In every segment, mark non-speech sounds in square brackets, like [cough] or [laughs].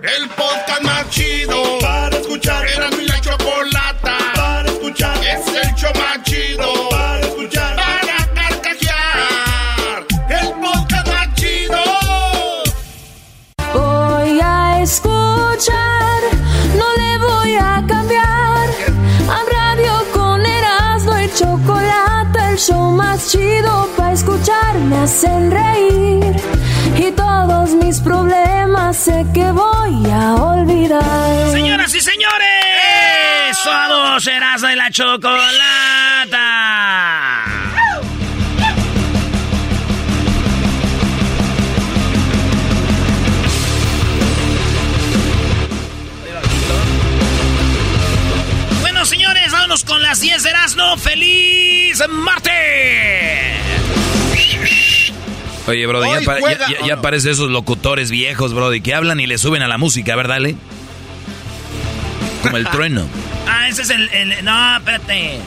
El podcast más chido para escuchar. Era mi la chocolata para escuchar. Es el show más chido para escuchar. Para carcajear. El podcast más chido. Voy a escuchar, no le voy a cambiar. A radio con Erasmo y chocolate, el show más chido para escuchar. Me hacen reír y todos mis problemas sé que voy a olvidar. Señoras y señores, somos Erasmo y la Chocolata. Bueno, señores, vámonos con las 10 de Erasmo. ¡Feliz martes! Oye, bro, ya, pa- juega- ya- ya- ya parece esos locutores viejos, bro, que hablan y le suben a la música, ¿verdad, Ale? Como el trueno. [laughs] Ah, ese es el, el- No, espérate.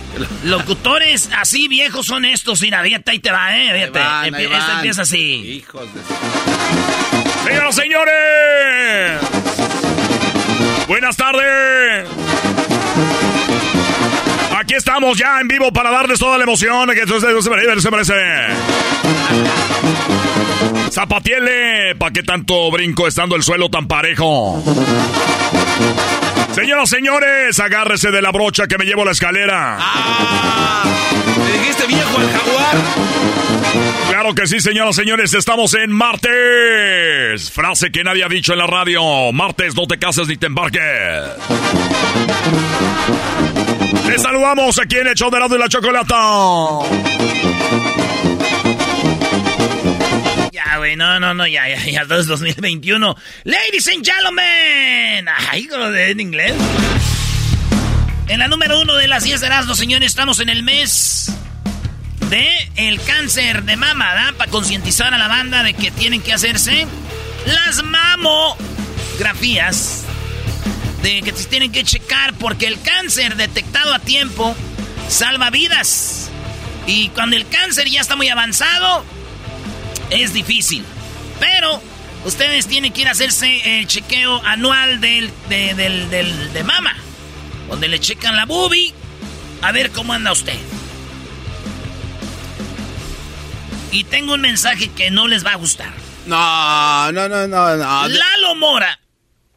Locutores así viejos son estos. Mira, fíjate, ahí te va, ¿eh? Fíjate. van, Empie- van. empieza así. Hijos de... Señoras, señores. Buenas tardes. Aquí estamos ya en vivo para darles toda la emoción que se merece. Se merece. Zapatiele, ¿pa' qué tanto brinco estando el suelo tan parejo? Señoras, señores, agárrese de la brocha que me llevo la escalera. ¡Ah! ¿Le dijiste viejo al jaguar? Claro que sí, señoras, señores, estamos en martes. Frase que nadie ha dicho en la radio. Martes, no te cases ni te embarques. Les saludamos aquí en el show de Erasmo y la Chocolata. Ya, güey, no, no, no, ya, ya, ya, todo es 2021. Ladies and gentlemen. Ay, en inglés. En la número uno de las 10 de Erasmo, señores, estamos en el mes de el cáncer de mama. Para concientizar a la banda de que tienen que hacerse las mamografías. De que se tienen que checar porque el cáncer detectado a tiempo salva vidas. Y cuando el cáncer ya está muy avanzado, es difícil. Pero ustedes tienen que ir a hacerse el chequeo anual del, de, del- del- de mama. Donde le checan la boobie. A ver cómo anda usted. Y tengo un mensaje que no les va a gustar. No, no, no, no, no. Lalo Mora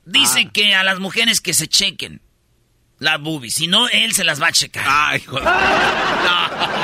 dice que a las mujeres que se chequen la boobie, si no, él se las va a checar. Ay, joder.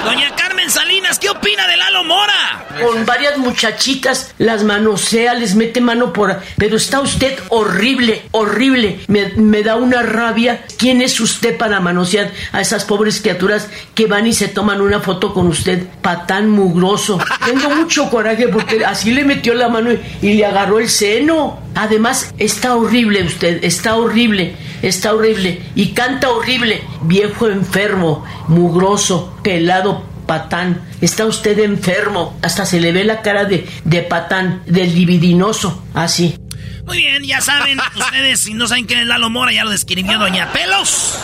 Doña Carmen Salinas, ¿qué opina de Lalo Mora? Con varias muchachitas las manosea, les mete mano por... Pero está usted horrible, horrible. Me, me da una rabia. ¿Quién es usted para manosear a esas pobres criaturas que van y se toman una foto con usted? Patán mugroso. Tengo mucho coraje porque así le metió la mano y, y le agarró el seno. Además, está horrible usted, está horrible, está horrible. Y canta horrible. Viejo enfermo, mugroso, pelado, patán. Está usted enfermo. Hasta se le ve la cara de, de patán, del libidinoso. Así. Muy bien, ya saben, [laughs] ustedes si no saben quién es Lalo Mora, ya lo describió Doña Pelos.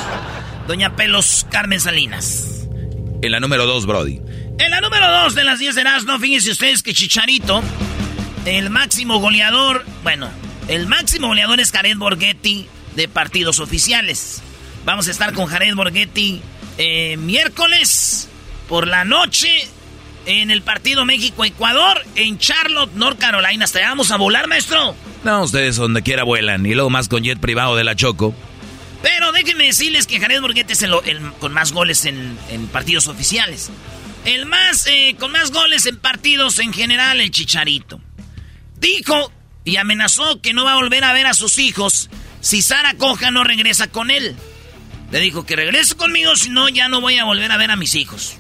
Doña Pelos Carmen Salinas. En la número dos, Brody. En la número 2 de las 10 de no fíjense ustedes que Chicharito, el máximo goleador, bueno, el máximo goleador es Jared Borghetti de partidos oficiales. Vamos a estar con Jared Borghetti eh, miércoles por la noche en el partido México-Ecuador en Charlotte, North Carolina. ¿Hasta allá vamos a volar, maestro? No, ustedes donde quiera vuelan. Y luego más con jet privado de la Choco. Pero déjenme decirles que Jared Borghetti es el, con más goles en, partidos oficiales. El más, eh, con más goles en partidos en general, el Chicharito. Dijo y amenazó que no va a volver a ver a sus hijos si Sara Coja no regresa con él. Le dijo que regrese conmigo, si no, ya no voy a volver a ver a mis hijos.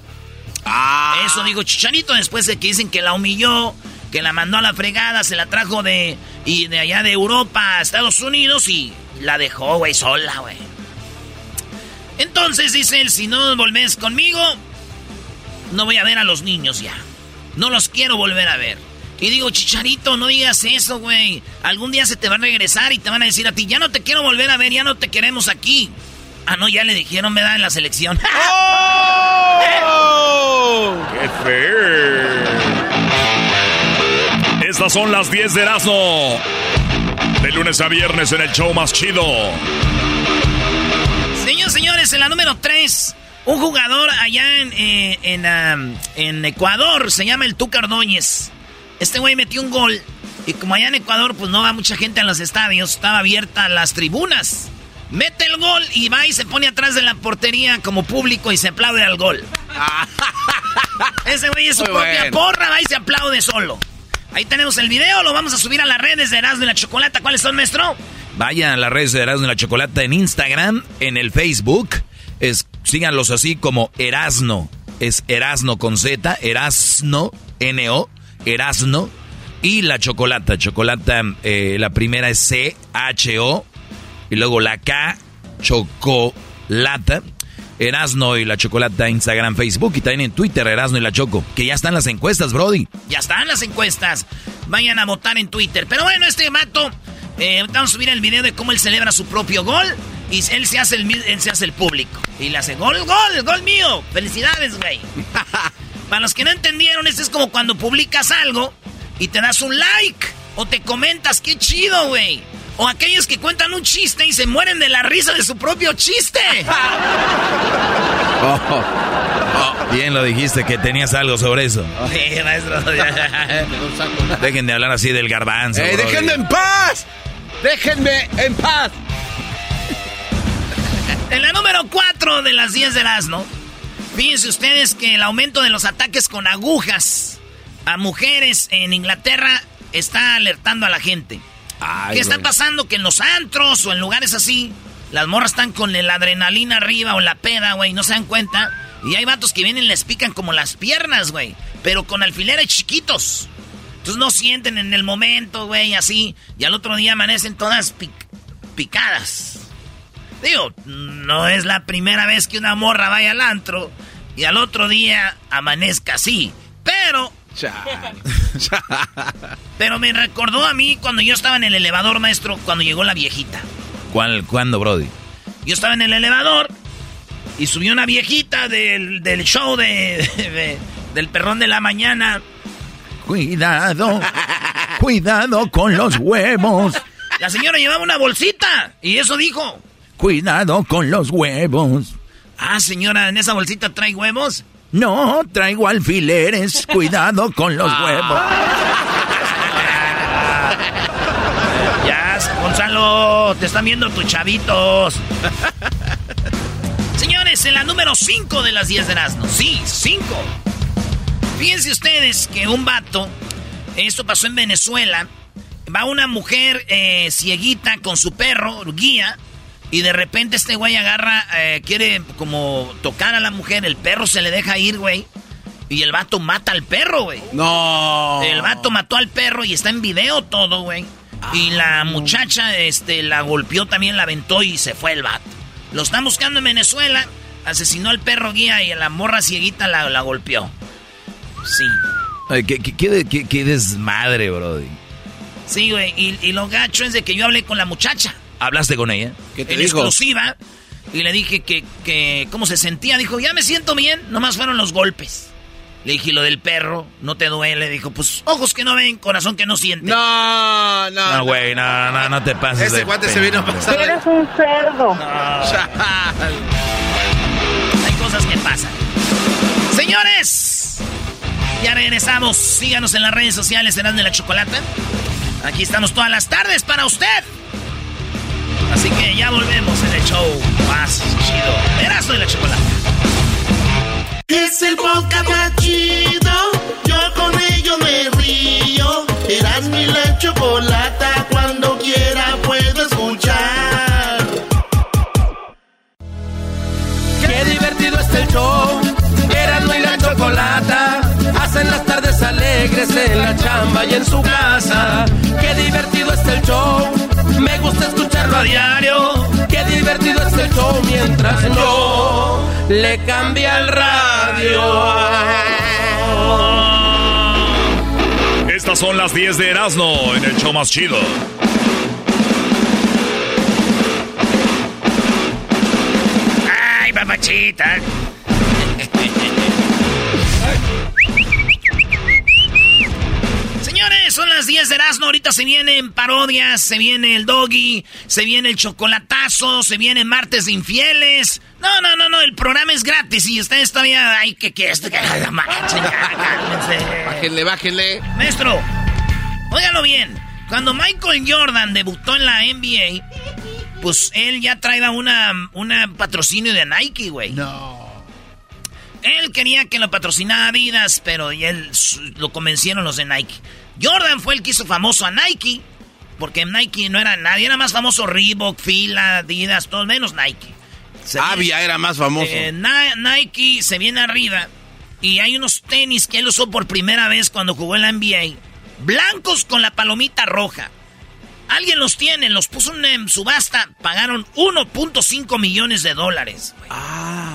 Ah. Eso dijo Chicharito después de que dicen que la humilló, que la mandó a la fregada, se la trajo de, y de allá de Europa a Estados Unidos y la dejó, güey, sola, güey. Entonces dice él, si no volvés conmigo, no voy a ver a los niños ya. No los quiero volver a ver. Y digo, Chicharito, no digas eso, güey. Algún día se te va a regresar y te van a decir a ti, ya no te quiero volver a ver, ya no te queremos aquí. Ah, no, ya le dijeron, me da en la selección. ¡Oh! [laughs] ¡Qué feo! Estas son las 10 de Erasmo. De lunes a viernes en el show más chido. Señores, señores, en la número 3, un jugador allá en, eh, en, Ecuador, se llama el Tuca Ordóñez. Este güey metió un gol. Y como allá en Ecuador, pues no va mucha gente a los estadios, estaba abierta las tribunas. Mete el gol y va y se pone atrás de la portería como público y se aplaude al gol. [laughs] Ese güey es su propia porra, va y se aplaude solo. Ahí tenemos el video, lo vamos a subir a las redes de Erasmo y la Chocolata. ¿Cuáles son, maestro? Vayan a las redes de Erasmo y la Chocolata en Instagram, en el Facebook. Es, síganlos así como Erasno. Es Erasno con Z, Erasno, N-O, Erasno. Y la Chocolata. Chocolata, eh, la primera es C-H-O. Y luego la K, Chocolata. Erasno y la Chocolata, Instagram, Facebook y también en Twitter, Erasno y la Choco. Que ya están las encuestas, Brody. Ya están las encuestas. Vayan a votar en Twitter. Pero bueno, este mato, eh, vamos a subir el video de cómo él celebra su propio gol. Y él se hace el, él se hace el público. Y le hace gol, gol, gol mío. Felicidades, güey. [laughs] Para los que no entendieron, este es como cuando publicas algo y te das un like. O te comentas, qué chido, güey. O aquellos que cuentan un chiste y se mueren de la risa de su propio chiste. [laughs] Oh, oh, bien lo dijiste que tenías algo sobre eso. [laughs] Sí, maestro. [laughs] Dejen de hablar así del garbanzo. ¡Déjenme en paz! ¡Déjenme en paz! En la número 4 de las 10 de asno, fíjense ustedes que el aumento de los ataques con agujas a mujeres en Inglaterra está alertando a la gente. ¿Qué está pasando? Que en los antros o en lugares así, las morras están con la adrenalina arriba o la peda, güey, no se dan cuenta. Y hay vatos que vienen y les pican como las piernas, güey. Pero con alfileres chiquitos. Entonces no sienten en el momento, güey, así. Y al otro día amanecen todas picadas. Digo, no es la primera vez que una morra vaya al antro y al otro día amanezca así. Pero [laughs] Pero me recordó a mí cuando yo estaba en el elevador, maestro, cuando llegó la viejita. ¿Cuál, ¿Cuándo, Brody? Yo estaba en el elevador y subió una viejita del, show [laughs] de, del perrón de la mañana. Cuidado, cuidado con los huevos. La señora llevaba una bolsita y eso dijo. Cuidado con los huevos. Ah, señora, ¿en esa bolsita trae huevos? No, traigo alfileres. [laughs] Cuidado con los huevos. ya, Gonzalo, te están viendo tus chavitos. Señores, en la número 5 de las 10 de Erasmo. Sí, 5. Fíjense ustedes que un vato, esto pasó en Venezuela, va una mujer eh, cieguita con su perro, guía, y de repente este güey agarra, eh, quiere como tocar a la mujer, el perro se le deja ir, güey. Y el vato mata al perro, güey. No. El vato mató al perro y está en video todo, güey. y la muchacha, este, la golpeó también, la aventó y se fue el vato. Lo están buscando en Venezuela. Asesinó al perro guía y a la morra cieguita la, la golpeó. Sí. Ay, ¿qué, qué, desmadre, brody. Sí, güey. Y, y lo gacho es de que yo hablé con la muchacha. ¿Hablaste con ella? ¿Qué te en exclusiva. Y le dije que, que cómo se sentía. Dijo, ya me siento bien, nomás fueron los golpes. Le dije, lo del perro, no te duele. Dijo, pues ojos que no ven, corazón que no siente. No, no. No, güey, no, no, no te pases. Ese guante se vino a pasar. Eres un cerdo. Hay cosas que pasan. Señores, ya regresamos. Síganos en las redes sociales, serán de la chocolata. Aquí estamos todas las tardes para usted. Así que ya volvemos en el show más chido. Erasmo y la chocolate. Es el podcast más chido. Yo con ello me río. Erasmo y la chocolata. Cuando quiera puedo escuchar. Qué divertido es el show. Erasmo y la chocolata. Hacen las tardes alegres en la chamba y en su casa. Qué divertido es el show. Me gusta escucharlo a diario. Qué divertido es el show mientras no le cambia el radio. Estas son las 10 de Erasmo en el show más chido. Ay, papachita. Son las 10 de Erasmo. Ahorita se vienen parodias, se viene el doggy, se viene el chocolatazo, se viene martes de infieles. No, no, no, no, el programa es gratis y ustedes todavía. Ay, que que esto, que. Bájenle, bájenle. Maestro, óigalo bien. Cuando Michael Jordan debutó en la NBA, pues él ya traía una, una patrocinio de Nike, güey. No. Él quería que lo patrocinara Adidas, pero y él lo convencieron los de Nike. Jordan fue el que hizo famoso a Nike, porque Nike no era nadie, era más famoso Reebok, Fila, Adidas, todo menos Nike. Se viene- Avia era más famoso. eh, Nike se viene arriba y hay unos tenis que él usó por primera vez cuando jugó en la NBA, blancos con la palomita roja. Alguien los tiene, los puso en subasta, pagaron 1.5 millones de dólares. güey.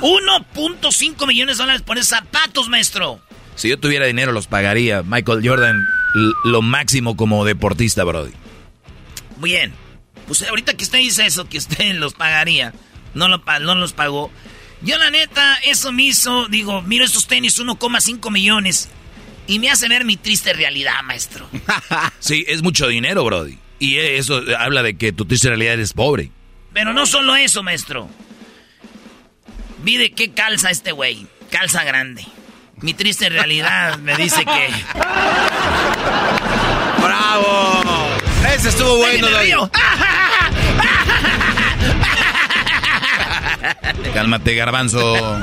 1.5 millones de dólares por esos zapatos, maestro. Si yo tuviera dinero, los pagaría. Michael Jordan, lo máximo como deportista, Brody. Bien. Pues ahorita que usted dice eso, que usted [laughs] los pagaría, no, lo, no los pagó. Yo la neta, eso me hizo, digo, miro estos tenis 1,5 millones y me hace ver mi triste realidad, maestro. [laughs] Sí, es mucho dinero, Brody. Y eso habla de que tu triste realidad eres pobre. Pero no solo eso, maestro. Vi de qué calza este güey. Calza grande. Mi triste realidad me dice que... ¡Bravo! Ese estuvo bueno, ¡Ay, me Doggy. río! Cálmate, garbanzo.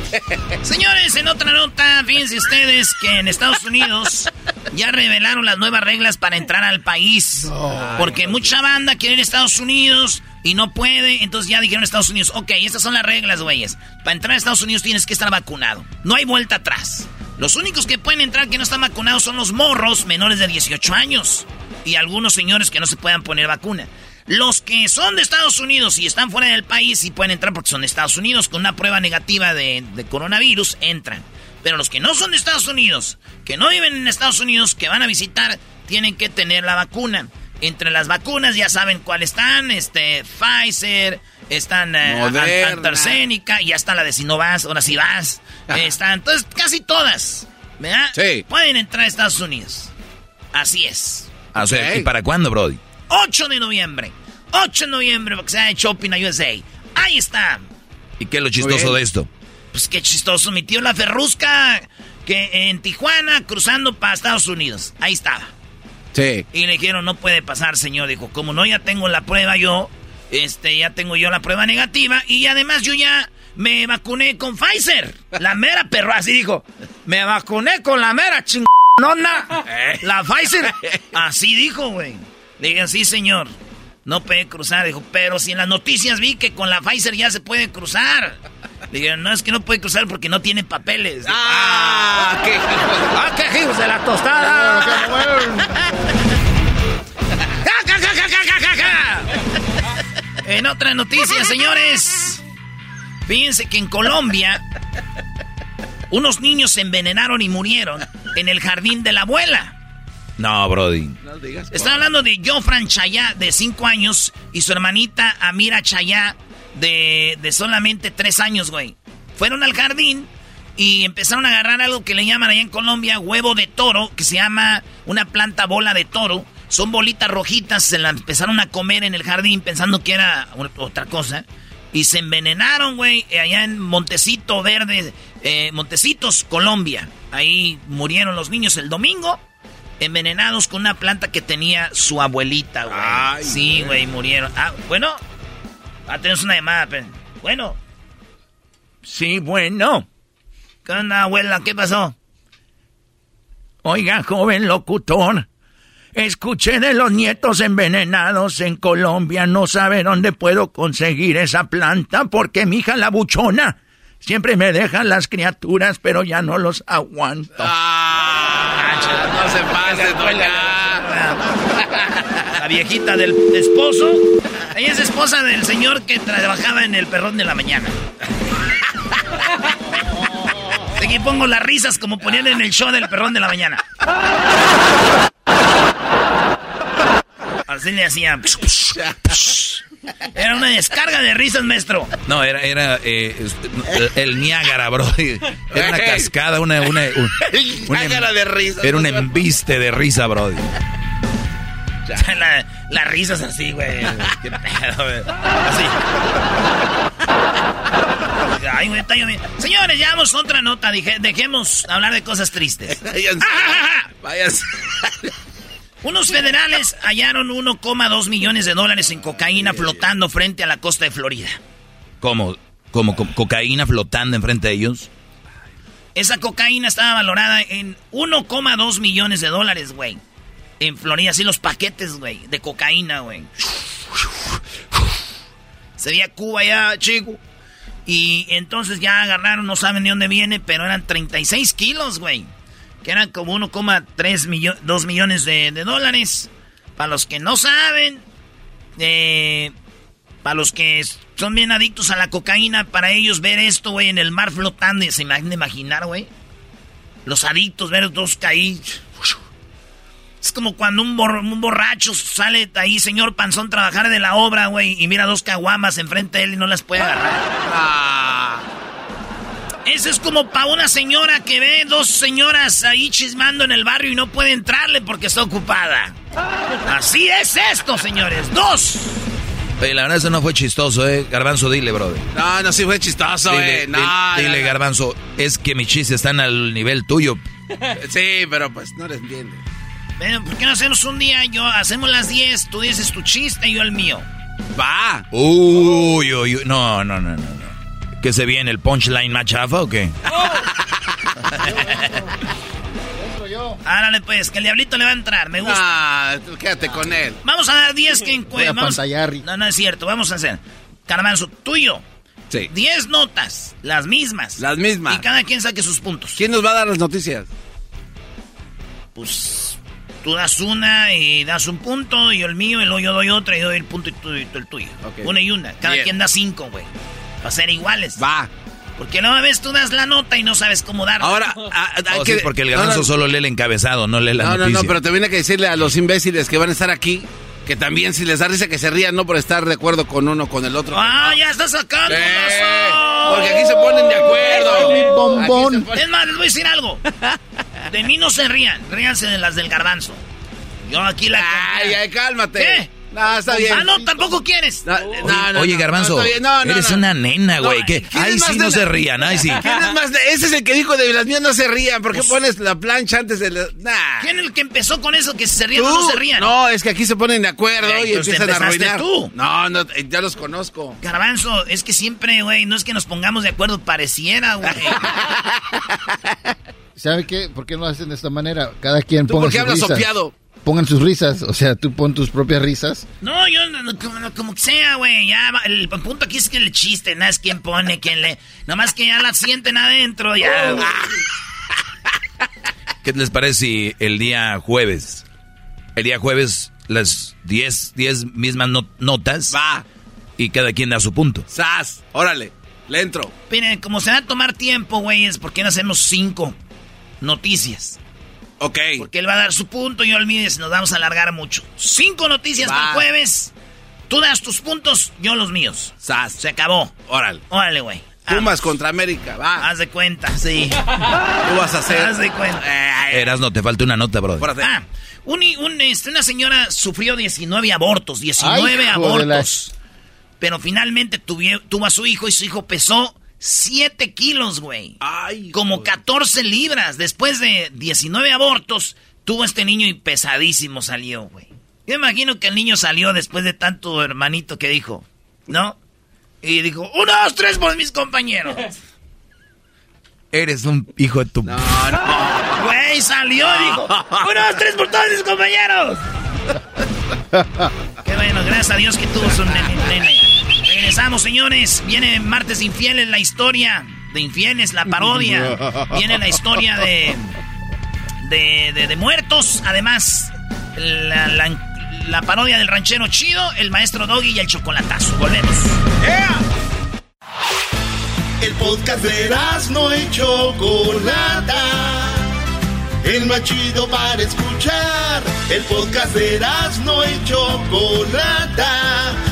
[laughs] Señores, en otra nota, fíjense ustedes que en Estados Unidos ya revelaron las nuevas reglas para entrar al país. Porque mucha banda quiere ir a Estados Unidos y no puede, entonces ya dijeron a Estados Unidos, ok, estas son las reglas, güeyes. Para entrar a Estados Unidos tienes que estar vacunado. No hay vuelta atrás. Los únicos que pueden entrar que no están vacunados son los morros menores de 18 años. Y algunos señores que no se puedan poner vacuna. Los que son de Estados Unidos y están fuera del país sí pueden entrar porque son de Estados Unidos con una prueba negativa de, de coronavirus, entran. Pero los que no son de Estados Unidos, que no viven en Estados Unidos, que van a visitar, tienen que tener la vacuna. Entre las vacunas ya saben cuáles están, este, Pfizer, están eh, Moderna. AstraZeneca, y ya está la de Sinovac, ahora sí vas. Están, entonces casi todas, ¿verdad? Sí. Pueden entrar a Estados Unidos. Así es. ¿y para cuándo, Brody? 8 de noviembre. 8 de noviembre, para que sea de shopping a USA. Ahí está. ¿Y qué es lo chistoso de esto? Pues qué chistoso, mi tío La Ferrusca, que en Tijuana, cruzando para Estados Unidos. Ahí estaba. Sí. Y le dijeron, no puede pasar, señor. Dijo, como no, ya tengo la prueba yo, este, ya tengo yo la prueba negativa. Y además yo ya me vacuné con Pfizer. La mera perro, así dijo. Me vacuné con la mera chingonona. [laughs] La Pfizer. Así dijo, güey. Dije, sí, señor. No puede cruzar. Dijo, pero si en las noticias vi que con la Pfizer ya se puede cruzar. Le dije, no, es que no puede cruzar porque no tiene papeles. Dijo, ¡Ah! ¡Qué hijo de- ¡Ah, qué hijos de la tostada! En otra noticia, señores. Fíjense que en Colombia unos niños se envenenaron y murieron en el jardín de la abuela. No, Brody. Está hablando de Jofran Chayá, de 5 años, y su hermanita Amira Chayá, de, de solamente 3 años, güey. Fueron al jardín y empezaron a agarrar algo que le llaman allá en Colombia huevo de toro, que se llama una planta bola de toro. Son bolitas rojitas, se la empezaron a comer en el jardín pensando que era otra cosa. Y se envenenaron, güey, allá en Montecito Verde, eh, Montecitos, Colombia. Ahí murieron los niños el domingo. Envenenados con una planta que tenía su abuelita, güey. Sí, güey, murieron. Ah, bueno. Ah, tenemos una llamada, pero... Bueno. Sí, bueno. ¿Qué onda, abuela? ¿Qué pasó? Oiga, joven locutor. Escuché de los nietos envenenados en Colombia. No sabe dónde puedo conseguir esa planta porque mi hija la buchona siempre me deja las criaturas, pero ya no los aguanto. Ah, no se pase, doña. La viejita del esposo. Ella es esposa del señor que trabajaba en el perrón de la mañana. Aquí pongo las risas como ponían en el show del perrón de la mañana. Así le hacía. [laughs] Era una descarga de risas, maestro. No, era, era eh, el Niágara, bro. [laughs] Era una cascada, una... una [laughs] un, Niágara de risas. Era un embiste de risa, bro. [laughs] La, las risas así, güey. Qué pedo, güey. Así. Ay, güey, está lloviendo. Señores, ya vamos a otra nota. Dejemos hablar de cosas tristes. Váyanse. Unos federales hallaron 1,2 millones de dólares en cocaína flotando frente a la costa de Florida. ¿Cómo? ¿Cómo? co- cocaína flotando enfrente de ellos? Esa cocaína estaba valorada en 1,2 millones de dólares, güey. En Florida, así los paquetes, güey, de cocaína, güey. Sería Cuba ya, chico. Y entonces ya agarraron, no saben de dónde viene, pero eran 36 kilos, güey. Que eran como 1,3 millones, 2 millones de, de dólares. Para los que no saben, eh, para los que son bien adictos a la cocaína, para ellos ver esto, güey, en el mar flotando, se imaginan imaginar, güey. Los adictos, ver dos caí. Es como cuando un, un borracho sale ahí, señor Panzón, trabajar de la obra, güey, y mira dos caguamas enfrente de él y no las puede agarrar. Ese es como para una señora que ve dos señoras ahí chismando en el barrio y no puede entrarle porque está ocupada. Así es esto, señores. Dos. Oye, la verdad eso no fue chistoso, ¿eh? Garbanzo, dile, brother. No, no, sí fue chistoso, Dile, eh. No, dile- dile, no, no. Garbanzo, es que mis chistes están al nivel tuyo. [laughs] Sí, pero pues no le entiende. Bueno, ¿por qué no hacemos un día? Yo hacemos las 10, tú dices tu chiste y yo el mío. Va. Uy, uy, uy. No, no, no, no. ¿Qué se viene? ¿El punchline más chafa o qué? Árale pues, que el diablito le va a entrar, me gusta. Ah, tú quédate con él. Vamos a dar 10 que encuentren. No, no es cierto, vamos a hacer. Carmanzo, tuyo. Sí. 10 notas, las mismas. Las mismas. Y cada quien saque sus puntos. ¿Quién nos va a dar las noticias? Pues tú das una y das un punto, y yo el mío, y luego yo doy otra y doy el punto y tú y tú el tuyo. Ok. Una y una. Cada Bien. quien da cinco, güey. Va a ser iguales. Va. Porque no vez tú das la nota y no sabes cómo darla. Ahora, a- [laughs] a- hay Oh, que... sí, porque el garbanzo no, solo lee el encabezado, no lee la No, no, noticia. no, pero también hay que decirle a los imbéciles que van a estar aquí que también si les da risa que se rían, no por estar de acuerdo con uno o con el otro. ¡Ah, ya está sacando! Sí, porque aquí se ponen de acuerdo. Mi bombón. Ponen- Es más, les voy a decir algo. De mí no se rían, ríanse de las del garbanzo. Yo aquí la... Ay, ay, cálmate. ¿Qué? No, está bien. Ah, no, tampoco quieres. No, no, no, Oye, Garbanzo, no, está bien. No, no, eres una nena, güey. No, que ¿quién Ay, es más sí, no se rían, ay, sí. ¿Quién es más de- Ese es el que dijo de las mías no se rían. ¿Por qué Pues- pones la plancha antes de la.? Nah. ¿Quién es el que empezó con eso? Que si se rían o ¿Tú? no se rían. No, es que aquí se ponen de acuerdo Ay, y empiezan a arruinar. tú. No, no, ya los conozco. Garbanzo, es que siempre, güey, no es que nos pongamos de acuerdo, pareciera, güey. [laughs] ¿Sabe qué? ¿Por qué no lo hacen de esta manera? Cada quien ¿Tú ponga por qué hablas risas. Pongan sus risas. O sea, tú pon tus propias risas. No, yo no- no, como, no, como que sea, güey. Ya, va- el punto aquí es que el chiste, nada es quién pone, quién le. Nomás que ya la sienten adentro, ya. [laughs] ¿Qué les parece si el día jueves, el día jueves, las 10, 10 mismas no- notas Va, y cada quien da su punto? sas, órale, le entro. Miren, como se va a tomar tiempo, güey, es porque no hacemos cinco noticias. Ok. Porque él va a dar su punto y yo olvides, nos vamos a alargar mucho. Cinco noticias Va. para jueves. Tú das tus puntos, yo los míos. Sas, Se acabó. órale. Órale, güey. Pumas contra América, va. Haz de cuenta, sí. [laughs] Tú vas a hacer. Haz de cuenta. Eras, no, te falta una nota, brother. Pórate. Ah, un, un, este, una señora sufrió 19 abortos, 19 Ay, hijo de abortos. Pero finalmente tuvi- tuvo a su hijo y su hijo pesó 7 kilos, güey. Ay, Como joder. 14 libras. Después de 19 abortos, Tuvo este niño y pesadísimo salió, güey. Yo imagino que el niño salió después de tanto hermanito que dijo, ¿no? Y dijo, uno, dos, tres por mis compañeros. [laughs] Eres un hijo de tu... No, no. Güey, salió y dijo, [laughs] uno, dos, tres por todos mis compañeros. [laughs] Qué bueno, gracias a Dios que tuvo su nene. nene. Regresamos, señores. Viene Martes Infieles, la historia de Infieles, la parodia. Viene la historia de... De, de, de muertos. Además, la, la, la parodia del ranchero chido, el maestro Doggy y el chocolatazo. Volvemos. El podcast de no y Chocolata. El más chido para escuchar. El podcast de no y Chocolata.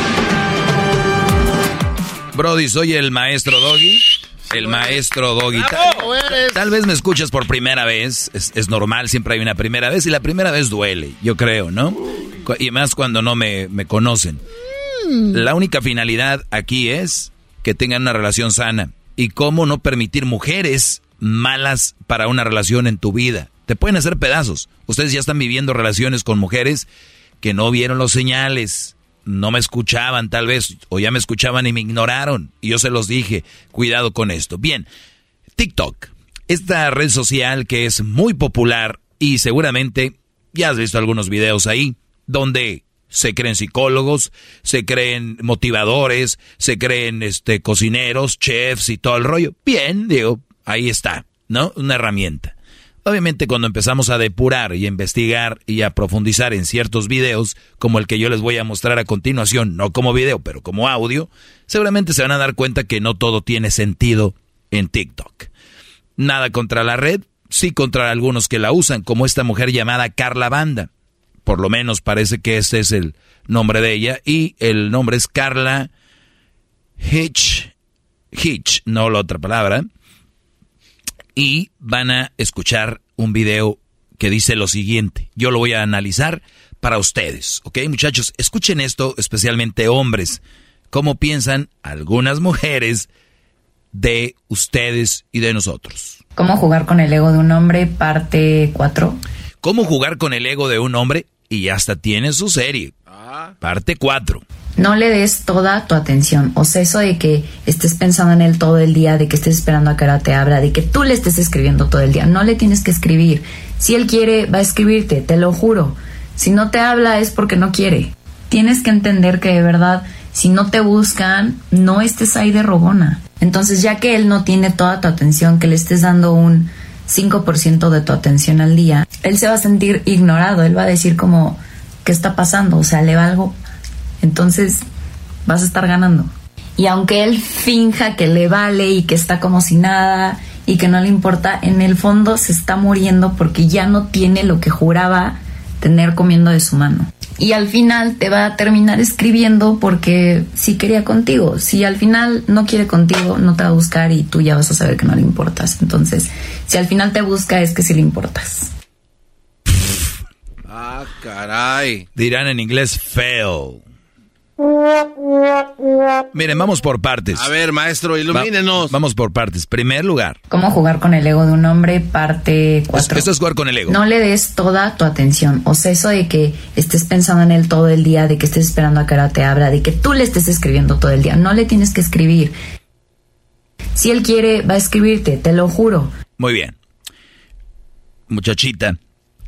Brody, soy el maestro Doggy. El maestro Doggy. Tal, tal vez me escuchas por primera vez. Es, es normal, siempre hay una primera vez. Y la primera vez duele, yo creo, ¿no? Y más cuando no me, me conocen. La única finalidad aquí es que tengan una relación sana. Y cómo no permitir mujeres malas para una relación en tu vida. Te pueden hacer pedazos. Ustedes ya están viviendo relaciones con mujeres que no vieron los señales, no me escuchaban tal vez, o ya me escuchaban y me ignoraron. Y yo se los dije, cuidado con esto. Bien, TikTok, esta red social que es muy popular y seguramente ya has visto algunos videos ahí, donde se creen psicólogos, se creen motivadores, se creen este cocineros, chefs y todo el rollo. Bien, digo, ahí está, ¿no? Una herramienta. Obviamente cuando empezamos a depurar y a investigar y a profundizar en ciertos videos, como el que yo les voy a mostrar a continuación, no como video, pero como audio, seguramente se van a dar cuenta que no todo tiene sentido en TikTok. Nada contra la red, sí contra algunos que la usan, como esta mujer llamada Carla Banda. Por lo menos parece que ese es el nombre de ella y el nombre es Carla Hitch, Hitch, no la otra palabra y van a escuchar un video que dice lo siguiente. Yo lo voy a analizar para ustedes, ¿ok? Muchachos, escuchen esto, especialmente hombres. ¿Cómo piensan algunas mujeres de ustedes y de nosotros? ¿Cómo jugar con el ego de un hombre? Parte 4. ¿Cómo jugar con el ego de un hombre? Y hasta tiene su serie. Parte 4. No le des toda tu atención. O sea, eso de que estés pensando en él todo el día, de que estés esperando a que ahora te abra, de que tú le estés escribiendo todo el día. No le tienes que escribir. Si él quiere, va a escribirte, te lo juro. Si no te habla es porque no quiere. Tienes que entender que de verdad, si no te buscan, no estés ahí de rogona. Entonces, ya que él no tiene toda tu atención, que le estés dando un 5% de tu atención al día, él se va a sentir ignorado. Él va a decir como, ¿qué está pasando? O sea, le va algo entonces vas a estar ganando. Y aunque él finja que le vale y que está como si nada y que no le importa, en el fondo se está muriendo porque ya no tiene lo que juraba tener comiendo de su mano. Y al final te va a terminar escribiendo porque sí quería contigo. Si al final no quiere contigo, no te va a buscar y tú ya vas a saber que no le importas. Entonces, si al final te busca es que sí le importas. Ah, caray. Dirán en inglés fail. Miren, vamos por partes. A ver, maestro, ilumínenos. Va- vamos por partes. Primer lugar. ¿Cómo jugar con el ego de un hombre? Parte 4. Esto es jugar con el ego. No le des toda tu atención. O sea, eso de que estés pensando en él todo el día, de que estés esperando a que ahora te abra, de que tú le estés escribiendo todo el día. No le tienes que escribir. Si él quiere, va a escribirte, te lo juro. Muy bien. Muchachita,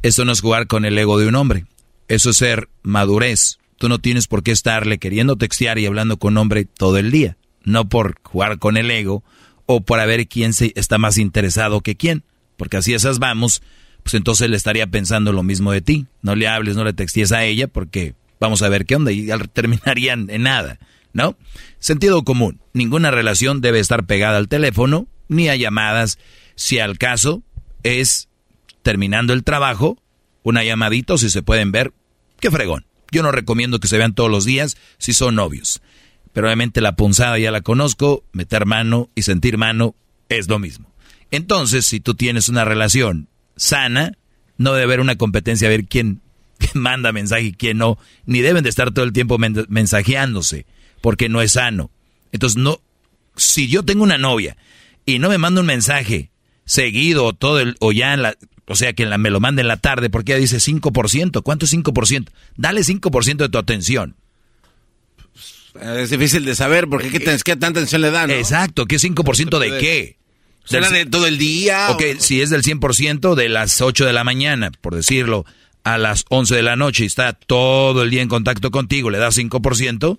eso no es jugar con el ego de un hombre. Eso es ser madurez. Tú no tienes por qué estarle queriendo textear y hablando con hombre todo el día. No por jugar con el ego o por a ver quién se está más interesado que quién. Porque así esas vamos, pues entonces le estaría pensando lo mismo de ti. No le hables, no le textees a ella porque vamos a ver qué onda y [laughs] terminarían en nada, ¿no? Sentido común. Ninguna relación debe estar pegada al teléfono ni a llamadas. Si al caso es terminando el trabajo, una llamadita si se pueden ver, qué fregón. Yo no recomiendo que se vean todos los días si son novios. Pero obviamente la punzada ya la conozco, meter mano y sentir mano es lo mismo. Entonces, si tú tienes una relación sana, no debe haber una competencia a ver quién, [laughs] manda mensaje y quién no, ni deben de estar todo el tiempo mensajeándose, porque no es sano. Entonces, no, si yo tengo una novia y no me manda un mensaje seguido o todo el, o ya en la, o sea que me lo mande en la tarde, porque ella dice 5%, ¿cuánto es 5%? Dale 5% de tu atención. Es difícil de saber porque qué, qué tanta atención le dan. Exacto, ¿qué 5% de qué? ¿Será de todo el día? Ok, si es del 100% de las 8 de la mañana, por decirlo, a las 11 de la noche y está todo el día en contacto contigo, le das 5%,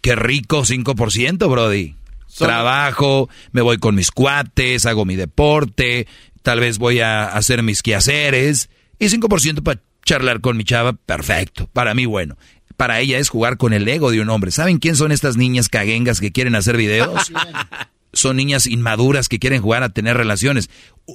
qué rico 5%, Brody. Trabajo, me voy con mis cuates, hago mi deporte, tal vez voy a hacer mis quehaceres y 5% para charlar con mi chava, perfecto, para mí bueno. Para ella es jugar con el ego de un hombre. ¿Saben quién son estas niñas caguengas que quieren hacer videos? [laughs] son niñas inmaduras que quieren jugar a tener relaciones.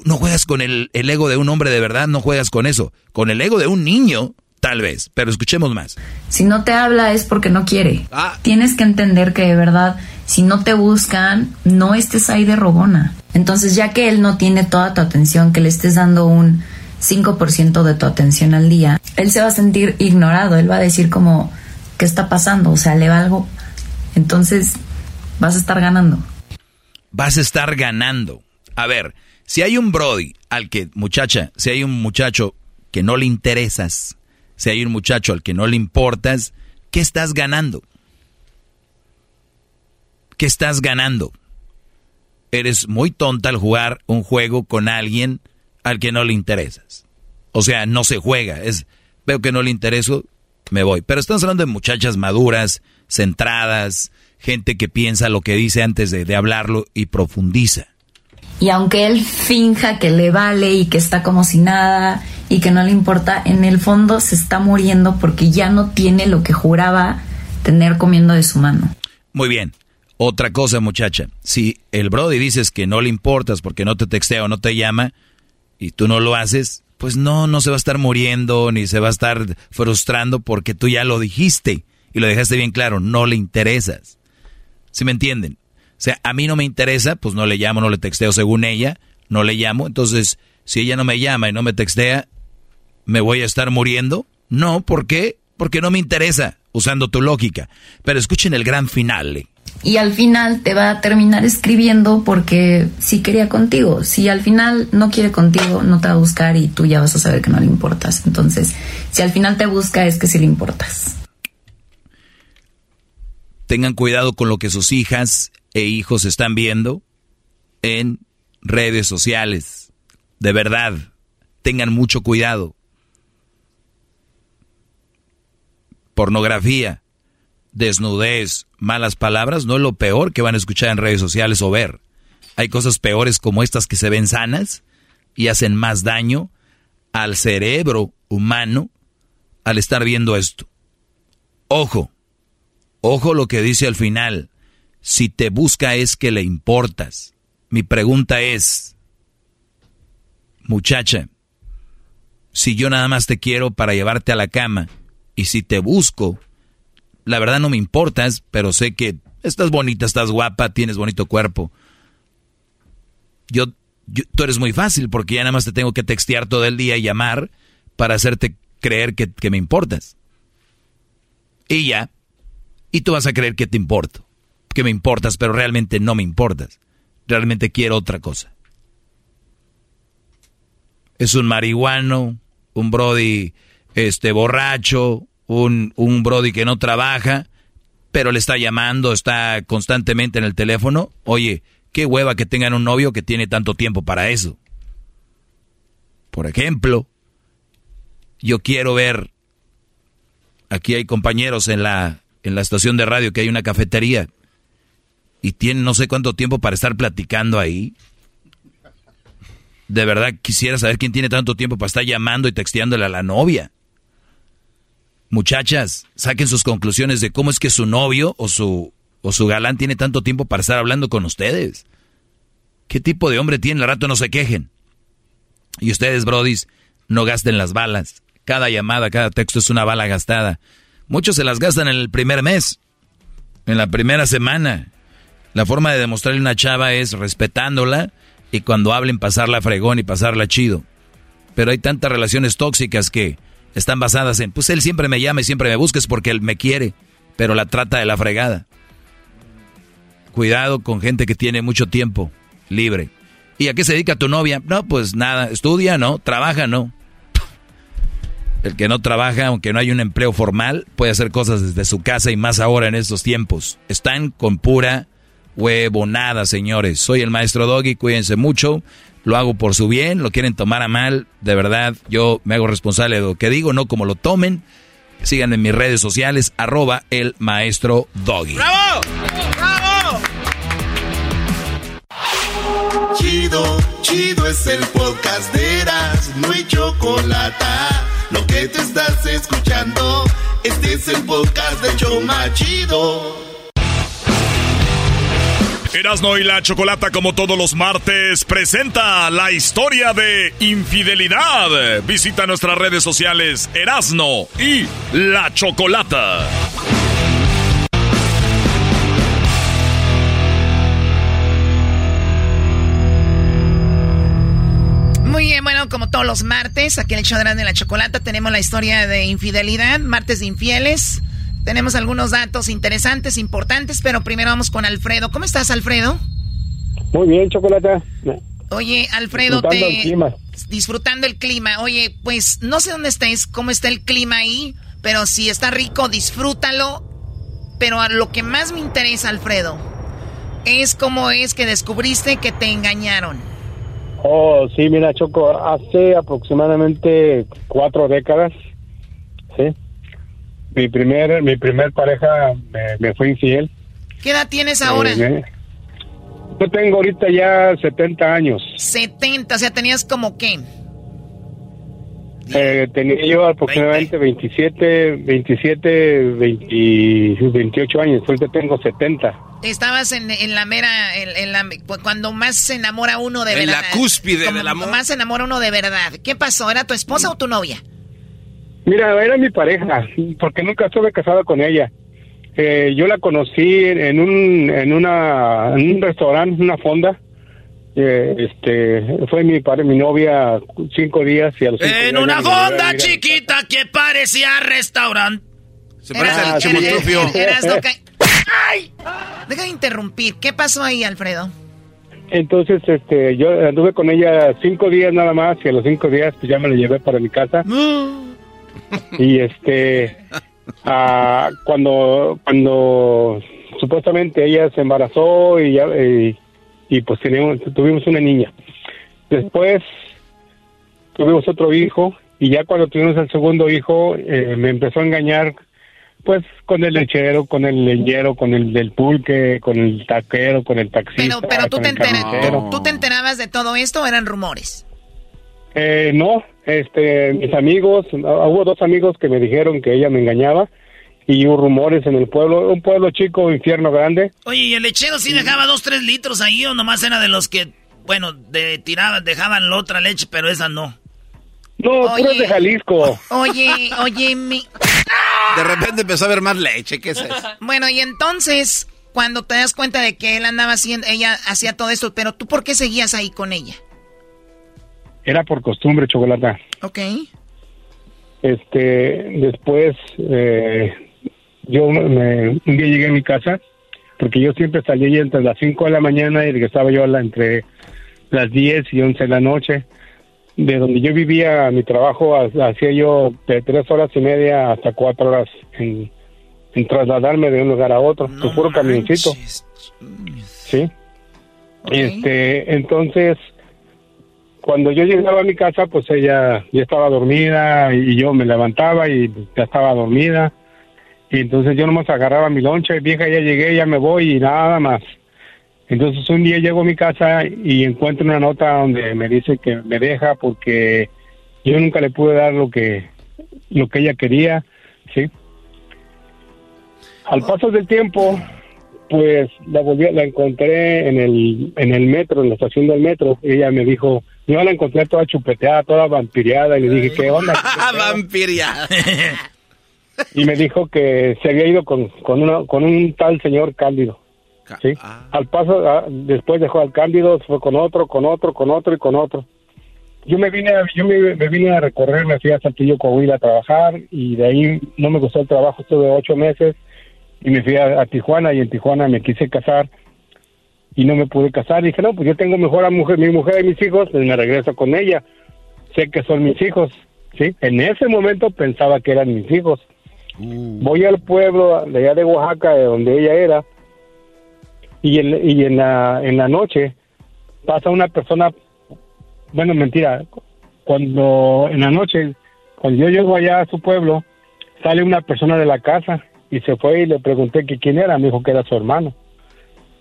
No juegas con el, ego de un hombre de verdad, no juegas con eso. Con el ego de un niño, tal vez. Pero escuchemos más. Si no te habla es porque no quiere. Ah. Tienes que entender que de verdad, si no te buscan, no estés ahí de rogona. Entonces, ya que él no tiene toda tu atención, que le estés dando un 5% de tu atención al día, él se va a sentir ignorado. Él va a decir como, ¿qué está pasando? O sea, le va algo. Entonces, vas a estar ganando vas a estar ganando. A ver, si hay un Brody al que, muchacha, si hay un muchacho que no le interesas, si hay un muchacho al que no le importas, ¿qué estás ganando? ¿Qué estás ganando? Eres muy tonta al jugar un juego con alguien al que no le interesas. O sea, no se juega, es veo que no le intereso, me voy. Pero estamos hablando de muchachas maduras, centradas, gente que piensa lo que dice antes de, hablarlo y profundiza. Y aunque él finja que le vale y que está como si nada y que no le importa, en el fondo se está muriendo porque ya no tiene lo que juraba tener comiendo de su mano. Muy bien. Otra cosa, muchacha. Si el Brody dices que no le importas porque no te textea o no te llama y tú no lo haces, pues no, no se va a estar muriendo ni se va a estar frustrando porque tú ya lo dijiste y lo dejaste bien claro, no le interesas. ¿Sí me entienden? O sea, a mí no me interesa, pues no le llamo, no le texteo según ella, no le llamo. Entonces, si ella no me llama y no me textea, ¿me voy a estar muriendo? No, ¿por qué? Porque no me interesa, usando tu lógica. Pero escuchen el gran final. Y al final te va a terminar escribiendo porque sí quería contigo. Si al final no quiere contigo, no te va a buscar y tú ya vas a saber que no le importas. Entonces, si al final te busca, es que sí le importas tengan cuidado con lo que sus hijas e hijos están viendo en redes sociales. De verdad, tengan mucho cuidado. Pornografía, desnudez, malas palabras no es lo peor que van a escuchar en redes sociales o ver. Hay cosas peores como estas que se ven sanas y hacen más daño al cerebro humano al estar viendo esto. Ojo, Ojo lo que dice al final. Si te busca es que le importas. Mi pregunta es, muchacha, si yo nada más te quiero para llevarte a la cama y si te busco, la verdad no me importas, pero sé que estás bonita, estás guapa, tienes bonito cuerpo. Yo, tú eres muy fácil porque ya nada más te tengo que textear todo el día y llamar para hacerte creer que, que me importas. Y ya, y tú vas a creer que te importo, que me importas, pero realmente no me importas. Realmente quiero otra cosa. Es un marihuano, un brody este borracho, un, un brody que no trabaja, pero le está llamando, está constantemente en el teléfono. Oye, qué hueva que tengan un novio que tiene tanto tiempo para eso. Por ejemplo, yo quiero ver, aquí hay compañeros en la en la estación de radio que hay una cafetería y tienen no sé cuánto tiempo para estar platicando ahí. De verdad quisiera saber quién tiene tanto tiempo para estar llamando y texteándole a la novia. Muchachas, saquen sus conclusiones de cómo es que su novio o su, o su galán tiene tanto tiempo para estar hablando con ustedes. ¿Qué tipo de hombre tiene? El rato no se quejen. Y ustedes, brodis, no gasten las balas. Cada llamada, cada texto es una bala gastada. Muchos se las gastan en el primer mes, en la primera semana. La forma de demostrarle a una chava es respetándola y cuando hablen pasarla fregón y pasarla chido. Pero hay tantas relaciones tóxicas que están basadas en, pues él siempre me llama y siempre me busca, porque él me quiere, pero la trata de la fregada. Cuidado con gente que tiene mucho tiempo libre. ¿Y a qué se dedica tu novia? No, pues nada, estudia, no, trabaja, no. El que no trabaja, aunque no hay un empleo formal, puede hacer cosas desde su casa y más ahora en estos tiempos. Están con pura huevonada, señores. Soy el maestro Doggy, cuídense mucho. Lo hago por su bien, lo quieren tomar a mal. De verdad, yo me hago responsable de lo que digo, no como lo tomen. Sigan en mis redes sociales, arroba el maestro Doggy. ¡Bravo! ¡Bravo! Chido, chido es el podcast de Eras, no hay chocolate. Lo que te estás escuchando, este es el podcast de Choma Chido. Erasno y la Chocolata, como todos los martes, presenta la historia de infidelidad. Visita nuestras redes sociales Erasno y la Chocolata. Muy bien, bueno, como todos los martes, aquí en el show de la Chocolata tenemos la historia de infidelidad, martes de infieles. Tenemos algunos datos interesantes, importantes, pero primero vamos con Alfredo. ¿Cómo estás, Alfredo? Muy bien, Chocolata. Oye, Alfredo, Disfrutando te... el clima. Disfrutando el clima. Oye, pues no sé dónde estés, cómo está el clima ahí, pero si está rico, disfrútalo. Pero a lo que más me interesa, Alfredo, es cómo es que descubriste que te engañaron. Oh, sí, mira, Choco, hace aproximadamente cuatro décadas, ¿sí? Mi primer, mi primer pareja me, me fue infiel. ¿Qué edad tienes ahora? Eh, yo tengo ahorita ya 70 años. 70, o sea, tenías como qué? Eh, tenía yo aproximadamente 27, 27, 20 28 años. Ahorita tengo 70. Estabas en, en la mera, en, en la, cuando más se enamora uno de En la verdad. cúspide Como del amor. Más se enamora uno de verdad. ¿Qué pasó? ¿Era tu esposa o tu novia? Mira, era mi pareja, porque nunca estuve casado con ella. Eh, yo la conocí en un, en una, en un restaurante, una fonda. Eh, este, fue mi padre, mi novia, cinco días y a los cinco En días una fonda chiquita que parecía restaurante. Se parece al. [laughs] [laughs] Deja de interrumpir. ¿Qué pasó ahí, Alfredo? Entonces, este, yo anduve con ella cinco días nada más y a los cinco días pues ya me la llevé para mi casa. Y este, ah, cuando, cuando supuestamente ella se embarazó y ya, y, y, pues teníamos, tuvimos una niña. Después tuvimos otro hijo y ya cuando tuvimos el segundo hijo eh, me empezó a engañar pues con el lechero, con el leñero, con el del pulque, con el taquero, con el taxista, Pero, pero tú, te entera-. ¿tú, tú te enterabas de todo esto eran rumores? Eh, no, este, mis amigos, ah, hubo dos amigos que me dijeron que ella me engañaba y hubo rumores en el pueblo, un pueblo chico, infierno grande. Oye, ¿y el lechero sí dejaba dos, tres litros ahí o nomás era de los que, bueno, de, tiraban, dejaban la otra leche, pero esa no? No, Oye. puros de Jalisco. Oye, oye, mi... [laughs] De repente empezó a haber más leche. ¿Qué es eso? Bueno, y entonces, cuando te das cuenta de que él andaba haciendo, ella hacía todo esto, pero tú, ¿por qué seguías ahí con ella? Era por costumbre, chocolate. Ok. Este, después, eh, yo me, un día llegué a mi casa, porque yo siempre salía entre las 5 de la mañana y regresaba yo a la, entre las 10 y 11 de la noche. De donde yo vivía, mi trabajo, ha- hacía yo de tres horas y media hasta cuatro horas en, en trasladarme de un lugar a otro, No puro camioncito. Sí. Ok. Este, entonces, cuando yo llegaba a mi casa, pues ella ya estaba dormida y yo me levantaba y ya estaba dormida. Y entonces yo nomás agarraba mi loncha y vieja, ya llegué, ya me voy y nada más. Entonces un día llego a mi casa y encuentro una nota donde me dice que me deja porque yo nunca le pude dar lo que lo que ella quería, ¿sí? Al paso del tiempo, pues la volví, la encontré en el en el metro, en la estación del metro. Ella me dijo, yo la encontré toda chupeteada, toda vampireada y le dije, ¿qué onda? [laughs] Vampiria. y me dijo que se había ido con, con, una, con un tal señor Cándido. ¿sí? Al paso, ah, después dejó al Cándido, fue con otro, con otro, con otro y con otro. Yo me vine, a, yo me, me vine a recorrer, me fui a Saltillo, Coahuila a trabajar y de ahí no me gustó el trabajo, estuve ocho meses y me fui a, a Tijuana y en Tijuana me quise casar y no me pude casar. Dije, no, pues yo tengo mejor a mujer, mi mujer y mis hijos, pues me regreso con ella. Sé que son mis hijos, ¿sí? En ese momento pensaba que eran mis hijos. Voy al pueblo de allá de Oaxaca, de donde ella era, y en, y en, la, en la noche pasa una persona, bueno, mentira, cuando en la noche, cuando yo llego allá a su pueblo, sale una persona de la casa y se fue y le pregunté que quién era, me dijo que era su hermano.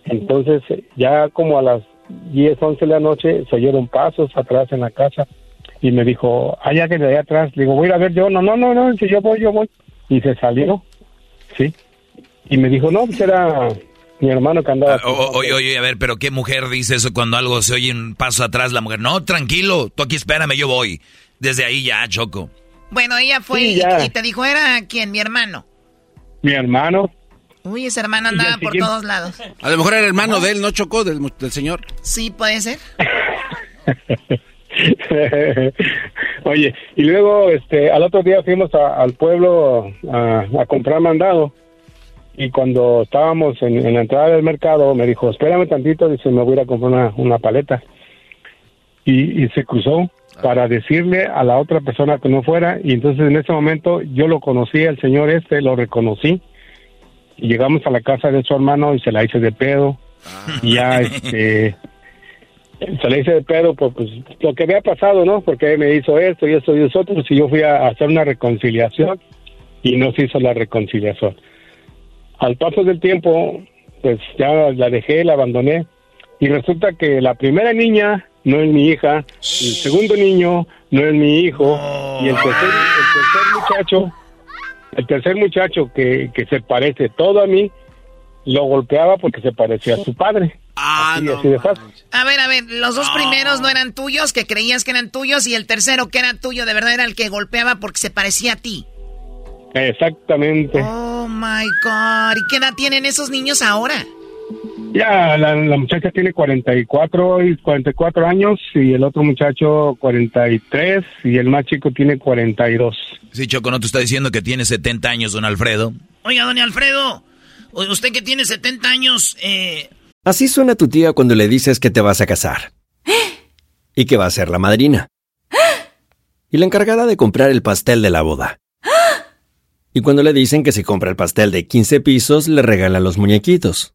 Entonces, ya como a las 10, 11 de la noche, se oyeron pasos atrás en la casa y me dijo, allá que de allá atrás, le digo, voy a ir a ver yo, no, no, no, no, si yo voy, yo voy. Y se salió, ¿sí? Y me dijo, no, pues era mi hermano que andaba. Ah, oye, oye, a ver, pero ¿qué mujer dice eso cuando algo se oye un paso atrás? La mujer, no, tranquilo, tú aquí espérame, yo voy. Desde ahí ya, Choco. Bueno, ella fue Sí, y- ya. y te dijo, ¿era quién? Mi hermano. Mi hermano, Uy, ese hermano andaba por siguiente- todos lados. A lo mejor era hermano de él, ¿no chocó? Del, señor. Sí, puede ser. [laughs] Oye, y luego, este, al otro día fuimos a- al pueblo a, a comprar mandado. Y cuando estábamos en, en la entrada del mercado, me dijo, espérame tantito, dice, me voy a ir a comprar una, una paleta. Y, y se cruzó para decirle a la otra persona que no fuera. Y entonces en ese momento yo lo conocí, al señor este, lo reconocí. Y llegamos a la casa de su hermano y se la hice de pedo. Y ya, [laughs] este, se le hice de pedo por pues, lo que había pasado, ¿no? Porque me hizo esto y esto y eso otro, y yo fui a hacer una reconciliación y no se hizo la reconciliación. Al paso del tiempo, pues ya la dejé, la abandoné y resulta que la primera niña no es mi hija, el segundo niño no es mi hijo y el tercer, el tercer muchacho, el tercer muchacho que, que se parece todo a mí, lo golpeaba porque se parecía a su padre. así, así de fácil. A ver, a ver, los dos primeros no eran tuyos, que creías que eran tuyos, y el tercero que era tuyo, de verdad era el que golpeaba porque se parecía a ti. Exactamente. Oh my God. ¿Y qué edad tienen esos niños ahora? Ya, la, la muchacha tiene 44 y 44 años y el otro muchacho 43 y el más chico tiene 42. Sí, Choco, no te está diciendo que tiene 70 años, don Alfredo. Oiga, don Alfredo, usted que tiene 70 años, eh, Así suena tu tía cuando le dices que te vas a casar. Y que va a ser la madrina. Y la encargada de comprar el pastel de la boda. Y cuando le dicen que si compra el pastel de 15 pisos, le regalan los muñequitos.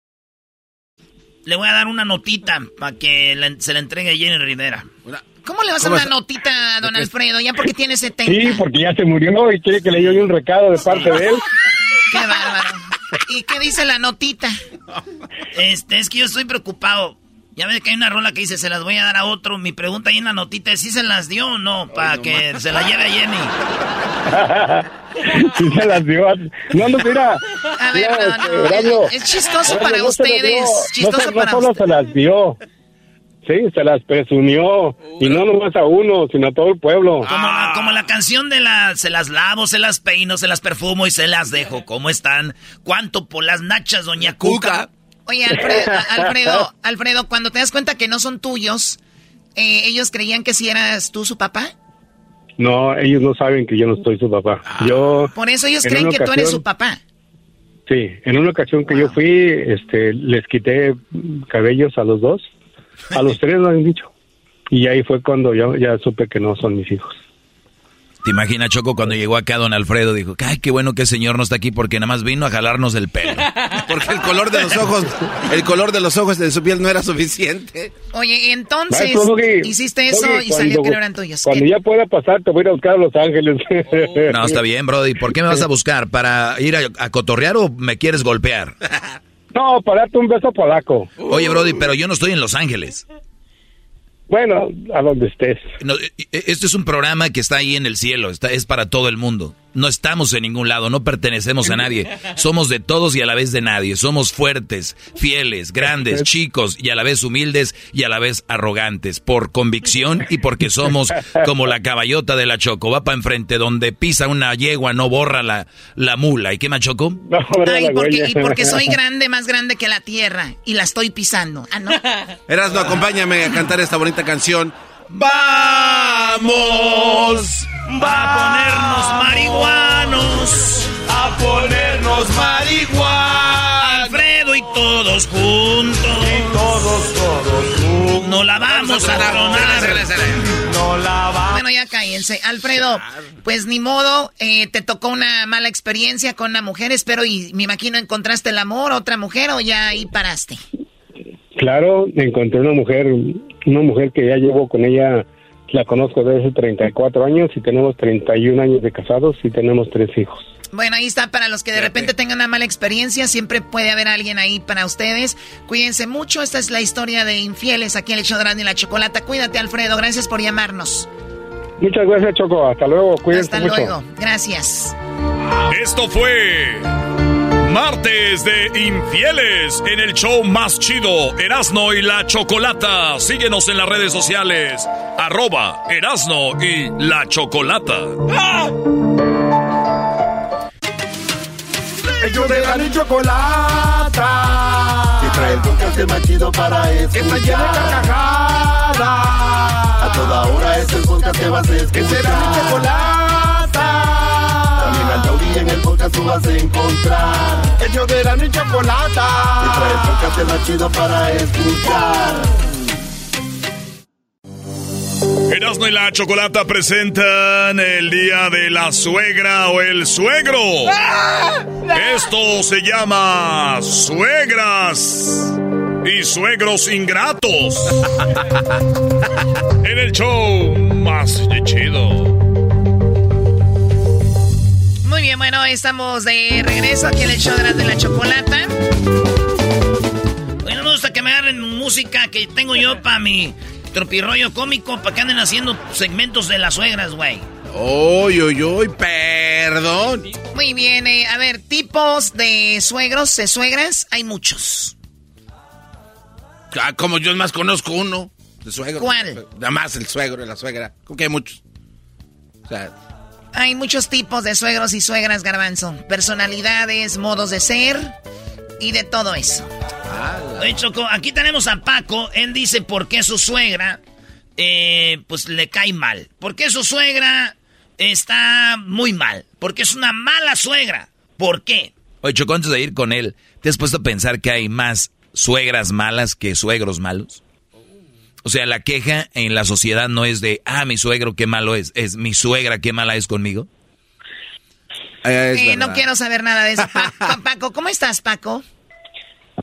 Le voy a dar una notita para que la- se la entregue a Jenny Rivera. ¿Cómo le vas a dar una notita a don Alfredo? Ya porque tiene 70. Sí, porque ya se murió y quiere que le lleve un recado de parte de él. Qué bárbaro. ¿Y qué dice la notita? Este, es que yo estoy preocupado. Ya ves que hay una rola que dice, se las voy a dar a otro. Mi pregunta ahí en la notita es si se las dio o no, para que se la lleve a Jenny. [laughs] sí se las dio. No, no, mira. A ver, mira, no, no, es- es chistoso para ustedes, No, chistoso para solo se las dio. Sí, se las presumió. Y no nomás a uno, sino a todo el pueblo. Como, la, como la canción de la se las lavo, se las peino, se las perfumo y se las dejo. ¿Cómo están? ¿Cuánto por las nachas, doña Cuca? Oye, Alfredo, Alfredo, Alfredo, cuando te das cuenta que no son tuyos, eh, ¿ellos creían que si eras tú su papá? No, ellos no saben que yo no soy su papá. Yo. Por eso ellos en creen que tú eres ocasión- su papá. Sí, en una ocasión que yo fui, este, les quité cabellos a los dos. A los [laughs] tres lo han dicho. Y ahí fue cuando yo ya supe que no son mis hijos. ¿Te imaginas, Choco, cuando llegó acá don Alfredo? Dijo, ay, qué bueno que el señor no está aquí porque nada más vino a jalarnos el pelo. Porque el color de los ojos, el color de los ojos de su piel no era suficiente. Oye, entonces Doggy, hiciste eso Doggy, y salió cuando- que no eran tuyos. Cuando ¿Qué? ya pueda pasar, te voy a ir a buscar a Los Ángeles. No, está bien, Brody. ¿Por qué me vas a buscar? ¿Para ir a, a cotorrear o me quieres golpear? No, para darte un beso polaco. Oye, Brody, pero yo no estoy en Los Ángeles. Bueno, a donde estés. No, e- e- este es un programa que está ahí en el cielo, está, es para todo el mundo. No estamos en ningún lado, no pertenecemos a nadie. Somos de todos y a la vez de nadie. Somos fuertes, fieles, grandes, chicos y a la vez humildes y a la vez arrogantes. Por convicción y porque somos como la caballota de la Choco. Va para enfrente, donde pisa una yegua, no borra la, la mula. ¿Y qué más, Choco? Ay, porque, y porque soy grande, más grande que la tierra y la estoy pisando. Ah, no. Erasmo, acompáñame a cantar esta bonita canción. Vamos a ponernos marihuanos. A ponernos marihuanos. Alfredo y todos juntos. todos, todos juntos. No la vamos a tronar. No la vamos Bueno, ya cállense. Alfredo, pues ni modo, eh, te tocó una mala experiencia con una mujer, espero, y me imagino encontraste el amor, otra mujer, o ya ahí paraste. Claro, encontré una mujer, una mujer que ya llevo con ella, la conozco desde hace 34 años y tenemos 31 años de casados y tenemos tres hijos. Bueno, ahí está para los que de repente tengan una mala experiencia, siempre puede haber alguien ahí para ustedes. Cuídense mucho, esta es la historia de infieles aquí en el show de Erasmo y la Chocolata. Cuídate, Alfredo, gracias por llamarnos. Muchas gracias, Choco. Hasta luego. Cuídense Hasta mucho. luego, gracias. Esto fue Martes de Infieles en el show más chido, Erasno y la Chocolata. Síguenos en las redes sociales, arroba Erasno y la Chocolata. Ellos de la ni chocolata. Que trae el podcast más chido para escuchar. Que está llena de carcajadas. A toda hora es el podcast que vas a escuchar. Que será mi chocolata. Taurí en el podcast tú vas a encontrar. Ellos de la ni chocolata. Que trae el podcast más chido para escuchar. Erasno y la Chocolata presentan el día de la suegra o el suegro. Esto se llama suegras y suegros ingratos. [laughs] en el show más chido. Muy bien, bueno, estamos de regreso aquí en el show de la Chocolata. Oye, no me gusta que me agarren música que tengo yo para mi tropirroyo cómico, para que anden haciendo segmentos de las suegras, güey. Uy, uy, uy, perdón. Muy bien, eh, a ver, tipos de suegros, de suegras, hay muchos. Ah, como yo más conozco uno. De suegro. ¿Cuál? Nada más el suegro la suegra. Como que hay muchos. O sea, Hay muchos tipos de suegros y suegras, garbanzo. Personalidades, modos de ser y de todo eso. Oye, Choco, aquí tenemos a Paco. Él dice por qué su suegra, eh, pues le cae mal. ¿Por qué su suegra está muy mal? Porque es una mala suegra. ¿Por qué? Oye, Choco, antes de ir con él, ¿te has puesto a pensar que hay más suegras malas que suegros malos? O sea, la queja en la sociedad no es de, ah, mi suegro qué malo es, es mi suegra qué mala es conmigo. Eh, no quiero saber nada de eso. Paco, [laughs] Paco, ¿cómo estás, Paco?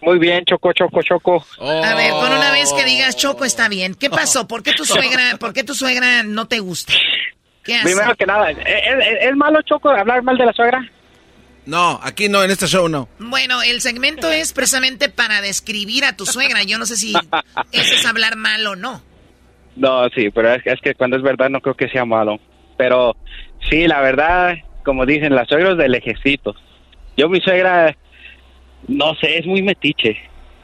Muy bien, Choco, Choco, Choco. A ver, con una vez que digas Choco está bien. ¿Qué pasó? ¿Por qué tu [laughs] suegra, por qué tu suegra no te gusta? ¿Qué hace? Primero que nada, ¿es, es- es malo, Choco, hablar mal de la suegra? No, aquí no, en este show no. Bueno, el segmento [laughs] es precisamente para describir a tu suegra. Yo no sé si eso es hablar mal o no. No, sí, pero es, es que cuando es verdad no creo que sea malo. Pero sí, la verdad, como dicen, las suegros de lejecitos. Yo, mi suegra, no sé, es muy metiche.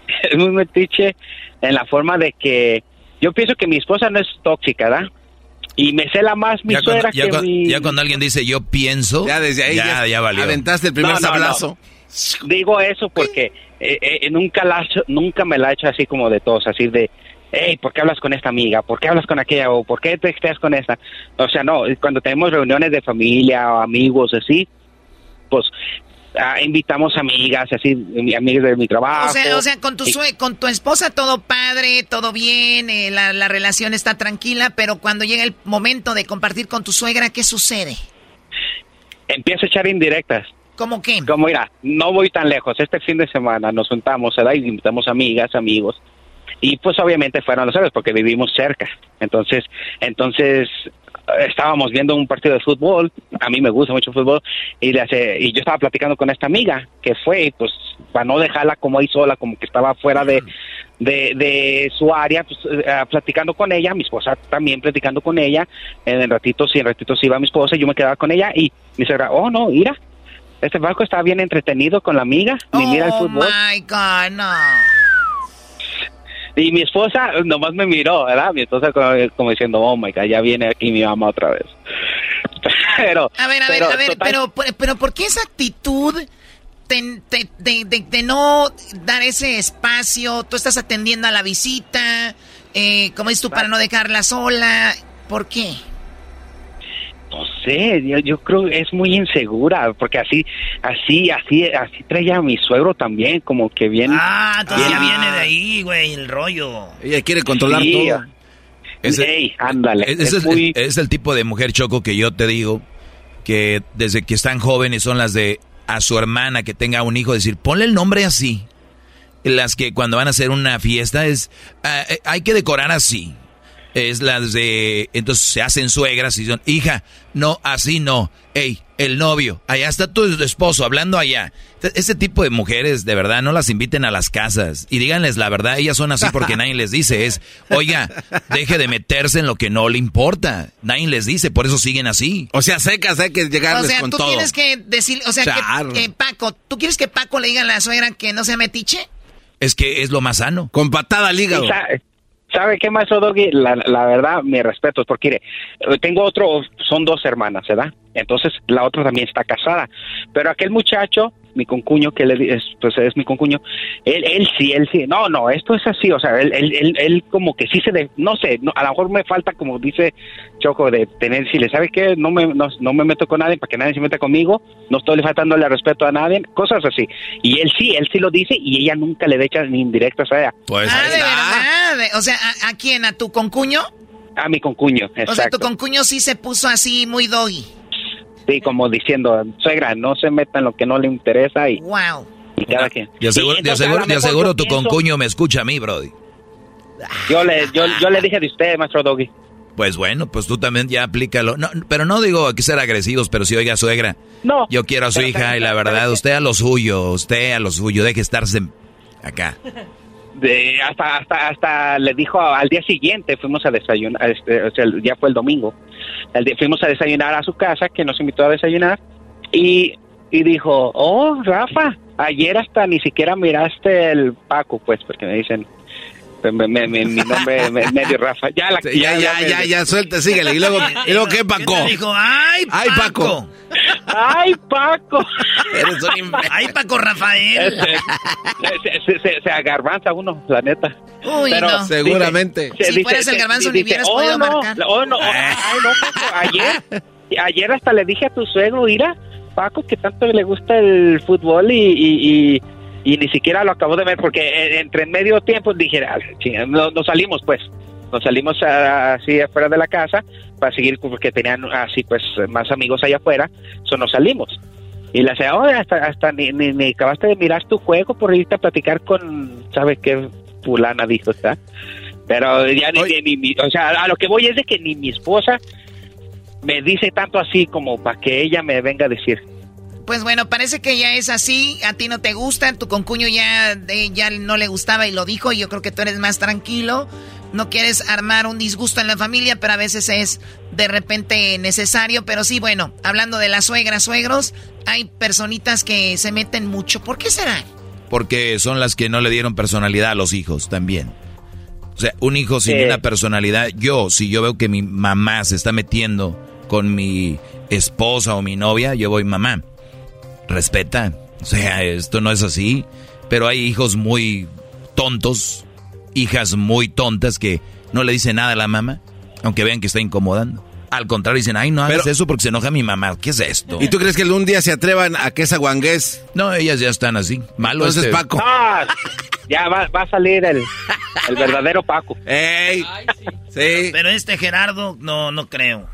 [laughs] Es muy metiche en la forma de que yo pienso que mi esposa no es tóxica, ¿verdad? Y me cela más mi Ya suegra cuando, ya que cu- mi... ya cuando alguien dice yo pienso, Ya desde ahí ya, ya ya valió. aventaste el primer No, no, no. sablazo. Digo eso porque eh, eh, nunca, la, nunca me la he hecho así como de todos, así de, hey, ¿por qué hablas con esta amiga? ¿Por qué hablas con aquella? ¿O por qué texteas con esta? O sea, no, cuando tenemos reuniones de familia o amigos así, pues ah, invitamos amigas, así, mi- amigas de mi trabajo. O sea, o sea, con tu sue- con tu esposa todo padre, todo bien, eh, la, la relación está tranquila, pero cuando llega el momento de compartir con tu suegra, ¿qué sucede? empiezo a echar indirectas. ¿Cómo qué? Como mira, no voy tan lejos. Este fin de semana nos juntamos, ¿verdad? Y invitamos amigas, amigos. Y pues obviamente fueron los héroes porque vivimos cerca. Entonces, entonces estábamos viendo un partido de fútbol. A mí me gusta mucho el fútbol. Y, le hace, y yo estaba platicando con esta amiga que fue, y pues para no dejarla como ahí sola, como que estaba fuera de, de, de su área, pues eh, platicando con ella, mi esposa también platicando con ella. En el ratito, sí, en ratitos iba mi esposa, yo me quedaba con ella y mi suegra, oh no, mira, este barco está bien entretenido con la amiga, ni mira el Oh fútbol. my God, no. Y mi esposa nomás me miró, ¿verdad? Mi esposa como, como diciendo, oh my God, ya viene aquí mi mamá otra vez. [laughs] Pero, A ver, a ver, pero, a ver, total- pero, pero, ¿por qué esa actitud de, de- de- de- de no dar ese espacio? Tú estás atendiendo a la visita, eh, como dices tú, para no dejarla sola. ¿Por qué? No sé, yo, yo creo que es muy insegura, porque así, así, así, así traía a mi suegro también, como que bien. Ah, entonces ya viene de ahí, güey, el rollo. Ella quiere controlar Sí, todo. Ese- Ey, ándale. Es, es es- muy- es el tipo de mujer choco que yo te digo que desde que están jóvenes son las de a su hermana que tenga un hijo decir ponle el nombre así. Las que cuando van a hacer una fiesta es eh, hay que decorar así. Es las de entonces se hacen suegras y son hija no así no. Ey el novio allá está tu esposo hablando allá. Ese tipo de mujeres de verdad no las inviten a las casas y díganles la verdad ellas son así porque nadie les dice es oiga deje de meterse en lo que no le importa. Nadie les dice por eso siguen así. O sea, secas hay que O llegarles sea, con tú todo. tienes que decir, o sea, que, que Paco, ¿tú quieres que Paco le diga a la suegra que no se metiche? Es que es lo más sano. Con patada al hígado. ¿Sabe qué, maestro Doggy? La, la verdad, mi respeto, es porque mire, tengo otro, son dos hermanas, ¿verdad? Entonces, la otra también está casada. Pero aquel muchacho, mi concuño, que le, di- es, pues es mi concuño, él, él sí, él sí, no, no, esto es así, o sea, él, él, él, él como que sí se, de, no sé, no, a lo mejor me falta, como dice Choco, de tener, si le sabe qué, no me, no, no me meto con nadie para que nadie se meta conmigo, no estoy faltándole respeto a nadie, cosas así. Y él sí, él sí lo dice y ella nunca le echa ni indirectas a ella. Pues ah, de verdad. O sea, ¿a, a quién? ¿A tu concuño? A mi concuño, O sea, tu exacto. concuño sí se puso así muy doggy. Sí, como diciendo, suegra, no se meta en lo que no le interesa y, Wow. y cada quien. De aseguro, Sí, yo tu pienso- concuño me escucha a mí, Brody. Yo le, yo, yo le dije de usted, maestro Doggy. Pues bueno, pues tú también ya aplícalo. No, pero no digo que ser agresivos, pero si oiga suegra, No. yo quiero a su hija también- y la verdad, usted a lo suyo, usted a lo suyo, deje estarse acá. De, hasta, hasta, hasta le dijo al día siguiente, fuimos a desayunar, este, o sea, ya fue el domingo, el día- fuimos a desayunar a su casa, que nos invitó a desayunar, y, y dijo, oh, Rafa, ayer hasta ni siquiera miraste el Paco, pues, porque me dicen, me- me- me- mi nombre me- medio Rafa. Ya, la, Ya, ya, ya, ya, suelta, síguele. Y luego, y luego ¿qué, Paco? te dijo? ¡Ay, Paco! Ay, Paco. ¡Ay, Paco! Eres un. ¡Ay, Paco Rafael! se, se, se, se agarbanza uno, la neta. Uy, Pero no. Seguramente. dice- Si fueras el garbanzo, ni hubieras podido no, marcar". Oh, no, ay, no, Paco, ayer, ayer hasta le dije a tu suegro, mira, Paco, que tanto le gusta el fútbol y, y, y, y ni siquiera lo acabo de ver, porque eh, entre en medio tiempo dije, "Ah, chinga", no- nos, salimos pues, nos salimos ah, así afuera de la casa para seguir, porque tenían así pues más amigos allá afuera, eso nos salimos. Y le decía, oye, hasta, hasta ni, ni, ni acabaste de mirar tu juego por irte a platicar con, ¿sabes qué? Fulana dijo, ¿está? Pero ya ni, ni, ni o sea, a lo que voy es de que ni mi esposa me dice tanto así como para que ella me venga a decir. Pues bueno, parece que ya es así. A ti no te gusta, tu concuño ya, eh, ya no le gustaba y lo dijo. Y yo creo que tú eres más tranquilo. No quieres armar un disgusto en la familia, pero a veces es de repente necesario. Pero sí, bueno, hablando de las suegras, suegros, hay personitas que se meten mucho. ¿Por qué será? Porque son las que no le dieron personalidad a los hijos también. O sea, un hijo sin una personalidad, yo, si yo veo que mi mamá se está metiendo con mi esposa o mi novia, yo voy, mamá, respeta. O sea, esto no es así. Pero hay hijos muy tontos, hijas muy tontas que no le dicen nada a la mamá, aunque vean que está incomodando. Al contrario, dicen, ay, no hagas Pero- eso porque se enoja mi mamá. ¿Qué es esto? ¿Y tú crees que un día se atrevan a que esa guangués? No, ellas ya están así. Malo Entonces, este- Paco. Ah, ya va, va a salir el, el verdadero Paco. ¡Ey! Sí. Pero este Gerardo, no, no creo.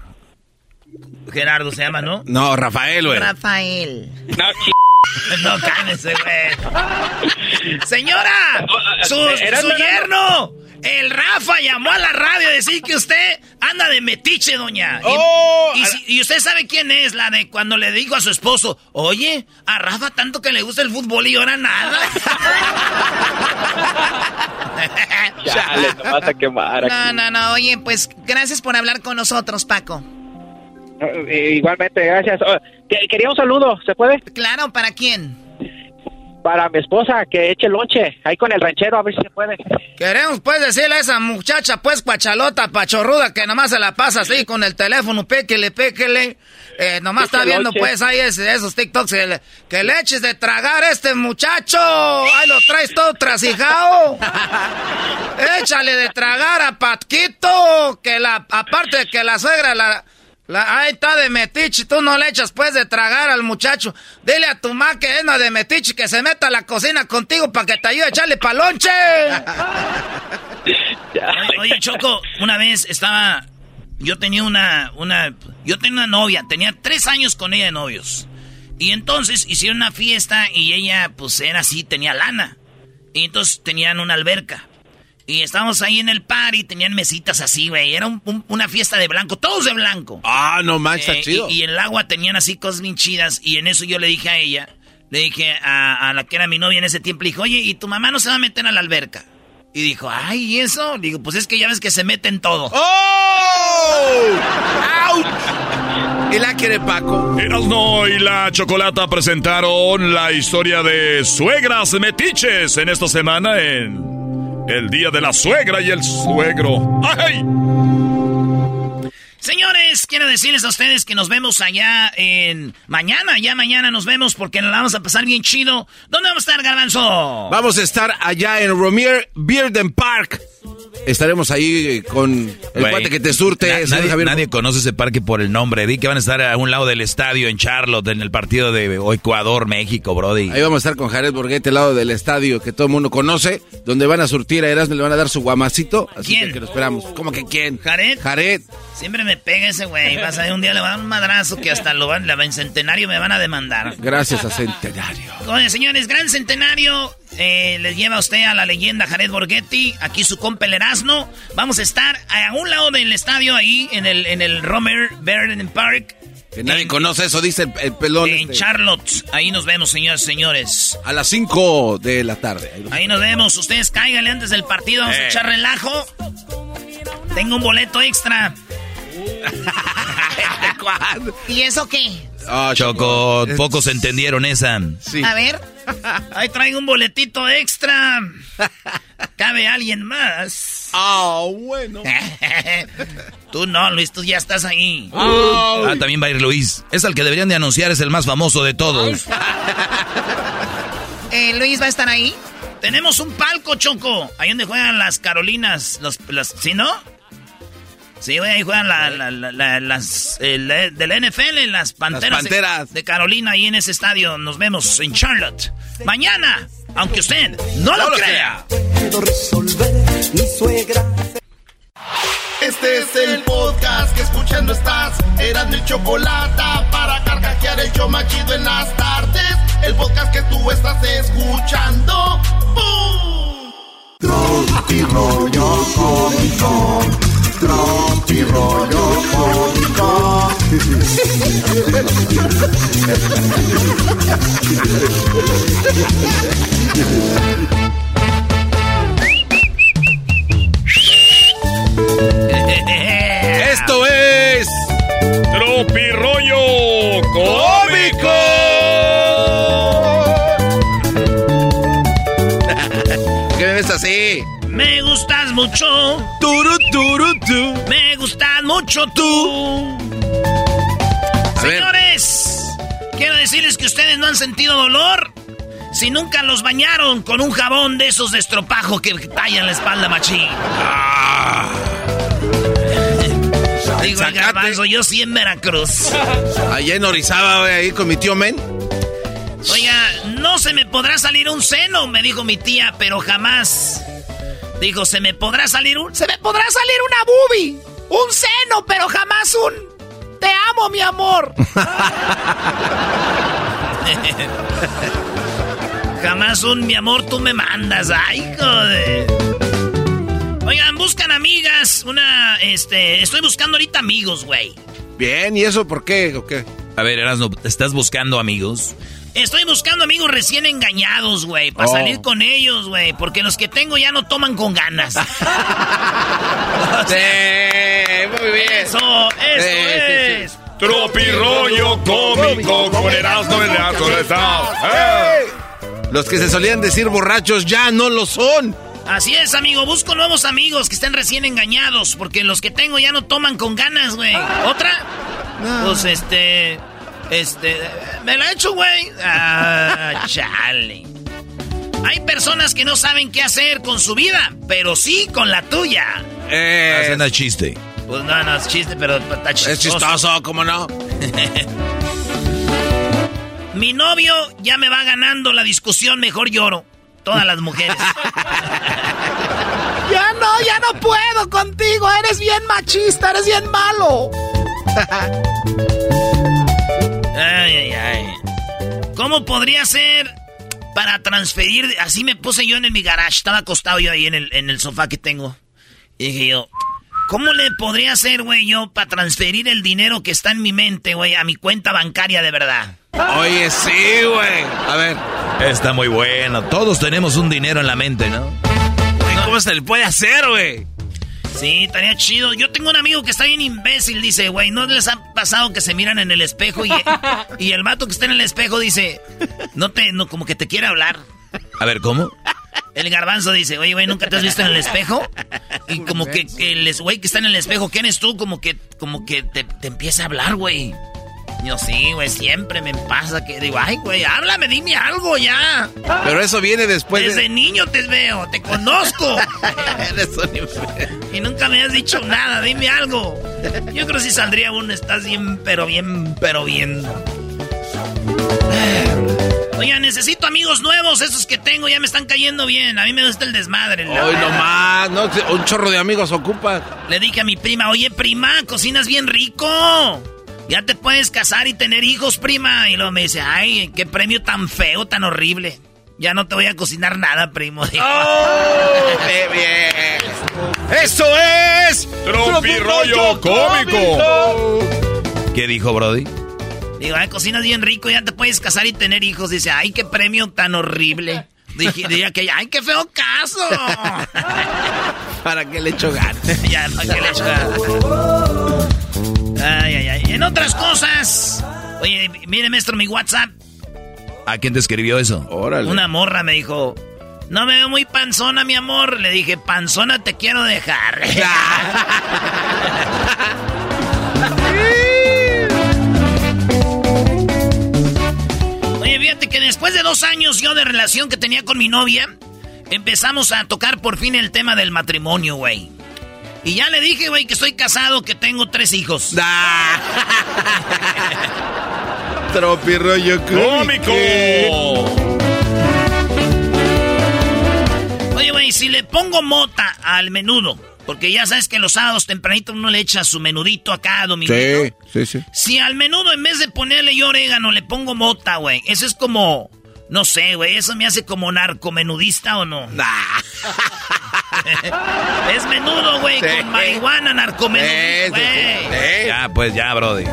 Gerardo se llama, ¿no? No, Rafael, güey. Rafael. No, ch... [laughs] No, cálmese, güey. Señora, su, su yerno, el Rafa llamó a la radio a decir que usted anda de metiche, doña. Y, Oh, y a si- y usted sabe quién es, la de cuando le dijo a su esposo, oye, a Rafa tanto que le gusta el fútbol y ahora nada. Chale, te [laughs] vas a quemar aquí. No, no, no. Oye, pues gracias por hablar con nosotros, Paco. Eh, Igualmente, gracias. Oh, que- quería un saludo, ¿se puede? Claro, ¿para quién? Para mi esposa, que eche lonche ahí con el ranchero, a ver si se puede. Queremos pues decirle a esa muchacha pues cuachalota, pachorruda, que nomás se la pasa así con el teléfono, péquele, péquele. Eh, nomás está viendo pues ahí ese- esos TikToks que le, que le eches de tragar a este muchacho. Ahí lo traes todo trasijao. [laughs] Échale de tragar a Patquito, que la, aparte de que la suegra la... La, ahí está de metiche, tú no le echas pues de tragar al muchacho. Dile a tu ma que es una de metiche que se meta a la cocina contigo para que te ayude a echarle palonche. [laughs] Oye, Choco, una vez estaba. Yo tenía una, una. Yo tenía una novia, tenía tres años con ella de novios. Y entonces hicieron una fiesta y ella, pues era así, tenía lana. Y entonces tenían una alberca. Y estábamos ahí en el party, tenían mesitas así, güey. Era un- un- una fiesta de blanco, todos de blanco. Ah, no manches, Eh, está chido. Y, y en el agua tenían así cosas bien chidas. Y en eso yo le dije a ella, le dije a, a la que era mi novia en ese tiempo, le dije, oye, ¿y tu mamá no se va a meter a la alberca? Y dijo, ay, ¿y eso? Le digo, pues es que ya ves que se mete en todo. ¡Oh! ¡Auch! Y la quiere Paco. Erasno y la Chocolata presentaron la historia de suegras metiches en esta semana en el Día de la Suegra y el Suegro. ¡Ay! Señores, quiero decirles a ustedes que nos vemos allá en mañana, ya mañana nos vemos porque nos la vamos a pasar bien chido. ¿Dónde vamos a estar, Garbanzo? Vamos a estar allá en Romier Bearden Park. Estaremos ahí con el cuate que te surte. na- nadie, Javier. nadie conoce ese parque por el nombre. Vi que van a estar a un lado del estadio en Charlotte, en el partido de Ecuador, México, Brody. Ahí vamos a estar con Jared Borghetti, al lado del estadio que todo el mundo conoce, donde van a surtir a Erasmo le van a dar su guamacito. Así ¿Quién? que, que lo esperamos. ¿Cómo que quién? ¿Jared? Jared. Siempre me pega ese güey. Vas a ver, un día le va a dar un madrazo que hasta lo van, la en centenario me van a demandar. Gracias a Centenario. Oye, señores, gran centenario. Eh, les lleva a usted a la leyenda Jared Borghetti. Aquí su compa el Erasmo. Vamos a estar a un lado del estadio, ahí en el, en el Romer Verden Park. Que nadie conoce eso, dice el, el pelón. En este. Charlotte. Ahí nos vemos, señores, señores. A las 5 de la tarde. Ahí nos- Ahí nos vemos. Ustedes cáiganle antes del partido. Vamos a Eh. echar relajo. Tengo un boleto extra. [laughs] ¿Y eso qué? Ah, Choco, pocos entendieron esa. A ver. [laughs] Ahí traigo un boletito extra. [laughs] ¿Cabe alguien más? Ah, bueno. [laughs] tú no, Luis, tú ya estás ahí. Ah, también va a ir Luis. Es el que deberían de anunciar, es el más famoso de todos. Eh, Luis va a estar ahí. Tenemos un palco, Choco. Ahí donde juegan las Carolinas. Los, las, ¿Sí, no? Sí, güey, ahí juegan la- la- la- la- las el, de la NFL, las Panteras, de- Panteras. De, Carolina, ahí en ese estadio. Nos vemos en Charlotte. Mañana, aunque usted no, lo, crea. Este es el podcast que escuchando estás. Eran mi chocolate para carcajear el yo machido en las tardes. El podcast que tú estás escuchando. ¡Bum! Tropi rollo cómico. Tropi rollo. Esto es. Tropirollo Cómico. Mucho. Turu, turu, tu. Me gustas mucho tú. Señores, quiero decirles que ustedes no han sentido dolor. Si nunca los bañaron con un jabón de esos de estropajo que tallan la espalda machín. Digo el garbanzo, yo sí en Veracruz. Allá en Orizaba, güey, ahí con mi tío Men. Oiga, no se me podrá salir un seno, me dijo mi tía, pero jamás. Dijo, se me podrá salir un. Se me podrá salir una boobie. Un seno, pero jamás un. Te amo, mi amor. [laughs] jamás un mi amor, tú me mandas. Ay, joder. Oigan, buscan amigas. Una, este. Estoy buscando ahorita amigos, güey. Bien, ¿y eso por qué? ¿O qué? A ver, Erasno, ¿estás buscando amigos? Estoy buscando amigos recién engañados, güey, para Oh. salir con ellos, güey, porque los que tengo ya no toman con ganas. [laughs] Sí, muy bien. Eso, eso Sí, sí, sí. es. Tropirollo cómico con Erasmo en la. ¡Eh! Los que se solían decir borrachos ya no lo son. Así es, amigo, busco nuevos amigos que estén recién engañados, porque los que tengo ya no toman con ganas, güey. ¿Otra? Pues este. Este. Me la he hecho, güey. Ah, [laughs] chale. Hay personas que no saben qué hacer con su vida, pero sí con la tuya. Eh, Hacen el chiste. Pues no, no es chiste, pero está chistoso. es chistoso, ¿cómo no? [laughs] Mi novio ya me va ganando la discusión, mejor lloro. Todas las mujeres. [laughs] ya no, ya no puedo contigo. Eres bien machista, eres bien malo. Ay, ay, ay. ¿Cómo podría ser para transferir? Así me puse yo en mi garage. Estaba acostado yo ahí en el, en el sofá que tengo. Y dije yo, ¿cómo le podría hacer, güey, yo para transferir el dinero que está en mi mente, güey, a mi cuenta bancaria de verdad? Oye, sí, güey. A ver. Está muy bueno. Todos tenemos un dinero en la mente, ¿no? ¿Cómo se le puede hacer, güey? Sí, estaría chido. Yo tengo un amigo que está bien imbécil, dice, güey, ¿no les ha pasado que se miran en el espejo y, y el vato que está en el espejo dice, no te, no, como que te quiere hablar? A ver, ¿cómo? El garbanzo dice, oye, güey, ¿nunca te has visto en el espejo? Y como que, que el es- güey que está en el espejo, ¿quién eres tú? Como que, como que te, te empieza a hablar, güey. Yo sí, güey, siempre me pasa que digo, ay, güey, háblame, dime algo ya. Pero eso viene después Desde de... niño te veo, te conozco. [laughs] Eres un. Y nunca me has dicho nada, dime algo. Yo creo que si saldría uno, estás bien, pero bien, pero bien. Oiga, necesito amigos nuevos, esos que tengo ya me están cayendo bien. A mí me gusta el desmadre. la Hoy nomás, no, un chorro de amigos ocupa. Le dije a mi prima, oye, prima, cocinas bien rico. Ya te puedes casar y tener hijos, prima. Y luego me dice, ay, qué premio tan feo, tan horrible. Ya no te voy a cocinar nada, primo. [laughs] Dijo. ¡Qué bien! ¡Eso es! Tropirollo cómico. ¿Qué dijo Brody? Digo, ay, cocinas bien rico, ya te puedes casar y tener hijos. Dice, ay, qué premio tan horrible. Dije, diría que, ay, qué feo caso. [laughs] ¿Para qué le echo ganas? [laughs] ya, para qué le echo ganas. Ay, ay, ay. En otras cosas. Oye, mire, maestro, mi WhatsApp. ¿A quién te escribió eso? Órale. Una morra me dijo, no me veo muy panzona, mi amor. Le dije, panzona te quiero dejar. [laughs] Oye, fíjate que después de dos años yo de relación que tenía con mi novia, empezamos a tocar por fin el tema del matrimonio, güey. Y ya le dije, güey, que estoy casado, que tengo tres hijos. [laughs] Tropirollo ¡Cómico! Oye, güey, si le pongo mota al menudo, porque ya sabes que los sábados tempranito uno le echa su menudito acá, dominguito. Sí, sí, sí. Si al menudo en vez de ponerle yo orégano le pongo mota, güey, eso es como, no sé, güey, eso me hace como narcomenudista o no. [laughs] es menudo, güey, Sí. con marihuana, sí, güey. sí. Sí. Ya, pues ya, Brody.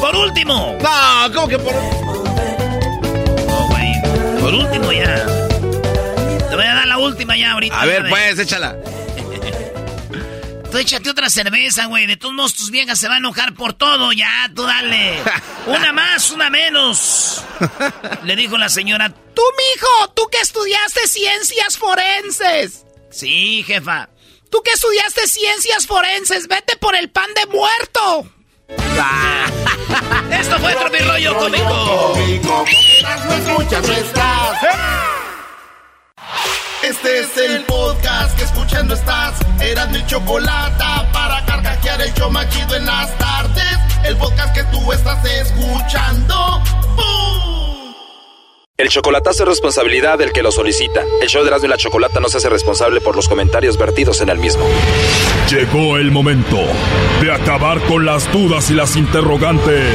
Por último. No, ¿cómo que por...? No, güey. Por último ya. Te voy a dar la última ya ahorita. A ver, pues, échala. Tú échate otra cerveza, güey. De todos modos, tus viejas se van a enojar por todo. Ya, tú dale. [laughs] Una más, una menos. Le dijo la señora, tú, mijo, tú que estudiaste ciencias forenses. Sí, jefa. Tú que estudiaste ciencias forenses, vete por el pan de muerto. Ah. [laughs] Esto fue otro rollo cómico. Este es el podcast que escuchando estás. Eran mi chocolate para carcajear el yo machido en las tardes. El podcast que tú estás escuchando. El chocolatazo es responsabilidad del que lo solicita. El show de Erasmo y la Chocolata no se hace responsable por los comentarios vertidos en el mismo. Llegó el momento de acabar con las dudas y las interrogantes.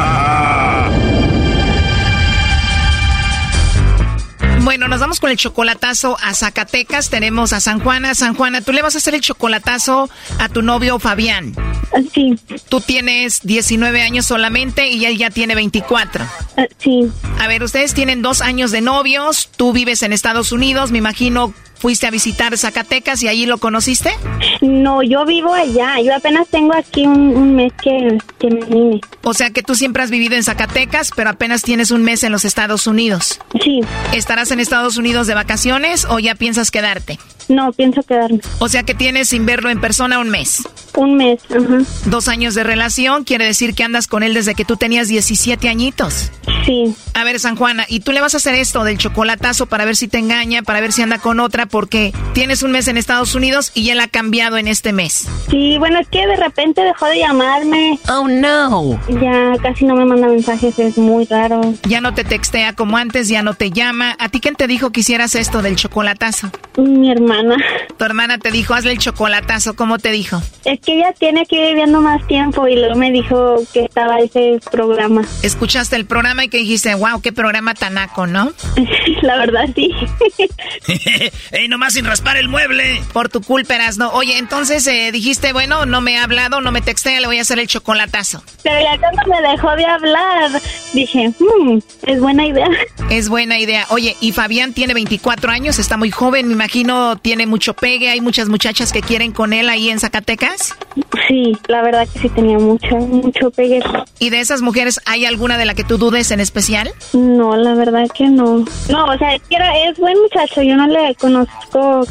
Bueno, nos vamos con el chocolatazo a Zacatecas. Tenemos a San Juana. San Juana, tú le vas a hacer el chocolatazo a tu novio Fabián. Sí. Tú tienes 19 años solamente y él ya tiene 24. Sí. A ver, ustedes tienen dos años de novios. Tú vives en Estados Unidos. Me imagino fuiste a visitar Zacatecas y allí lo conociste. No, yo vivo allá. Yo apenas tengo aquí un, mes que, que me vine. O sea que tú siempre has vivido en Zacatecas, pero apenas tienes un mes en los Estados Unidos. Sí. ¿Estarás en Estados Unidos de vacaciones o ya piensas quedarte? No, pienso quedarme. O sea que tienes sin verlo en persona un mes. Un mes, ajá. Dos años de relación, quiere decir que andas con él desde que tú tenías 17 añitos. Sí. A ver, San Juana, ¿y tú le vas a hacer esto del chocolatazo para ver si te engaña, para ver si anda con otra? Porque tienes un mes en Estados Unidos y él ha cambiado en este mes. Sí, bueno, es que de repente dejó de llamarme. Oh, no. Ya casi no me manda mensajes, es muy raro. Ya no te textea como antes, ya no te llama. ¿A ti quién te dijo que hicieras esto del chocolatazo? Mi hermana. Tu hermana te dijo, hazle el chocolatazo. ¿Cómo te dijo? Es que ella tiene que ir viviendo más tiempo y luego me dijo que estaba ese programa. Escuchaste el programa y que dijiste, wow, qué programa tanaco, ¿no? [laughs] La verdad, sí. [laughs] ¡Ey, nomás sin raspar el mueble! Por tu culpa, no. Oye, entonces eh, dijiste, bueno, no me ha hablado, no me textea, le voy a hacer el chocolatazo. Pero ya cuando me dejó de hablar, dije, hmm, es buena idea. Es buena idea. Oye, y Fabián tiene 24 años, está muy joven, me imagino, tiene mucho pegue, hay muchas muchachas que quieren con él ahí en Zacatecas. Sí, la verdad que sí tenía mucho, mucho pegue. ¿Y de esas mujeres hay alguna de la que tú dudes en especial? No, la verdad que no. No, o sea, es buen muchacho, yo no le conozco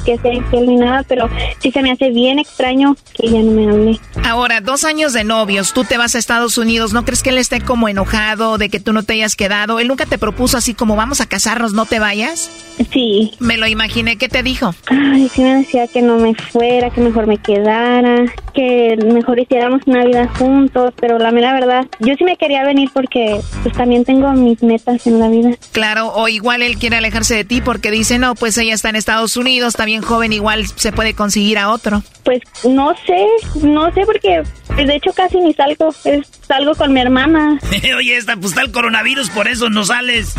que sea infiel ni nada, pero sí se me hace bien extraño que ya no me hable. Ahora, dos años de novios, tú te vas a Estados Unidos, ¿no crees que él esté como enojado de que tú no te hayas quedado? ¿Él nunca te propuso así como vamos a casarnos, no te vayas? Sí. Me lo imaginé, ¿qué te dijo? Ay, sí me decía que no me fuera, que mejor me quedara, que mejor hiciéramos una vida juntos, pero la mera verdad, yo sí me quería venir porque pues también tengo mis metas en la vida. Claro, o igual él quiere alejarse de ti porque dice, no, pues ella está en Estados Unidos, está bien joven, igual se puede conseguir a otro. Pues no sé, no sé porque de hecho casi ni salgo, salgo con mi hermana. [laughs] Oye, esta pues está el coronavirus, por eso no sales.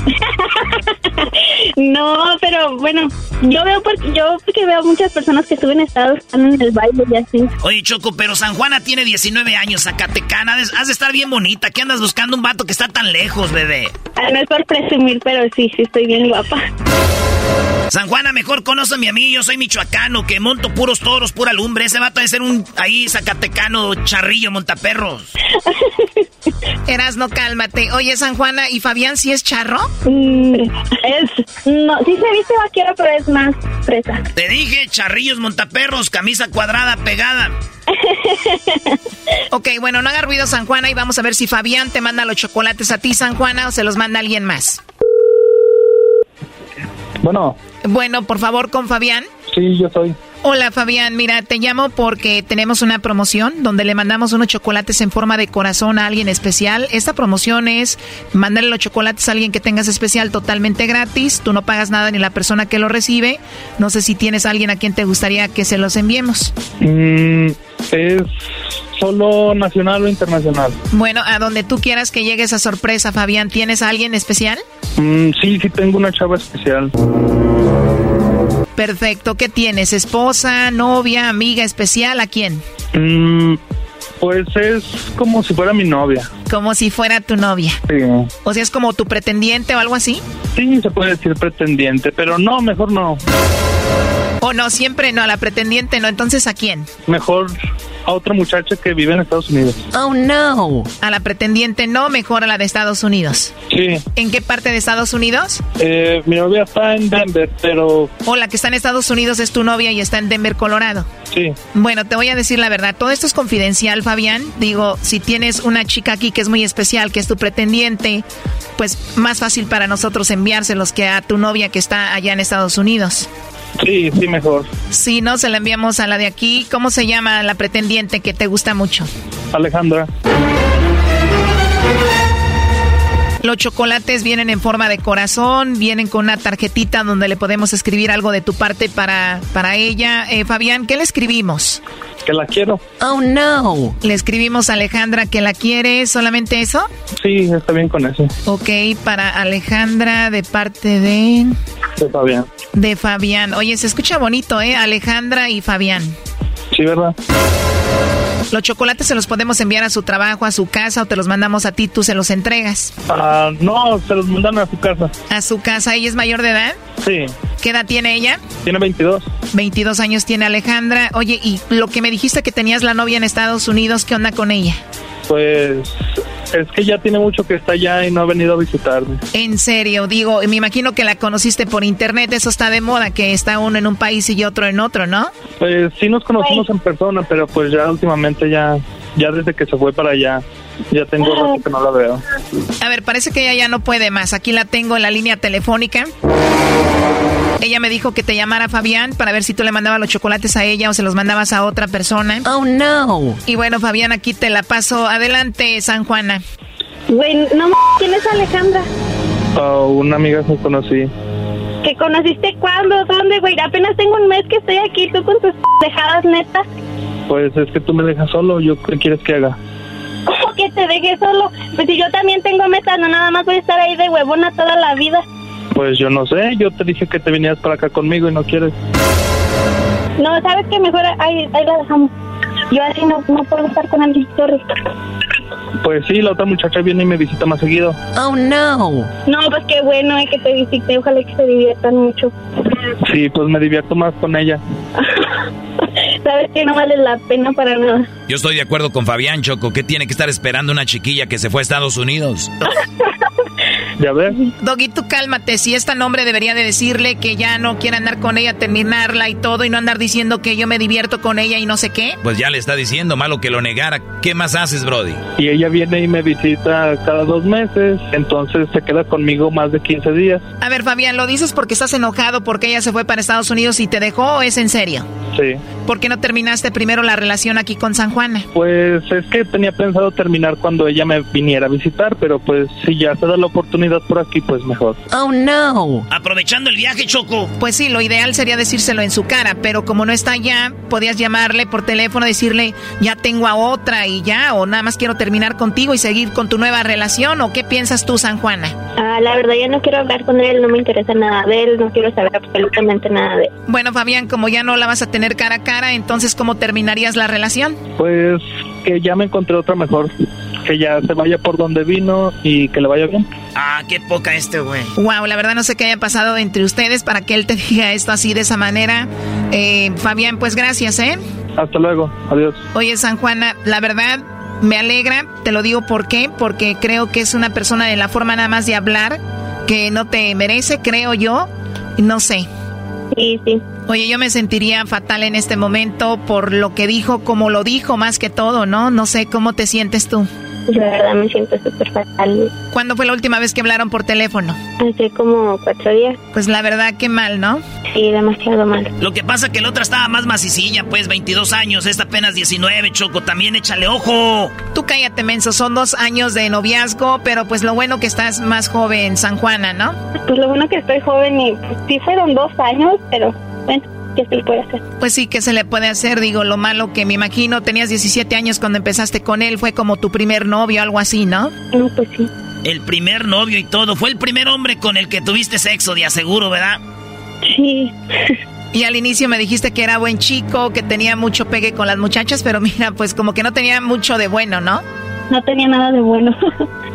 no, pero bueno, yo veo porque yo porque veo muchas personas que suben estados están en el baile y así. Oye, Choco, pero San Juana tiene 19 años, Zacatecana, has de estar bien bonita. ¿Qué andas buscando un vato que está tan lejos, bebé? Ah, no es por presumir, pero sí, sí estoy bien guapa. San Juana, mejor conoce a mí, yo soy michoacano, que monto puros toros, pura lumbre. Ese vato debe ser un ahí zacatecano, charrillo, montaperros. [laughs] Eras, no cálmate. Oye, San Juana, ¿y Fabián sí es charro? Mm, es, no, sí se viste vaquero, pero es más fresa. Te dije, charrillos, montaperros, camisa cuadrada, pegada. ok, bueno, no haga ruido San Juana y vamos a ver si Fabián te manda los chocolates a ti, San Juana, o se los manda alguien más. Bueno. Bueno, por favor, con Fabián. Sí, yo soy. Hola Fabián, mira, te llamo porque tenemos una promoción donde le mandamos unos chocolates en forma de corazón a alguien especial. Esta promoción es mandarle los chocolates a alguien que tengas especial totalmente gratis. Tú no pagas nada ni la persona que lo recibe. No sé si tienes a alguien a quien te gustaría que se los enviemos. Mm, es solo nacional o internacional. Bueno, a donde tú quieras que llegue esa sorpresa, Fabián, ¿tienes a alguien especial? Mm, sí, sí tengo una chava especial. Perfecto. ¿Qué tienes? ¿Esposa, novia, amiga especial? ¿A quién? Mm, Pues es como si fuera mi novia. Como si fuera tu novia. Sí. O sea, es como tu pretendiente o algo así. Sí, se puede decir pretendiente, pero no, mejor no. O no, siempre no, a la pretendiente no. Entonces, ¿a quién? Mejor a otra muchacha que vive en Estados Unidos. Oh, no. A la pretendiente no, mejor a la de Estados Unidos. Sí. ¿En qué parte de Estados Unidos? Eh, mi novia está en Denver, pero... O la que está en Estados Unidos es tu novia y está en Denver, Colorado. Sí. Bueno, te voy a decir la verdad. Todo esto es confidencial, Fabián. Digo, si tienes una chica aquí que es muy especial, que es tu pretendiente, pues más fácil para nosotros enviárselos que a tu novia que está allá en Estados Unidos. Sí, sí, mejor. Si no, se la enviamos a la de aquí. ¿Cómo se llama la pretendiente que te gusta mucho? Alejandra. Los chocolates vienen en forma de corazón, vienen con una tarjetita donde le podemos escribir algo de tu parte para, para ella. Eh, Fabián, ¿qué le escribimos? Que la quiero. Oh, no. Le escribimos a Alejandra que la quiere, ¿solamente eso? Sí, está bien con eso. Ok, para Alejandra de parte de... De Fabián. De Fabián. Oye, se escucha bonito, ¿eh? Alejandra y Fabián. Sí, ¿verdad? Los chocolates se los podemos enviar a su trabajo, a su casa o te los mandamos a ti, tú se los entregas. Ah, no, se los mandan a su casa. ¿A su casa? ¿Ella es mayor de edad? Sí. ¿Qué edad tiene ella? Tiene 22. 22 años tiene Alejandra. Oye, y lo que me dijiste que tenías la novia en Estados Unidos, ¿qué onda con ella? Pues es que ya tiene mucho que está allá y no ha venido a visitarme. En serio, digo, me imagino que la conociste por internet, eso está de moda, que está uno en un país y otro en otro, ¿no? Pues sí nos conocimos en persona, pero pues ya últimamente ya, ya desde que se fue para allá, ya tengo rato que no la veo. A ver, parece que ella ya no puede más. Aquí la tengo en la línea telefónica. Ella me dijo que te llamara Fabián para ver si tú le mandabas los chocolates a ella o se los mandabas a otra persona. Oh, no. Y bueno, Fabián, aquí te la paso. Adelante, San Juana. Güey, no m [laughs] ¿quién es Alejandra? Ah, una amiga que conocí. ¿Que conociste cuándo? ¿Dónde, güey? Apenas tengo un mes que estoy aquí, tú con tus [laughs] dejadas netas. Pues es que tú me dejas solo, ¿yo qué quieres que haga? ¿Cómo [laughs] que te deje solo? Pues si yo también tengo metas, no nada más voy a estar ahí de huevona toda la vida. Pues yo no sé, yo te dije que te vinieras para acá conmigo y no quieres. No, ¿sabes qué? Mejor ahí, ahí la dejamos. Yo así no, no puedo estar con alguien, sorry. Pues sí, la otra muchacha viene y me visita más seguido. Oh, no. No, pues qué bueno eh, que te visite, ojalá que se diviertan mucho. Sí, pues me divierto más con ella. [laughs] Sabes que no vale la pena para nada. Yo estoy de acuerdo con Fabián Choco. ¿Qué tiene que estar esperando una chiquilla que se fue a Estados Unidos? [laughs] Ya ves. Doggy, tú cálmate. Si esta nombre debería de decirle que ya no quiere andar con ella, terminarla y todo, y no andar diciendo que yo me divierto con ella y no sé qué. Pues ya le está diciendo, malo que lo negara. ¿Qué más haces, Brody? Y ella viene y me visita cada dos meses, entonces se queda conmigo más de 15 días. A ver, Fabián, ¿lo dices porque estás enojado porque ella se fue para Estados Unidos y te dejó o es en serio? Sí. ¿Por qué no terminaste primero la relación aquí con San Juana? Pues es que tenía pensado terminar cuando ella me viniera a visitar, pero pues si ya se da la oportunidad por aquí, pues mejor. Oh, no. Aprovechando el viaje, Choco. Pues sí, lo ideal sería decírselo en su cara, pero como no está allá, podías llamarle por teléfono, decirle, ya tengo a otra y ya, o nada más quiero terminar contigo y seguir con tu nueva relación, o qué piensas tú, San Juana? Ah, la verdad, ya no quiero hablar con él, no me interesa nada de él, no quiero saber absolutamente nada de él. Bueno, Fabián, como ya no la vas a tener cara a cara, entonces, ¿cómo terminarías la relación? Pues que ya me encontré otra mejor. Que ya se vaya por donde vino y que le vaya bien. Ah, qué poca este, güey. Wow, la verdad no sé qué haya pasado entre ustedes para que él te [laughs] diga esto así de esa manera. Eh, Fabián, pues gracias, ¿eh? Hasta luego, adiós. Oye, San Juana, la verdad me alegra, te lo digo por qué, porque creo que es una persona de la forma nada más de hablar que no te merece, creo yo, no sé. Sí, sí. Oye, yo me sentiría fatal en este momento por lo que dijo, como lo dijo más que todo, ¿no? No sé cómo te sientes tú. La verdad me siento súper fatal. ¿Cuándo fue la última vez que hablaron por teléfono? Hace como cuatro días. Pues la verdad que mal, ¿no? Sí, demasiado mal. Lo que pasa que la otra estaba más macicilla, pues 22 años, esta apenas 19, Choco, también échale ojo. Tú cállate, menso, son dos años de noviazgo, pero pues lo bueno que estás más joven, San Juana, ¿no? Pues lo bueno que estoy joven y pues, sí fueron dos años, pero bueno. ¿Qué se le puede hacer? Pues sí, ¿qué se le puede hacer? Digo, lo malo que me imagino, tenías 17 años cuando empezaste con él, fue como tu primer novio, algo así, ¿no? No, pues sí. El primer novio y todo, fue el primer hombre con el que tuviste sexo, de aseguro, ¿verdad? Sí. Y al inicio me dijiste que era buen chico, que tenía mucho pegue con las muchachas, pero mira, pues como que no tenía mucho de bueno, ¿no? No tenía nada de bueno.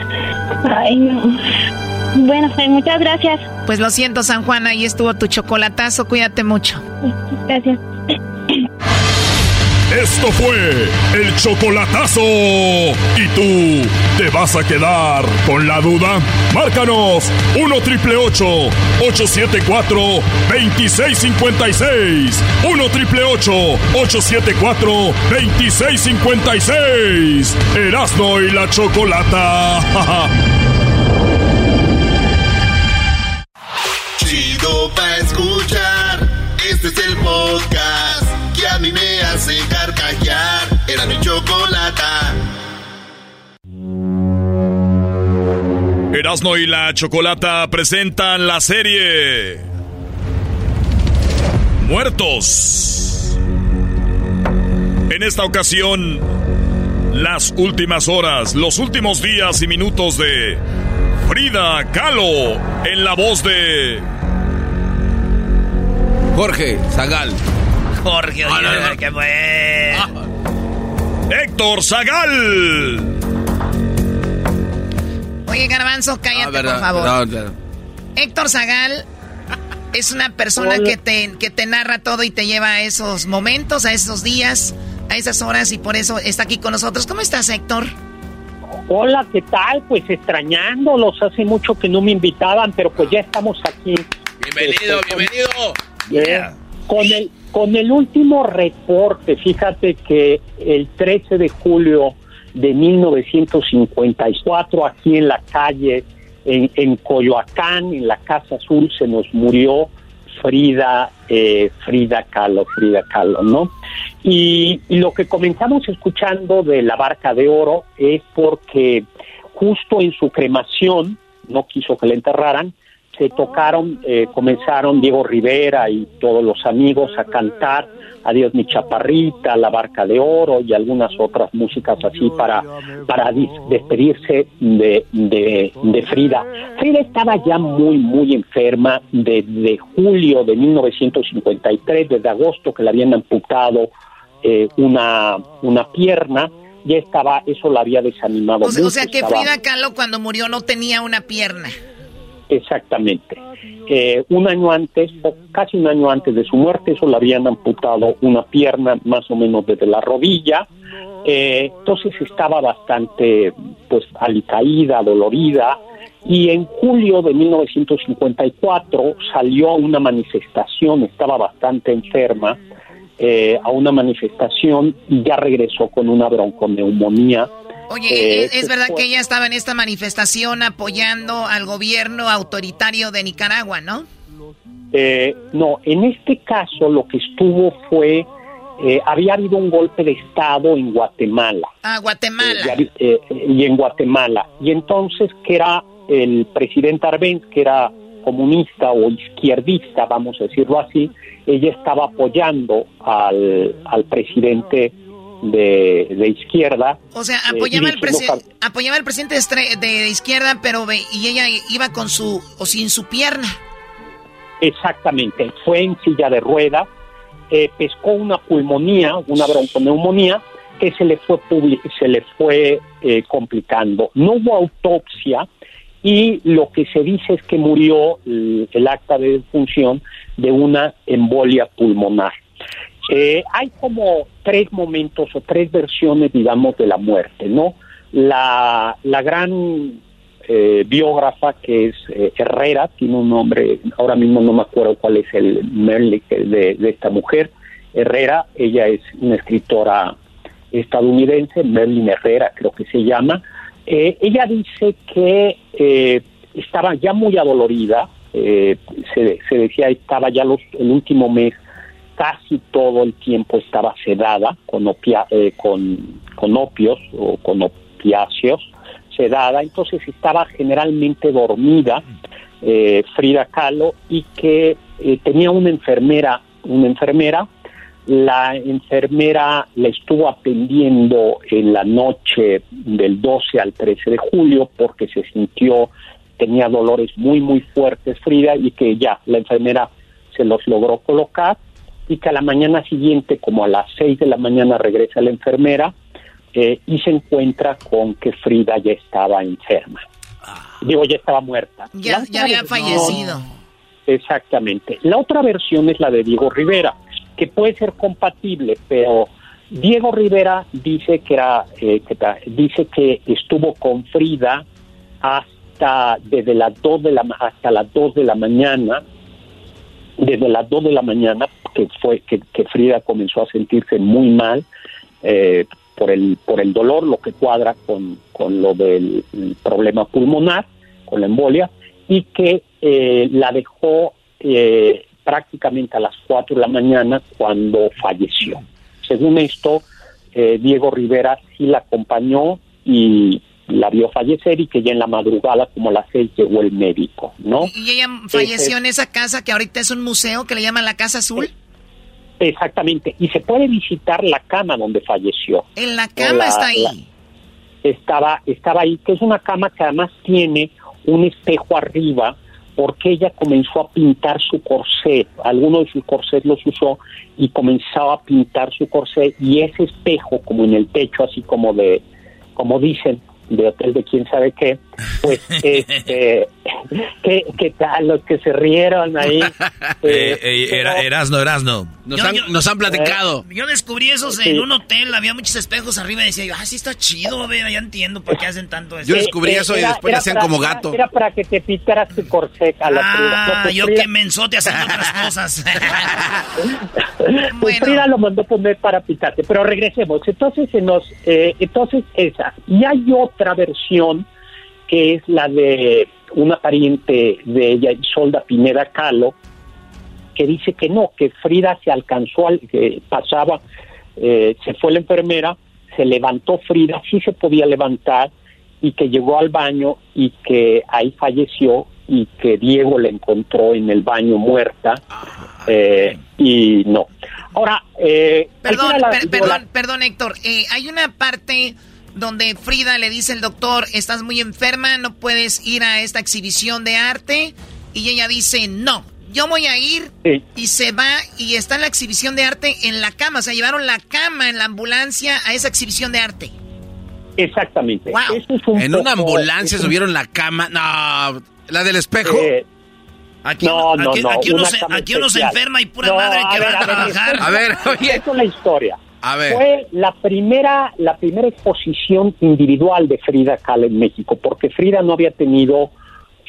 [laughs] Ay, no. Bueno, pues muchas gracias. Pues lo siento, San Juan, ahí estuvo tu chocolatazo, cuídate mucho. Gracias. Esto fue el chocolatazo. ¿Y tú te vas a quedar con la duda? Márcanos 1 triple 874 2656. 1 triple 874 2656. Erasno y la chocolata. [laughs] Chido pa' escuchar. Este es el podcast que a mí me hace carcajear. Era mi chocolata. Erasno y la chocolata presentan la serie Muertos. En esta ocasión, las últimas horas, los últimos días y minutos de Frida Kahlo en la voz de Jorge Zagal. Jorge, oye, Ah, no, no. qué fue. Héctor Zagal. Oye, Garbanzo, cállate, Ah, verdad, por favor. Héctor Zagal es una persona que te, que te narra todo y te lleva a esos momentos, a esos días, a esas horas y por eso está aquí con nosotros. ¿Cómo estás, Héctor? Hola, ¿qué tal? Pues extrañándolos, hace mucho que no me invitaban, pero pues ya estamos aquí. Bienvenido, Este, con- bienvenido. Eh, Con el, con el último reporte, fíjate que el 13 de julio de 1954, aquí en la calle, en, en Coyoacán, en la Casa Azul, se nos murió Frida, eh, Frida Kahlo, Frida Kahlo, ¿no? Y, y lo que comenzamos escuchando de la Barca de Oro es porque justo en su cremación, no quiso que la enterraran, se tocaron, eh, comenzaron Diego Rivera y todos los amigos a cantar Adiós mi chaparrita, La Barca de Oro y algunas otras músicas así para, para despedirse de, de, de Frida. Frida estaba ya muy, muy enferma desde julio de 1953, desde agosto que le habían amputado eh, una, una pierna, ya estaba, eso la había desanimado O sea, o sea que estaba- Frida Kahlo cuando murió no tenía una pierna. Exactamente. Eh, un año antes, o casi un año antes de su muerte, eso le habían amputado una pierna más o menos desde la rodilla. Eh, entonces estaba bastante, pues, alicaída, dolorida. Y en julio de 1954 salió a una manifestación, estaba bastante enferma, eh, a una manifestación y ya regresó con una bronconeumonía. Oye, Eh, ¿es, es verdad fue- que ella estaba en esta manifestación apoyando al gobierno autoritario de Nicaragua, ¿no? Eh, no, en este caso lo que estuvo fue, eh, había habido un golpe de Estado en Guatemala. Ah, Guatemala. Eh, y en Guatemala. Y entonces que era el presidente Arbenz, que era comunista o izquierdista, vamos a decirlo así, ella estaba apoyando al, al presidente de, de izquierda. O sea, eh, apoyaba, al dirigiendo presi- apoyaba al presidente de, de- izquierda, pero ve- y ella iba con su o sin su pierna. Exactamente, fue en silla de ruedas, eh, pescó una pulmonía, una bronconeumonía, que se le fue, se le fue eh, complicando. No hubo autopsia y lo que se dice es que murió el, el acta de defunción de una embolia pulmonar. Eh, hay como tres momentos o tres versiones, digamos, de la muerte, ¿no? La, la gran eh, biógrafa que es eh, Herrera, tiene un nombre, ahora mismo no me acuerdo cuál es el Merlick de, de esta mujer, Herrera, ella es una escritora estadounidense, Merlin Herrera creo que se llama, Eh, ella dice que eh, estaba ya muy adolorida, se, se decía estaba ya los, el último mes casi todo el tiempo estaba sedada con, opia- eh, con, con opios o con opiáceos, sedada, entonces estaba generalmente dormida eh, Frida Kahlo y que eh, tenía una enfermera, una enfermera, la enfermera la estuvo atendiendo en la noche del 12 al 13 de julio porque se sintió, tenía dolores muy, muy fuertes Frida y que ya la enfermera se los logró colocar y que a la mañana siguiente, como a las 6 de la mañana, regresa la enfermera eh, y se encuentra con que Frida ya estaba enferma. Digo, ya estaba muerta. Ya, había fallecido. Exactamente. La otra versión es la de Diego Rivera, que puede ser compatible, pero Diego Rivera dice que era, eh, que dice que estuvo con Frida hasta desde las dos de la ma- hasta las 2 de la mañana, desde las 2 de la mañana que fue que, que Frida comenzó a sentirse muy mal eh, por el por el dolor, lo que cuadra con, con lo del el problema pulmonar, con la embolia, y que eh, la dejó eh, prácticamente a las 4 de la mañana cuando falleció. Según esto, eh, Diego Rivera sí la acompañó y la vio fallecer y que ya en la madrugada, como a las 6, llegó el médico, ¿no? Y ella falleció Ese- en esa casa que ahorita es un museo que le llaman la Casa Azul. Exactamente, y se puede visitar la cama donde falleció. En la cama La- está ahí. la- estaba, estaba ahí, que es una cama que además tiene un espejo arriba, porque ella comenzó a pintar su corset, alguno de sus corsets los usó y comenzaba a pintar su corset y ese espejo como en el techo, así como de, como dicen, de hotel de quién sabe qué, pues [laughs] este, que, que tal, los que se rieron ahí. [laughs] Eh, eh, era, Erasno, Erasno. Nos, han, nos han platicado. Yo descubrí esos en un hotel, había muchos espejos arriba y decía yo, ah, sí está chido, a ver, ya entiendo por qué hacen tanto eso. Eh, eh, era- era para- Era, era para que te pintaras tu corset a la. Ah, No, yo que mensote haciendo otras cosas. [laughs] Pues Frida lo mandó poner para pintarte, pero regresemos. Entonces se nos, eh, entonces esa. Y hay otra versión que es la de una pariente de ella, Isolda Pineda Calo, que dice que no, que Frida se alcanzó, al, que pasaba, eh, se fue la enfermera, se levantó Frida, sí se podía levantar, y que llegó al baño y que ahí falleció y que Diego la encontró en el baño muerta eh, y no. Ahora, eh, Perdón, per- perdón, la- perdón, Héctor. Eh, hay una parte donde Frida le dice al doctor, estás muy enferma, no puedes ir a esta exhibición de arte. Y ella dice, no, yo voy a ir. Y se va y está en la exhibición de arte en la cama. O sea, llevaron la cama en la ambulancia a esa exhibición de arte. Exactamente. Eso es un En una ambulancia un- subieron la cama. No, la del espejo. Eh, Aquí, no, no, aquí- no, aquí uno se- aquí uno se especial. enferma y pura No, madre que a ver, va a a ver, trabajar. A ver, oye. Esa es la historia. Fue la primera, la primera exposición individual de Frida Kahlo en México, porque Frida no había tenido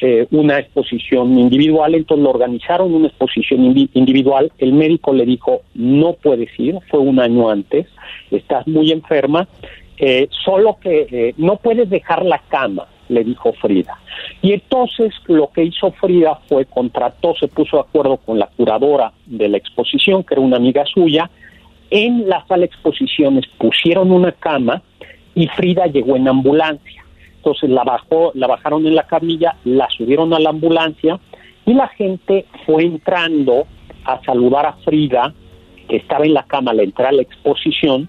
eh, una exposición individual, entonces lo organizaron una exposición indi- individual. El médico le dijo, no puedes ir, fue un año antes, estás muy enferma, eh, solo que eh, no puedes dejar la cama, le dijo Frida. Y entonces lo que hizo Frida fue contrató, se puso de acuerdo con la curadora de la exposición, que era una amiga suya, en la sala de exposiciones pusieron una cama y Frida llegó en ambulancia. Entonces la bajó, la bajaron en la camilla, la subieron a la ambulancia y la gente fue entrando a saludar a Frida, que estaba en la cama al entrar a la exposición.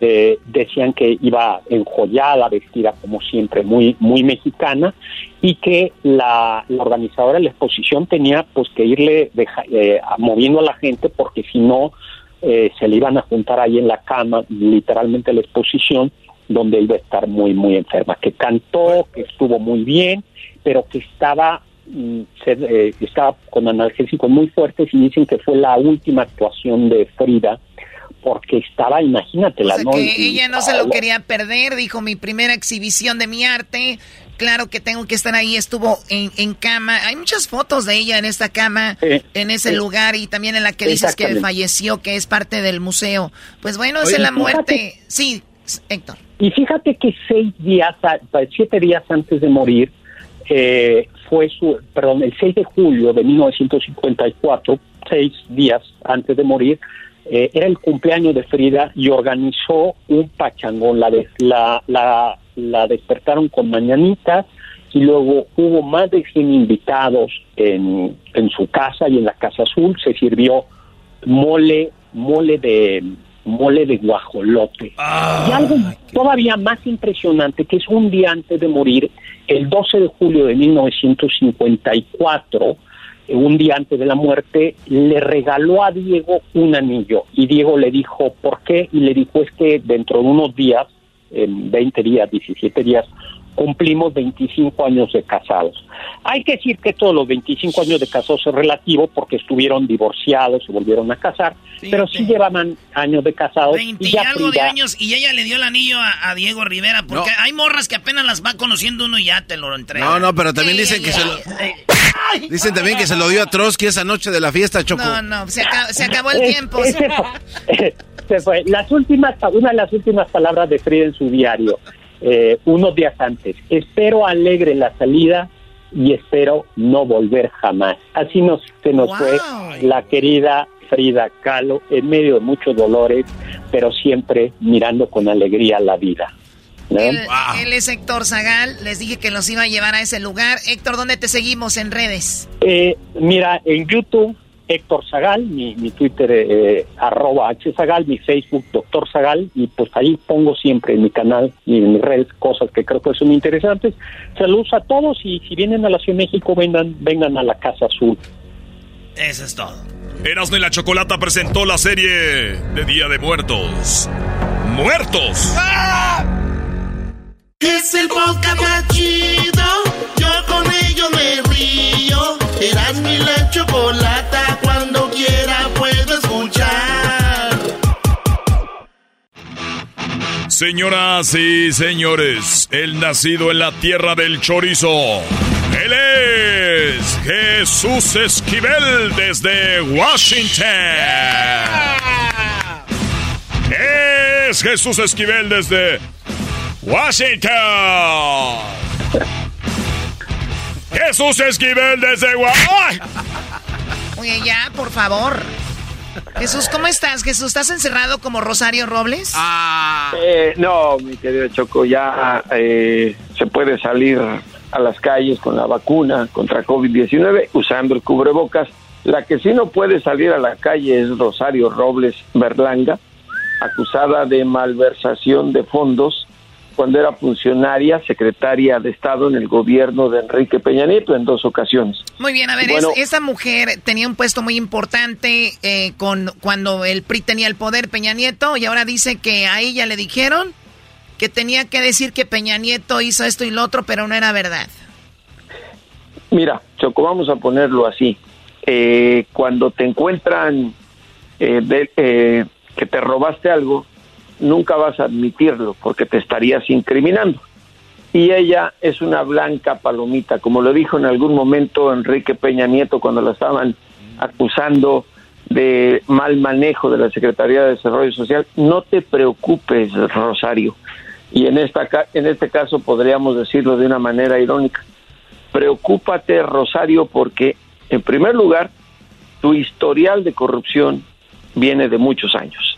Eh, decían que iba enjollada, vestida como siempre, muy, muy mexicana, y que la, organizadora de la exposición tenía pues que irle eh, moviendo a la gente porque si no eh, se le iban a juntar ahí en la cama, literalmente la exposición, donde iba a estar muy, muy enferma, que cantó, que estuvo muy bien, pero que estaba, mm, se- eh, estaba con analgésicos muy fuertes y dicen que fue la última actuación de Frida, porque estaba, imagínatela, O sea, ¿no? que Y- ella no se lo quería perder, dijo mi primera exhibición de mi arte. Claro que tengo que estar ahí, estuvo en, en cama. Hay muchas fotos de ella en esta cama, en ese sí. lugar y también en la que dices que falleció, que es parte del museo. Pues bueno, Oye, es la fíjate- muerte. Sí, Héctor. Y fíjate que seis días, siete días antes de morir, eh, fue su, perdón, el 6 de julio de 1954, seis días antes de morir, eh, era el cumpleaños de Frida y organizó un pachangón. La, la, la, la despertaron con mañanitas y luego hubo más de 100 invitados en, en su casa y en la Casa Azul. Se sirvió mole, mole de mole de guajolote. Y algo todavía más impresionante, que es un día antes de morir, el 12 de julio de 1954, un día antes de la muerte, le regaló a Diego un anillo y Diego le dijo, ¿por qué? Y le dijo, es que dentro de unos días, en 20 días, 17 días, cumplimos 25 años de casados. Hay que decir que todos los 25 años de casados es relativo porque estuvieron divorciados, se volvieron a casar, pero sí llevaban años de casados. 20 y algo de años y ella le dio el anillo a, a Diego Rivera porque hay morras que apenas las va conociendo uno y ya te lo entrega. No, no, pero también dicen que se lo... Dicen también que se lo dio a Trotsky esa noche de la fiesta, Choco. No, no, se, acabó, se acabó el Es- tiempo. fue- [laughs] se fue. Las últimas, una de las últimas palabras de Frida en su diario, eh, unos días antes. Espero alegre la salida y espero no volver jamás. Así nos, se nos fue la querida Frida Kahlo en medio de muchos dolores, pero siempre mirando con alegría la vida. ¿no? Él, él es Héctor Zagal. Les dije que los iba a llevar a ese lugar. Héctor, ¿dónde te seguimos en redes? Eh, mira, en YouTube, Héctor Zagal, mi, mi Twitter, eh, arroba hzagal, mi Facebook, doctor Zagal, y pues ahí pongo siempre en mi canal y en mis redes cosas que creo que son interesantes. Saludos a todos y si vienen a la Ciudad de México, vengan, vengan a la Casa Azul. Eso es todo. Erasmo y la Chocolata presentó la serie de Día de Muertos. ¡Muertos! Es el podcast más chido. Yo con ello me río. Eras mi la chocolata. Cuando quiera puedo escuchar. Señoras y señores, el nacido en la tierra del chorizo. Él es Jesús Esquivel desde Washington. Es Jesús Esquivel desde Washington. Jesús Esquivel desde Washington. Oye, ya, por favor. Jesús, ¿cómo estás? Jesús, ¿estás encerrado como Rosario Robles? Eh, no, mi querido Choco, ya eh, se puede salir a las calles con la vacuna contra COVID-19 usando el cubrebocas. La que sí no puede salir a la calle es Rosario Robles Berlanga, acusada de malversación de fondos cuando era funcionaria, secretaria de Estado en el gobierno de Enrique Peña Nieto en dos ocasiones. Muy bien, a ver, Bueno. es- esa mujer tenía un puesto muy importante eh, con cuando el PRI tenía el poder, Peña Nieto, y ahora dice que a ella le dijeron que tenía que decir que Peña Nieto hizo esto y lo otro, pero no era verdad. Mira, Choco, vamos a ponerlo así. Eh, cuando te encuentran eh, de- eh, que te robaste algo, nunca vas a admitirlo porque te estarías incriminando. Y ella es una blanca palomita, como lo dijo en algún momento Enrique Peña Nieto cuando la estaban acusando de mal manejo de la Secretaría de Desarrollo Social. No te preocupes, Rosario. Y en, esta, en este caso podríamos decirlo de una manera irónica preocúpate, Rosario, porque, en primer lugar, tu historial de corrupción viene de muchos años.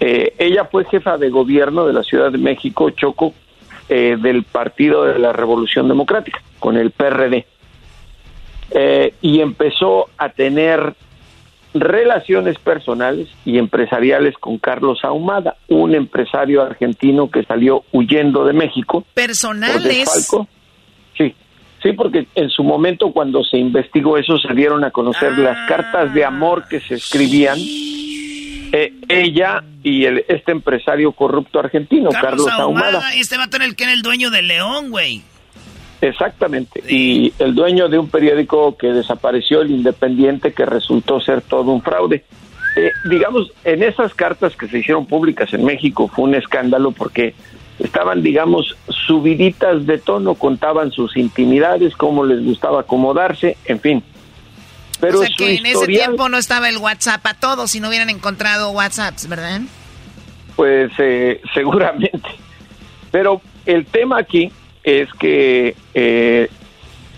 Eh, ella fue jefa de gobierno de la Ciudad de México, Choco, eh, del Partido de la Revolución Democrática, con el PRD. Eh, y empezó a tener relaciones personales y empresariales con Carlos Ahumada, un empresario argentino que salió huyendo de México Personales. Sí, sí, porque en su momento cuando se investigó eso se dieron a conocer Ah. las cartas de amor que se escribían eh, ella y el, este empresario corrupto argentino, Carlos, Ahumada. Ahumada, este vato era el que era el dueño del León, güey. Exactamente. Y el dueño de un periódico que desapareció, el Independiente, que resultó ser todo un fraude. Eh, digamos, en esas cartas que se hicieron públicas en México fue un escándalo porque estaban, digamos, subiditas de tono, contaban sus intimidades, cómo les gustaba acomodarse, en fin. Pero o sea que en ese tiempo no estaba el WhatsApp a todos si no hubieran encontrado WhatsApps, ¿verdad? Pues eh, [laughs] seguramente. Pero el tema aquí es que eh,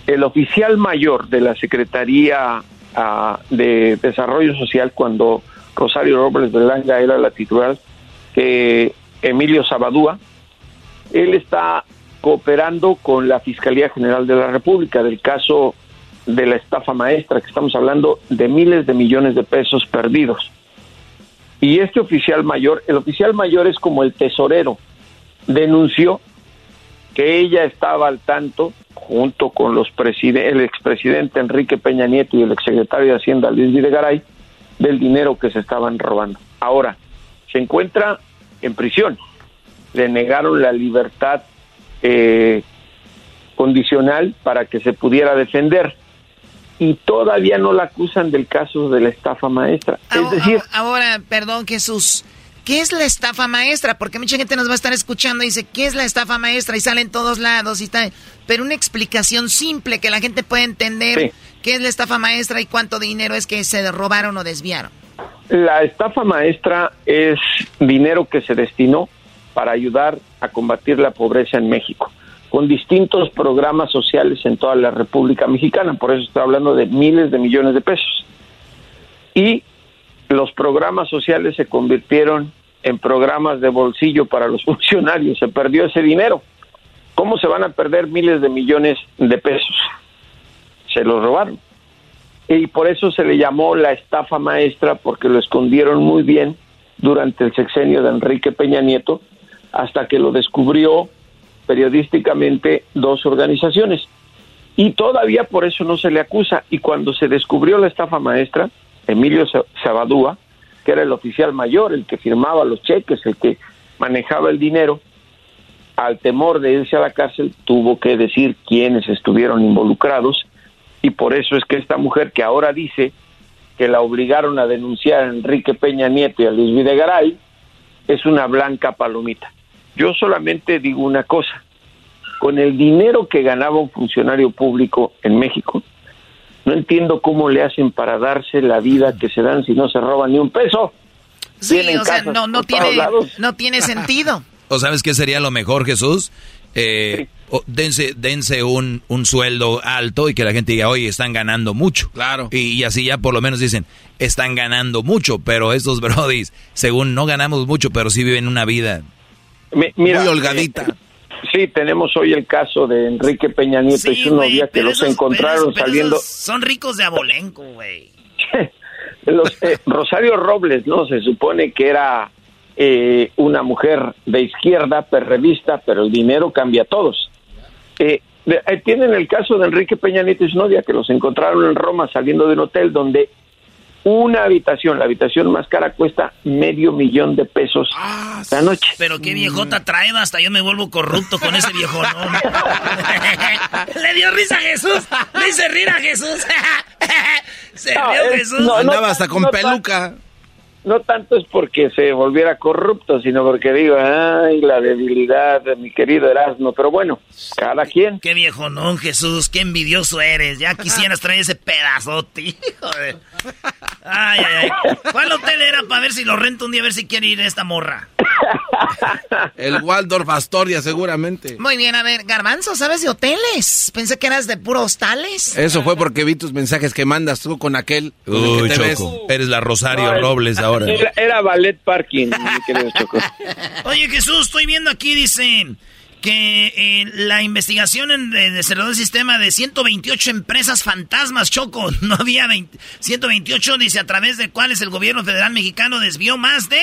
el oficial mayor de la Secretaría ah, de Desarrollo Social, cuando Rosario Robles Belanga era la titular, que Emilio Sabadúa, él está cooperando con la Fiscalía General de la República del caso de la estafa maestra, que estamos hablando de miles de millones de pesos perdidos. Y este oficial mayor, el oficial mayor es como el tesorero, denunció que ella estaba al tanto, junto con los el expresidente Enrique Peña Nieto y el exsecretario de Hacienda Luis Videgaray, del dinero que se estaban robando. Ahora, se encuentra en prisión. Le negaron la libertad eh, condicional para que se pudiera defender y todavía no la acusan del caso de la estafa maestra. Es decir, ahora, perdón Jesús, ¿qué es la estafa maestra? Porque mucha gente nos va a estar escuchando y dice, ¿qué es la estafa maestra? Y sale en todos lados y está... Pero una explicación simple que la gente pueda entender qué es la estafa maestra y cuánto dinero es que se robaron o desviaron. La estafa maestra es dinero que se destinó para ayudar a combatir la pobreza en México con distintos programas sociales en toda la República Mexicana, por eso estoy hablando de miles de millones de pesos. Y los programas sociales se convirtieron en programas de bolsillo para los [laughs] funcionarios, se perdió ese dinero. ¿Cómo se van a perder miles de millones de pesos? Se los robaron. Y por eso se le llamó la estafa maestra, porque lo escondieron muy bien durante el sexenio de Enrique Peña Nieto, hasta que lo descubrió periodísticamente dos organizaciones. Y todavía por eso no se le acusa. Y cuando se descubrió la estafa maestra, Emilio Sabadúa, que era el oficial mayor, el que firmaba los cheques, el que manejaba el dinero, al temor de irse a la cárcel, tuvo que decir quiénes estuvieron involucrados. Y por eso es que esta mujer que ahora dice que la obligaron a denunciar a Enrique Peña Nieto y a Luis Videgaray, es una blanca palomita. Yo solamente digo una cosa, con el dinero que ganaba un funcionario público en México, no entiendo cómo le hacen para darse la vida que se dan si no se roban ni un peso. Sí, o sea, no, no, tiene, no tiene sentido. [laughs] ¿O sabes qué sería lo mejor, Jesús? Eh, dense, dense un, un, sueldo alto y que la gente diga, oye, están ganando mucho. Claro. Y, y, así ya por lo menos dicen, están ganando mucho, pero estos [laughs] brodis, según no ganamos mucho, pero sí viven una vida mira, muy holgadita. Eh, sí, tenemos hoy el caso de Enrique Peña Nieto y su novia que los encontraron saliendo. son ricos de abolenco, güey. [laughs] eh, Rosario Robles, ¿no? Se supone que era eh, una mujer de izquierda, perrevista, pero el dinero cambia a todos. Eh, tienen el caso de Enrique Peña Nieto y su novia, que los encontraron en Roma saliendo de un hotel donde una habitación, la habitación más cara cuesta medio millón de pesos ah, la noche. Pero qué viejota trae, hasta yo me vuelvo corrupto con ese viejo, ¿no? [laughs] Le dio risa a Jesús, le hice rir a Jesús. [laughs] Se rió Jesús. No, Andaba hasta con peluca no tanto es porque se volviera corrupto, sino porque digo, ay, la debilidad de mi querido Erasmo, pero bueno, cada quien. Qué viejo no, Jesús, qué envidioso eres, ya quisieras traer ese pedazote, hijo de... Ay, ay, ay. ¿Cuál hotel era para ver si lo rento un día, a ver si quiere ir esta morra? [laughs] El Waldorf Astoria, seguramente. Muy bien, a ver, Garbanzo, ¿sabes de hoteles? Pensé que eras de puros hostales. Eso fue porque vi tus mensajes que mandas tú con aquel. Uy, Choco, eres la Rosario Robles ahora. Era, ballet parking, mi querido Choco. [laughs] Oye, Jesús, estoy viendo aquí, dicen que eh, la investigación en, de cerrado del sistema de 128 empresas fantasmas, Choco, [laughs] no había 128, dice, a través de cuales el gobierno federal mexicano desvió más de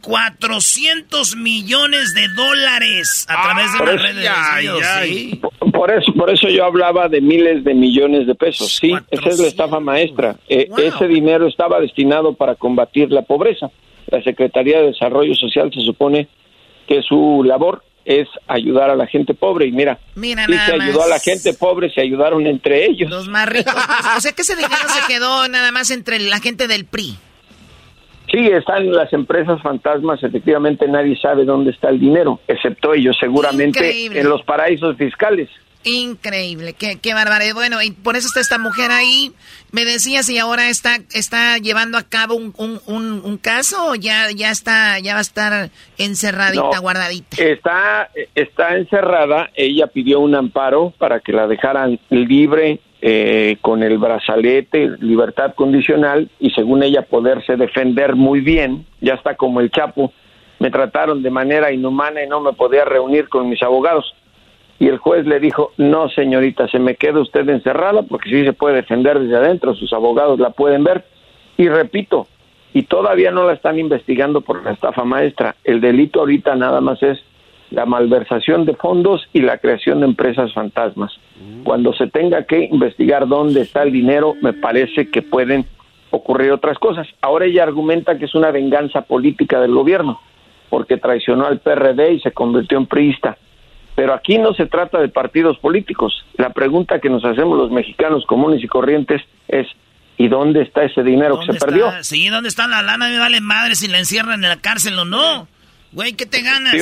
400 millones de dólares a través de una red de Por, eso, por eso yo hablaba de miles de millones de pesos. Sí, esa es la estafa maestra. Eh, ese dinero estaba destinado para combatir la pobreza. La Secretaría de Desarrollo Social se supone que su labor es ayudar a la gente pobre. Y mira, mira se ayudó a la gente pobre, se ayudaron entre ellos. Los más ricos. o sea que ese dinero se quedó nada más entre la gente del PRI. Sí, están las empresas fantasmas, efectivamente nadie sabe dónde está el dinero, excepto ellos, seguramente en los paraísos fiscales. Increíble, qué, qué barbaridad. Bueno, y por eso está esta mujer ahí. Me decías, y ahora está, está llevando a cabo un, un, caso o ya, ya, está, ya va a estar encerradita, guardadita. Está, está encerrada. Ella pidió un amparo para que la dejaran libre eh, con el brazalete, libertad condicional, y según ella poderse defender muy bien, ya está como el Chapo, me trataron de manera inhumana y no me podía reunir con mis abogados. Y el juez le dijo, no señorita, se me queda usted encerrada porque sí se puede defender desde adentro, sus abogados la pueden ver. Y repito, y todavía no la están investigando por la estafa maestra, el delito ahorita nada más es la malversación de fondos y la creación de empresas fantasmas. Cuando se tenga que investigar dónde está el dinero, me parece que pueden ocurrir otras cosas. Ahora ella argumenta que es una venganza política del gobierno, porque traicionó al PRD y se convirtió en priista. Pero aquí no se trata de partidos políticos. La pregunta que nos hacemos los mexicanos comunes y corrientes es, ¿y dónde está ese dinero que se ¿Dónde perdió? Sí, ¿dónde está la lana? Me vale madre si la encierran en la cárcel o no. Güey, ¿qué te ganas?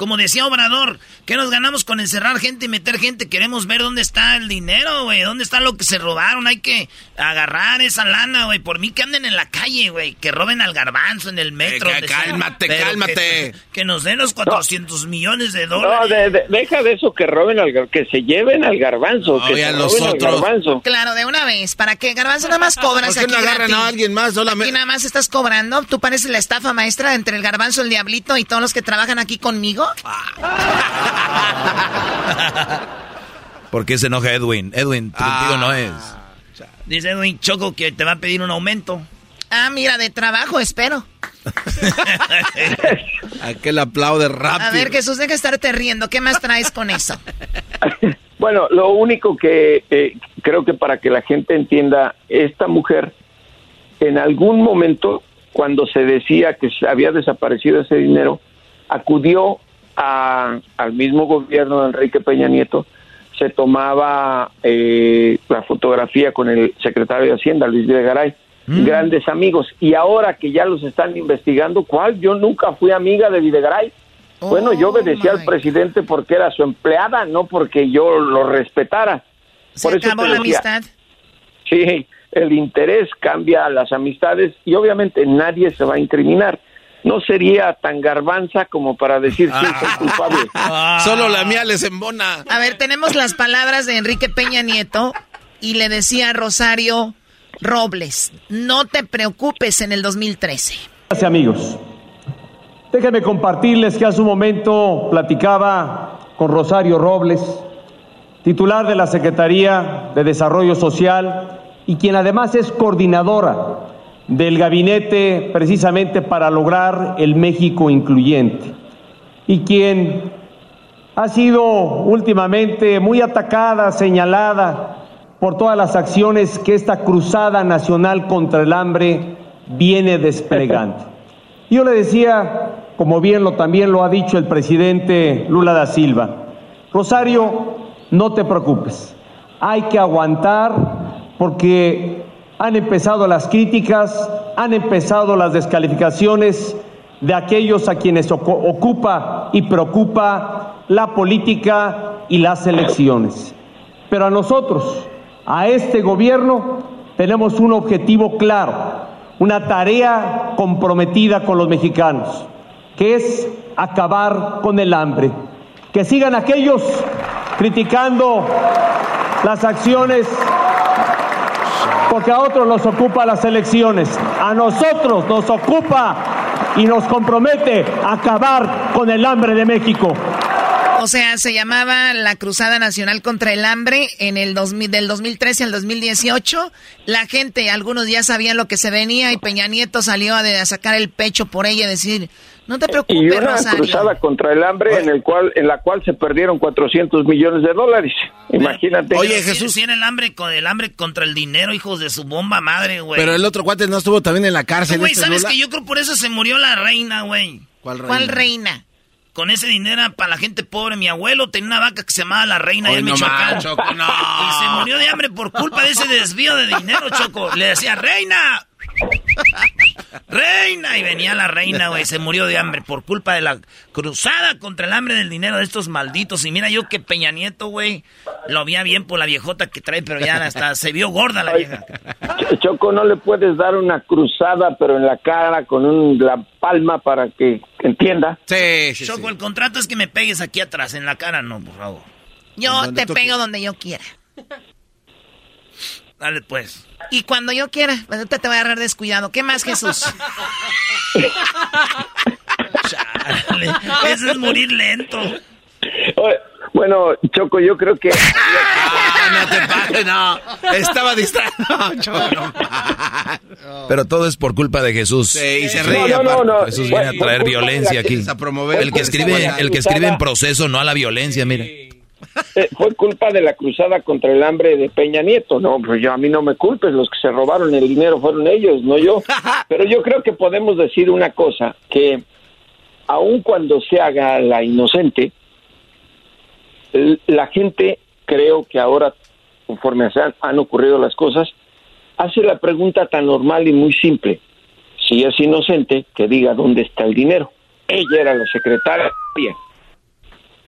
Como decía Obrador, ¿qué nos ganamos con encerrar gente y meter gente? Queremos ver dónde está el dinero, güey. ¿Dónde está lo que se robaron? Hay que agarrar esa lana, güey. Por mí que anden en la calle, güey. Que roben al garbanzo en el metro. Eh, cálmate, Pero cálmate. Que, [laughs] que nos den los 400 millones de No, dólares. de- de- deja de eso que roben al gar- que se lleven al garbanzo, que y a se los roben al otros. garbanzo. Claro, de una vez. ¿Para qué? Garbanzo nada más cobras ¿Por qué aquí no agarran gratis. a alguien más? Aquí Solamente... nada más estás cobrando. Tú pareces la estafa maestra entre el garbanzo, el diablito y todos los que trabajan aquí conmigo. [laughs] ¿Por qué se enoja Edwin? Edwin, contigo no es. Dice Edwin Choco que te va a pedir un aumento. Ah, mira, de trabajo, espero. [laughs] Aquel aplaude rápido. A ver, Jesús, deja de estarte riendo. ¿Qué más traes con eso? [laughs] Bueno, lo único que eh, creo que para que la gente entienda, esta mujer en algún momento, cuando se decía que había desaparecido ese dinero, acudió a- al mismo gobierno de Enrique Peña Nieto, se tomaba eh, la fotografía con el secretario de Hacienda, Luis Videgaray, grandes amigos, y ahora que ya los están investigando, ¿cuál? Yo nunca fui amiga de Videgaray. Bueno, yo obedecía al presidente porque era su empleada, no porque yo lo respetara. ¿Se Por acabó la decía, amistad? Sí, el interés cambia las amistades y obviamente nadie se va a incriminar. No sería tan garbanza como para decir sí, soy culpable. Solo la mía les embona. A ver, tenemos las palabras de Enrique Peña Nieto y le decía a Rosario Robles, no te preocupes en el 2013. Gracias amigos. Déjenme compartirles que hace un momento platicaba con Rosario Robles, titular de la Secretaría de Desarrollo Social y quien además es coordinadora del gabinete precisamente para lograr el México incluyente y quien ha sido últimamente muy atacada, señalada por todas las acciones que esta cruzada nacional contra el hambre viene desplegando. Yo le decía, como bien lo también lo ha dicho el presidente Lula da Silva, Rosario, no te preocupes, hay que aguantar porque han empezado las críticas, han empezado las descalificaciones de aquellos a quienes ocu- ocupa y preocupa la política y las elecciones. Pero a nosotros, a este gobierno, tenemos un objetivo claro, una tarea comprometida con los mexicanos, que es acabar con el hambre. Que sigan aquellos criticando las acciones porque a otros nos ocupa las elecciones, a nosotros nos ocupa y nos compromete a acabar con el hambre de México. O sea, se llamaba la Cruzada Nacional contra el Hambre en el 2000, del 2013 al 2018. La gente, algunos ya sabían lo que se venía y Peña Nieto salió a, a sacar el pecho por ella y decir, no te Y preocupes, una Rosario. cruzada contra el hambre en el cual en la cual se perdieron 400 millones de dólares. Imagínate. Oye, Jesús. Tiene el hambre, con el hambre contra el dinero, hijos de su bomba madre, güey. Pero el otro cuate no estuvo también en la cárcel. Güey, este ¿sabes Lula? que yo creo por eso se murió la reina, güey? ¿Cuál reina? ¿Cuál reina? Con ese dinero para la gente pobre. Mi abuelo tenía una vaca que se llamaba La Reina en no Michoacán. más, Choco, no. Y se murió de hambre por culpa de ese desvío de dinero, Choco. Le decía, ¡Reina! ¡Reina! Y venía la reina, güey. Se murió de hambre por culpa de la cruzada contra el hambre del dinero de estos malditos. Y mira yo que Peña Nieto, güey, lo veía bien por la viejota que trae, pero ya hasta se vio gorda la vieja. Choco, no le puedes dar una cruzada, pero en la cara con un- la palma para que entienda. Sí, Choco, el contrato es que me pegues aquí atrás, en la cara no, por favor. Yo te pego donde yo quiera. Dale, pues. Y cuando yo quiera, pues, ahorita te voy a agarrar descuidado. ¿Qué más, Jesús? [laughs] Chale, Eso es morir lento. Bueno, Choco, yo creo que... no te pases, no. Estaba distraído. Choco, no. Pero todo es por culpa de Jesús. Sí, y se ríe, aparte. no, no, Jesús viene a traer violencia aquí. que- a promover El que escribe, el que escribe en proceso, no a la violencia, mire. Eh, fue culpa de la cruzada contra el hambre de Peña Nieto. No, pues yo a mí no me culpes, los que se robaron el dinero fueron ellos, no yo. [laughs] Pero yo creo que podemos decir una cosa, que aun cuando se haga la inocente, la gente creo que ahora, conforme han ocurrido las cosas, hace la pregunta tan normal y muy simple. Si es inocente, que diga dónde está el dinero. Ella era la secretaria.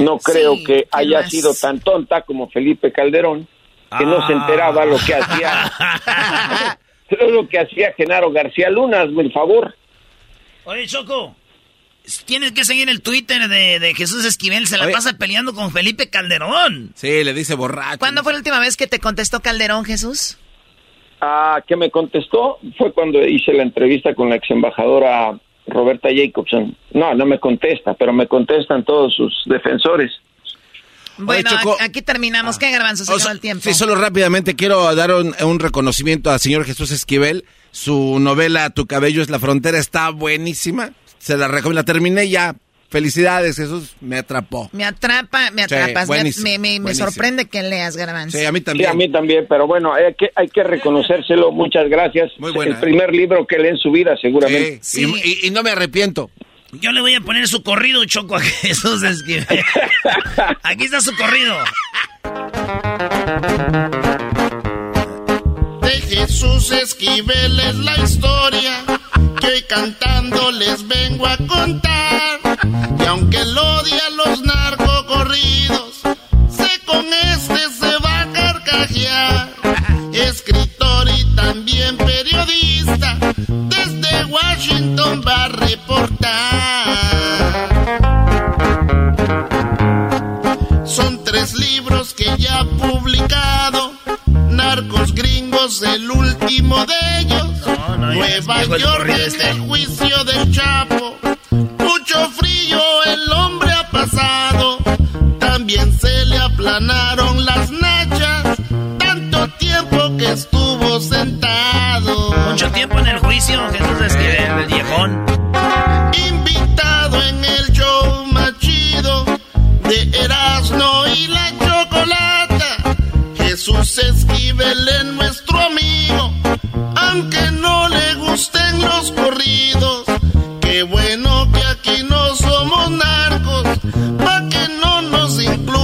No creo Sí, que ¿qué haya más? sido tan tonta como Felipe Calderón, que no se enteraba lo que hacía. [laughs] lo que hacía Genaro García Luna, hazme el favor. Oye, Choco, tienes que seguir el Twitter de, de Jesús Esquivel. Se la Oye. pasa peleando con Felipe Calderón. Sí, le dice borracho. ¿Cuándo fue la última vez que te contestó Calderón, Jesús? Ah, que me contestó fue cuando hice la entrevista con la ex embajadora Roberta Jacobson. No, no me contesta, pero me contestan todos sus defensores. Bueno, aquí terminamos. ¿Qué garbanzo? Se O sea, el tiempo. Sí, solo rápidamente quiero dar un, un reconocimiento al señor Jesús Esquivel. Su novela Tu cabello es la frontera está buenísima. Se la recomiendo. La terminé ya. Felicidades, Jesús. Me atrapó. Me atrapa, me Sí, atrapas. Me- buenísimo, me, me- me buenísimo. sorprende que leas, garbanzo. Sí, a mí Sí, también. a mí también, pero bueno, hay que, hay que reconocérselo. Muchas gracias. Muy buena, el primer libro que lee en su vida, seguramente. Sí, Y, y- y no me arrepiento. Yo le voy a poner su corrido, Choco, a Jesús Esquivel. [laughs] Aquí está su corrido. De Jesús Esquivel es la historia que hoy cantando les vengo a contar. Y aunque él odia los narcocorridos, sé con este se va a carcajear. Escritor y también periodista, desde Washington va a reportar. Son tres libros que ya ha publicado. Narcos gringos, el último de ellos. no, Nueva el York en este. el juicio del Chapo. Mucho También se le aplanaron las nachas. Tanto tiempo que estuvo sentado. Mucho tiempo en el juicio, Jesús Esquivel, el viejón. Invitado en el show más chido de Erasmo y la Chocolata. Jesús Esquivel es nuestro amigo, aunque no le gusten los corridos. Qué bueno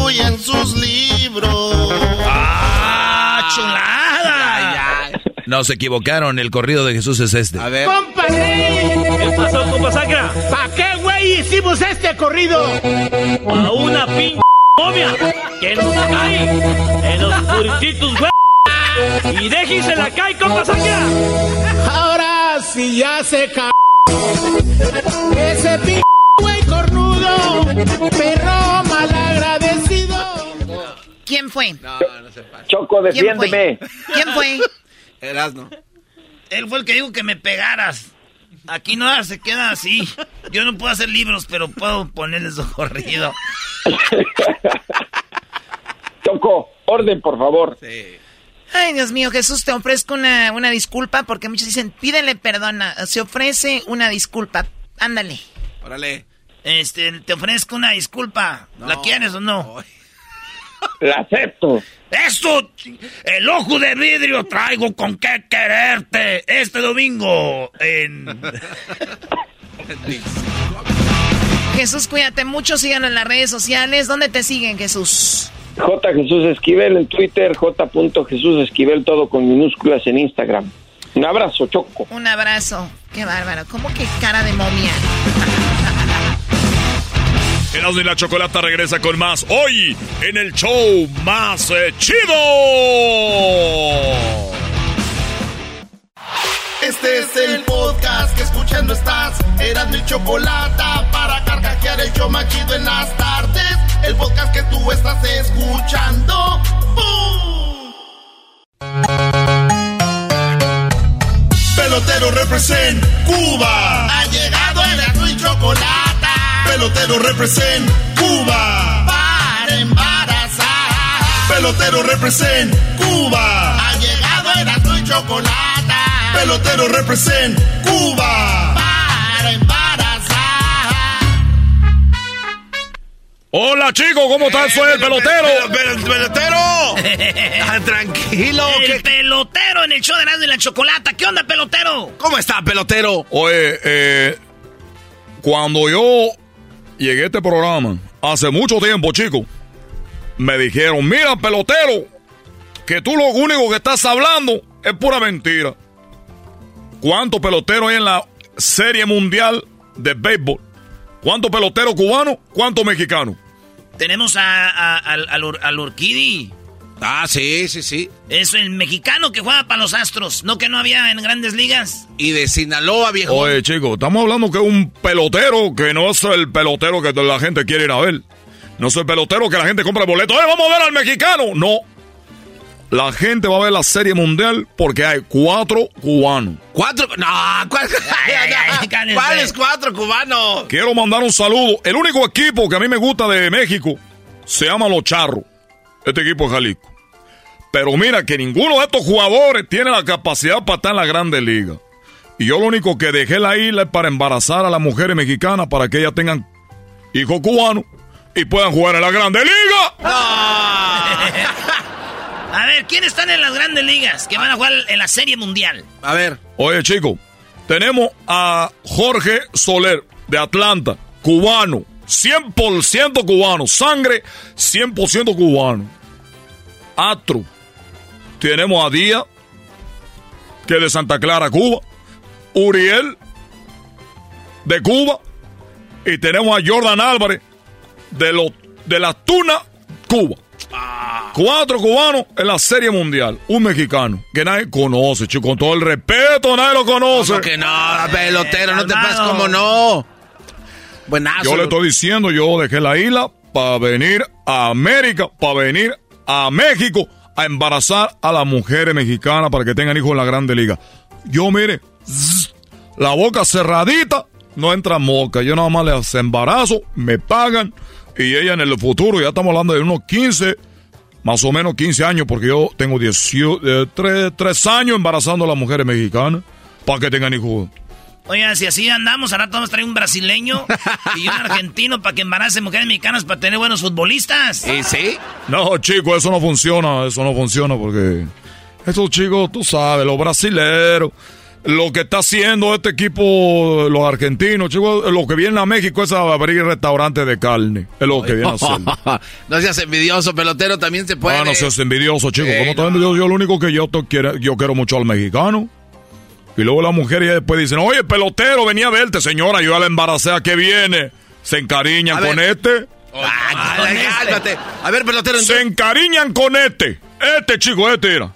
incluyan sus libros. ¡Ah, chulada! No, se equivocaron. El corrido de Jesús es este. A ver. ¿Qué pasó, compa Sacra? ¿Para qué, güey, hicimos este corrido? A una pinche momia que nos cae en los purititos, güey. Y déjense la cae, compa Sacra. Ahora sí ya se ca... Ese p... güey cornudo, perro ¿Quién fue? Choco, ¿Quién fue? defiéndeme. ¿Quién fue? Erasno. Él fue el que dijo que me pegaras. Aquí no se queda así. Yo no puedo hacer libros, pero puedo ponerles su corrido. [laughs] Choco, orden, por favor. Ay, Dios mío, Jesús, te ofrezco una, una disculpa porque muchos dicen, pídele perdón. Se ofrece una disculpa. Ándale. Órale. Este, te ofrezco una disculpa. ¿La quieres o no? [laughs] La acepto. Eso, el ojo de vidrio traigo con qué quererte este domingo en... [laughs] Jesús, cuídate mucho. Síganos en las redes sociales. ¿Dónde te siguen, Jesús? J. Jesús Esquivel en Twitter, J. Jesús Esquivel, todo con minúsculas en Instagram. Un abrazo, Choco. Un abrazo. Qué bárbaro. ¿Cómo que cara de momia? [laughs] Erasmo y la Chocolata regresa con más hoy en el show más eh, chido. Este es el podcast que escuchando estás. Eran mi chocolata para carcajear el show más chido en las tardes. El podcast que tú estás escuchando. ¡Bum! Pelotero represent Cuba. Ha llegado el y chocolate. Pelotero represent Cuba. Para embarazar. Pelotero represent Cuba. Ha llegado el y chocolate. Pelotero represent Cuba. Para embarazar. Hola chicos, ¿cómo están? Soy el pelotero. pelotero. [laughs] Ah, tranquilo. El ¿qué- pelotero en el show de Erasmo y la Chocolata. ¿Qué onda, pelotero? ¿Cómo está, pelotero? Oye, eh, cuando yo llegué a este programa, hace mucho tiempo, chicos, me dijeron, mira, pelotero, que tú lo único que estás hablando es pura mentira. ¿Cuántos peloteros hay en la Serie Mundial de Béisbol? ¿Cuántos peloteros cubanos? ¿Cuántos mexicanos? Tenemos a, a- al, al. Ah, sí, sí, sí. Es el mexicano que juega para los Astros. ¿No que no había en grandes ligas? Y de Sinaloa, viejo. Oye, chicos, estamos hablando que es un pelotero que no es el pelotero que la gente quiere ir a ver. No es el pelotero que la gente compra el boleto. ¡Eh, vamos a ver al mexicano! No. La gente va a ver la Serie Mundial porque hay cuatro cubanos. ¿Cuatro? No, ¿cuál-. [laughs] ¿cuáles cuatro cubanos? Quiero mandar un saludo. El único equipo que a mí me gusta de México se llama Los Charros. Este equipo es Jalisco. Pero mira que ninguno de estos jugadores tiene la capacidad para estar en la Grande Liga. Y yo lo único que dejé la isla es para embarazar a las mujeres mexicanas para que ellas tengan hijos cubanos y puedan jugar en la Grande Liga. [laughs] A ver, ¿quiénes están en las grandes ligas que van a jugar en la Serie Mundial? A ver. Oye, chicos, tenemos a Jorge Soler de Atlanta, cubano, 100% cubano, sangre 100% cubano. Astro. Tenemos a Díaz, que es de Santa Clara, Cuba. Uriel, de Cuba. Y tenemos a Jordan Álvarez, de, los de la Tuna, Cuba. Cuatro cubanos en la Serie Mundial. Un mexicano que nadie conoce, chico. Con todo el respeto, nadie lo conoce. ¿Cómo que no, pelotero? No te pases como no. Buenazo. Yo le estoy diciendo, yo dejé la isla para venir a América, para venir a México a embarazar a las mujeres mexicanas para que tengan hijos en la Grande Liga. Yo, mire, la boca cerradita, no entra moca. Yo nada más les embarazo, me pagan y ella en el futuro, ya estamos hablando de unos 15, más o menos 15 años, porque yo tengo 3, años embarazando a las mujeres mexicanas para que tengan hijos. Oigan, si así andamos, ahora vamos a traer un brasileño y un argentino para que embarace mujeres mexicanas para tener buenos futbolistas. ¿Y sí? No, chico, eso no funciona, eso no funciona porque estos chicos, tú sabes, los brasileros, lo que está haciendo este equipo, los argentinos, chicos, lo que viene a México es a abrir restaurantes de carne, es lo que viene a hacer. [laughs] no seas envidioso, pelotero, también se puede. Ah, no seas envidioso, chico. Eh, ¿Cómo estás envidioso? Yo lo único que yo, te quiero, yo quiero mucho al mexicano. Y luego la mujer y después dicen, oye, pelotero, venía a verte, señora, yo ya la embaracé, ¿a qué viene? Se encariñan A ver. con este. Ah. A ver, pelotero. Se encariñan con este. Este, chico, este era.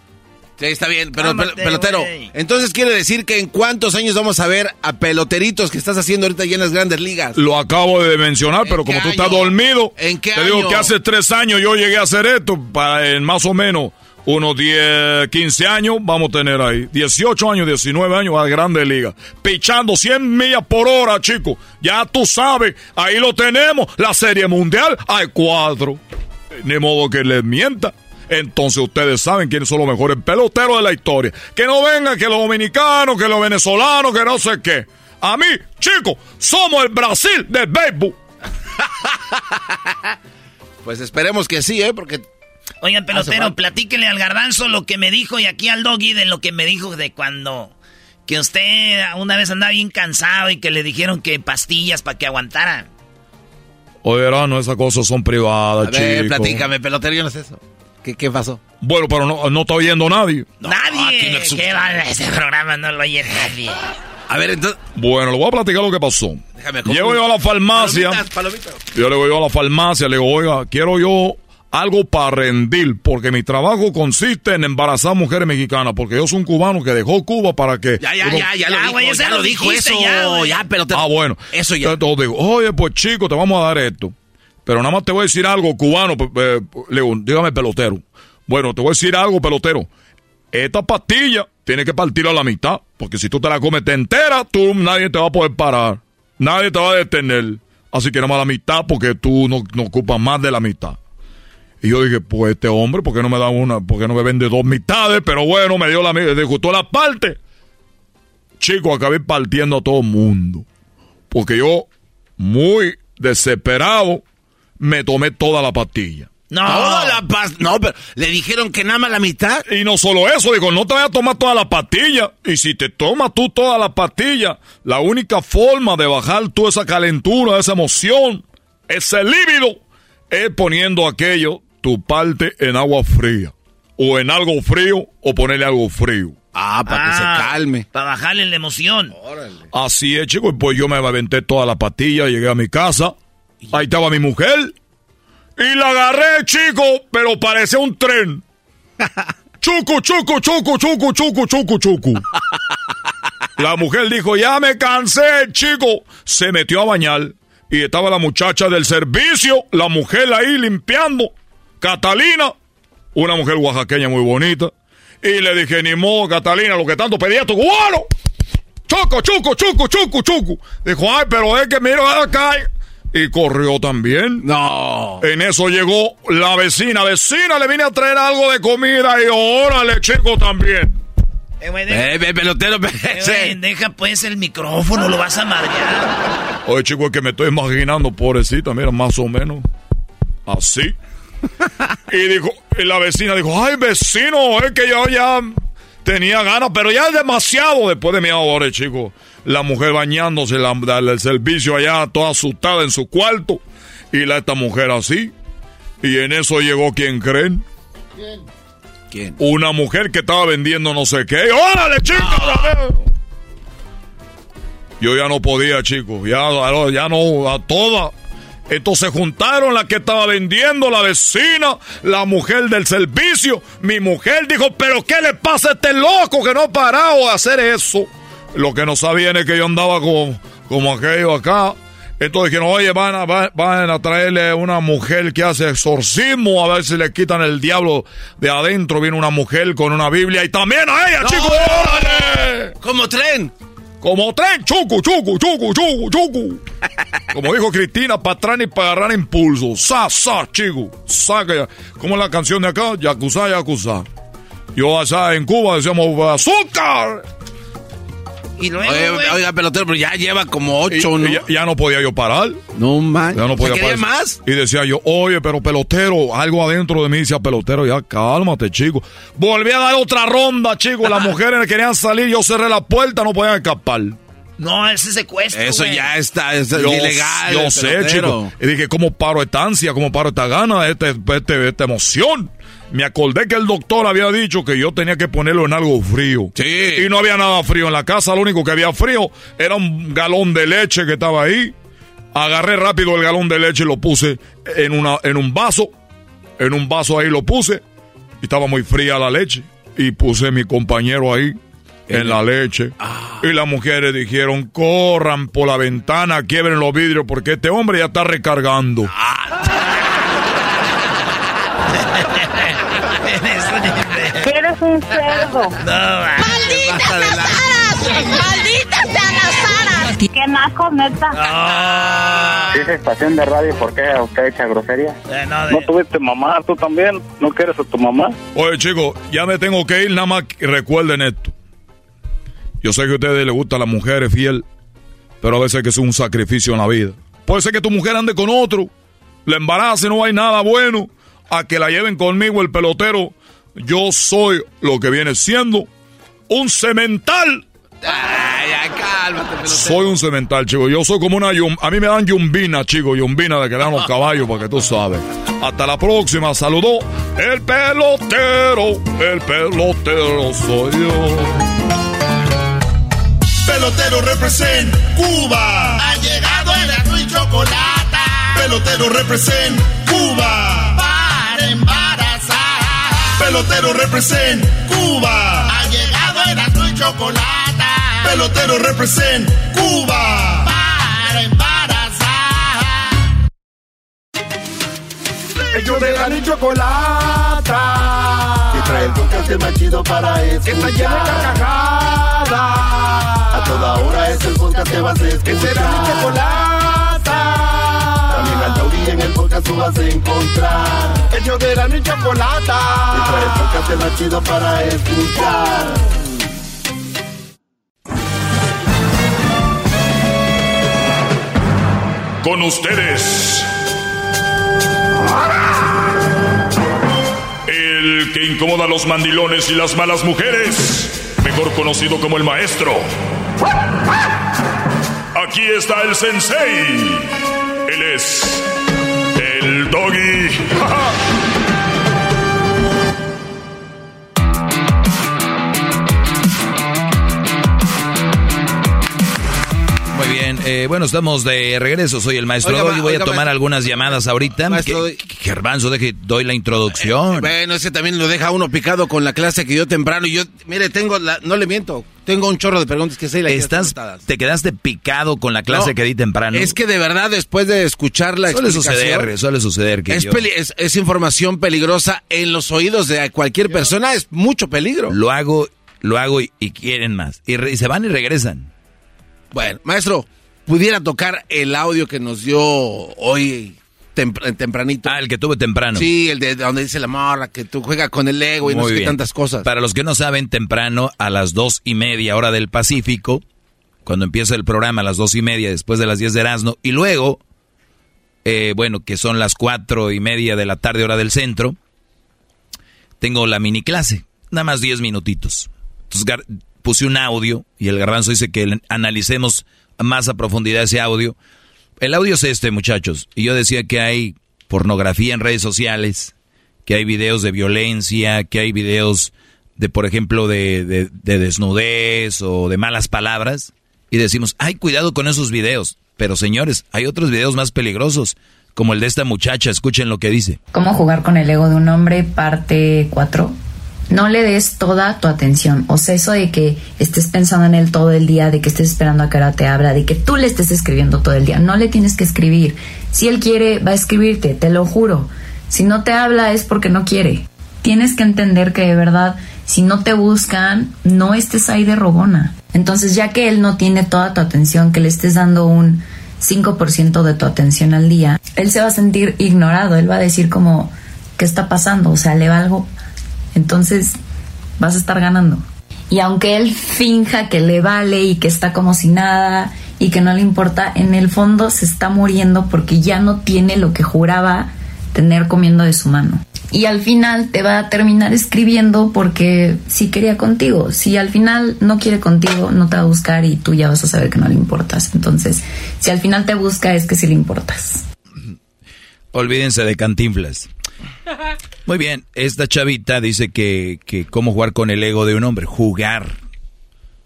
Sí, está bien, pero pelotero. Entonces quiere decir que en cuántos años vamos a ver a peloteritos que estás haciendo ahorita ya en las grandes ligas. Lo acabo de mencionar, pero como tú año? estás dormido, ¿En qué te digo que hace tres años yo llegué a hacer esto, para en más o menos unos 10, 15 años vamos a tener ahí. 18 años, 19 años a Grande Liga. Pichando 100 millas por hora, chicos. Ya tú sabes, ahí lo tenemos. La Serie Mundial hay cuatro. Ni modo que les mienta. Entonces ustedes saben quiénes son los mejores peloteros de la historia. Que no vengan que los dominicanos, que los venezolanos, que no sé qué. A mí, chicos, somos el Brasil del béisbol. [laughs] Pues esperemos que sí, ¿eh? Porque Oigan, Hace pelotero, falta. platíquele al garbanzo lo que me dijo y aquí al doggy de lo que me dijo de cuando que usted una vez andaba bien cansado y que le dijeron que pastillas para que aguantara. Oye, no, esas cosas son privadas, A ver, chico. platícame, pelotero, yo no sé eso. ¿Qué, qué pasó? Bueno, pero no, no está oyendo nadie. Nadie. ¿Qué va? Ese programa no lo oye nadie. A ver, entonces. Bueno, le voy a platicar lo que pasó. Déjame Llego yo a la farmacia. Palomitas, palomitas. Yo le voy a la farmacia, le digo, oiga, quiero yo algo para rendir, porque mi trabajo consiste en embarazar mujeres mexicanas, porque yo soy un cubano que dejó Cuba para que... Ya, ya, uno- ya, ya lo dijo, ya lo lo dijo eso. ya. Ya, pelotero. Ah, bueno. Eso ya. Entonces digo, oye, pues chico, te vamos a dar esto. Pero nada más te voy a decir algo, cubano. pe- pe- Le digo, dígame, pelotero. Bueno, te voy a decir algo, pelotero. Esta pastilla tiene que partir a la mitad, porque si tú te la comes te entera, tú nadie te va a poder parar. Nadie te va a detener. Así que nada más la mitad, porque tú no, no ocupas más de la mitad. Y yo dije, pues este hombre, ¿por qué no me da una? ¿Por qué no me vende dos mitades? Pero bueno, me dio la me gustó la parte. Chico, acabé partiendo a todo el mundo. Porque yo, muy desesperado, me tomé toda la pastilla. No. Toda la paz. No, pero le dijeron que nada más la mitad. Y no solo eso, digo, no te vayas a tomar toda la pastilla. Y si te tomas tú toda la pastilla, la única forma de bajar toda esa calentura, esa emoción, ese líbido, es poniendo aquello, tu parte en agua fría. O en algo frío, o ponerle algo frío. Ah, para que se calme. Para bajarle la emoción. Así es, chico. y Pues yo me aventé toda la pastilla, llegué a mi casa. Ahí estaba mi mujer. Y la agarré, chico, pero parecía un tren. [laughs] Chucu, chucu, chucu, chucu, chucu, chucu, chucu. La mujer dijo, ya me cansé, chico. Se metió a bañar. Y estaba la muchacha del servicio, la mujer ahí limpiando. Catalina, una mujer oaxaqueña muy bonita. Y le dije, ni modo, Catalina, lo que tanto pedía tu cubano. Choco, chuco, chuco, chuco, chuco. Dijo, ay, pero es que mira acá. Y corrió también. No. En eso llegó la vecina. Vecina, le vine a traer algo de comida y órale, chico, también. Eh, güey, deja, Eh, ve, pelotero, ve, eh, güey, deja pues el micrófono, lo vas a madrear. Oye, chico, es que me estoy imaginando, pobrecita, mira, más o menos. Así. [laughs] y dijo, y la vecina dijo, ay, vecino, es que yo ya tenía ganas, pero ya es demasiado después de mi hora, chico. La mujer bañándose, la, el servicio allá, toda asustada en su cuarto. Y la esta mujer así. Y en eso llegó, ¿quién creen? ¿Quién? Una mujer que estaba vendiendo no sé qué. ¡Órale, chico! Yo ya no podía, chicos. Ya, ya no, a todas. Entonces juntaron la que estaba vendiendo, la vecina, la mujer del servicio. Mi mujer dijo, pero ¿qué le pasa a este loco que no ha parado de hacer eso? Lo que no sabían es que yo andaba como, como aquello acá. Entonces dijeron, oye, van a, va- van a traerle una mujer que hace exorcismo, a ver si le quitan el diablo de adentro. Viene una mujer con una Biblia y también a ella, No. chicos. ¡Órale! Como tren. Como tren, chucu, chucu, chucu, chucu, chucu. Como dijo Cristina, para atrás ni para agarrar impulso. Sa, sa, chico. Saca. ¿Cómo es la canción de acá? Yakuza, yakuza. Yo allá en Cuba decíamos azúcar. Y luego, Oye, güey, oiga, pelotero, pero ya lleva como ocho, y ¿no? ya, ya no podía yo parar. No, man. Ya no podía ¿Se quería parar. más? Y decía yo, oye, pero pelotero, algo adentro de mí decía pelotero, ya cálmate, chico. Volví a dar otra ronda, chico. Las [laughs] mujeres querían salir, yo cerré la puerta, no podían escapar. no, ese secuestro, Eso ya está, es Yo, ilegal. yo sé, pelotero. chico. Y dije, ¿cómo paro esta ansia? ¿Cómo paro esta gana? Este, este- esta emoción. Me acordé que el doctor había dicho que yo tenía que ponerlo en algo frío. Sí. Y no había nada frío en la casa. Lo único que había frío era un galón de leche que estaba ahí. Agarré rápido el galón de leche y lo puse en, una, en un vaso. En un vaso ahí lo puse. Y estaba muy fría la leche. Y puse mi compañero ahí en la leche. Y las mujeres dijeron, corran por la ventana, quiebren los vidrios porque este hombre ya está recargando. Eres [laughs] un cerdo. [laughs] No, va. Basta de la- ¡Malditas sean las aras! ¡Qué naco, neta! Esa estación de radio, ¿por qué usted echa grosería? eh, no, de- ¿No tuviste mamá tú también? ¿No quieres a tu mamá? Oye, chicos, ya me tengo que ir, nada más que recuerden esto. Yo sé que a ustedes les gusta la mujer fiel, pero a veces que es un sacrificio en la vida. Puede ser que tu mujer ande con otro, la embarace, no hay nada bueno, a que la lleven conmigo el pelotero. Yo soy lo que viene siendo un cemental. Ay, ya Cálmate, pelotero. Soy un cemental, chico. Yo soy como una yum... A mí me dan yumbina, chico. Yumbina de que dan los caballos, para que tú sabes. Hasta la próxima. Saludó el pelotero. El pelotero soy yo. Pelotero represent Cuba. Ha llegado el y chocolate. Pelotero represent Cuba. Pelotero represent Cuba. Ha llegado el y chocolate. Pelotero represent Cuba. Para embarazar. Ellos de la ni chocolata. Que trae el podcast más chido para escuchar. Que está llena de carcajadas. A toda hora es el podcast que vas a escuchar. Que será mi chocolata. En el podcast tú vas a encontrar. Ellos de la ni chocolata. Que trae el podcast chido para escuchar. Con ustedes. El que incomoda a los mandilones y las malas mujeres. Mejor conocido como el maestro. Aquí está el sensei. Él es el doggy. [laughs] bien, eh, bueno, estamos de regreso. Soy el maestro Oiga, Doggy. Voy oiga, a tomar ma- algunas llamadas ahorita. Maestro que Gervanzo, deje, doy la introducción. Bueno, ese también lo deja uno picado con la clase que dio temprano. Y yo, mire, tengo, la, no le miento, tengo un chorro de preguntas que sé quiero Estás, te quedaste picado con la clase No, que di temprano. Es que de verdad, después de escuchar la suele explicación... suceder, suele suceder que Es, yo- peli- es, es información peligrosa en los oídos de cualquier persona, es mucho peligro. lo hago, lo hago y, y quieren más. Y, re- y se van y regresan. Bueno, maestro, pudiera tocar el audio que nos dio hoy tempr- tempranito. Ah, el que tuve temprano. Sí, el de donde dice la morra que tú juegas con el ego y no Muy sé qué tantas cosas. Para los que no saben, temprano, a las dos y media hora del Pacífico, cuando empieza el programa a las dos y media, después de las diez de Erasmo, y luego, eh, bueno, que son las cuatro y media de la tarde hora del centro, tengo la mini clase, nada más diez minutitos. Entonces puse un audio y el garbanzo dice que analicemos más a profundidad ese audio. El audio es este, muchachos. Y yo decía que hay pornografía en redes sociales, que hay videos de violencia, que hay videos de, por ejemplo, de, de- de desnudez o de malas palabras. Y decimos, ay, cuidado con esos videos. Pero señores, hay otros videos más peligrosos, como el de esta muchacha. Escuchen lo que dice. Cómo jugar con el ego de un hombre, parte 4. No le des toda tu atención. O sea, eso de que estés pensando en él todo el día, de que estés esperando a que ahora te abra, de que tú le estés escribiendo todo el día. No le tienes que escribir. Si él quiere, va a escribirte, te lo juro. Si no te habla es porque no quiere. Tienes que entender que de verdad, si no te buscan, no estés ahí de rogona. Entonces, ya que él no tiene toda tu atención, que le estés dando un 5% de tu atención al día, él se va a sentir ignorado, él va a decir como, ¿qué está pasando? O sea, le va algo. Entonces, vas a estar ganando. Y aunque él finja que le vale y que está como si nada y que no le importa, en el fondo se está muriendo porque ya no tiene lo que juraba tener comiendo de su mano. Y al final te va a terminar escribiendo porque sí quería contigo. Si al final no quiere contigo, no te va a buscar y tú ya vas a saber que no le importas. Entonces, si al final te busca es que sí le importas. Olvídense de cantinflas. [laughs] Muy bien, esta chavita dice que, que cómo jugar con el ego de un hombre, jugar.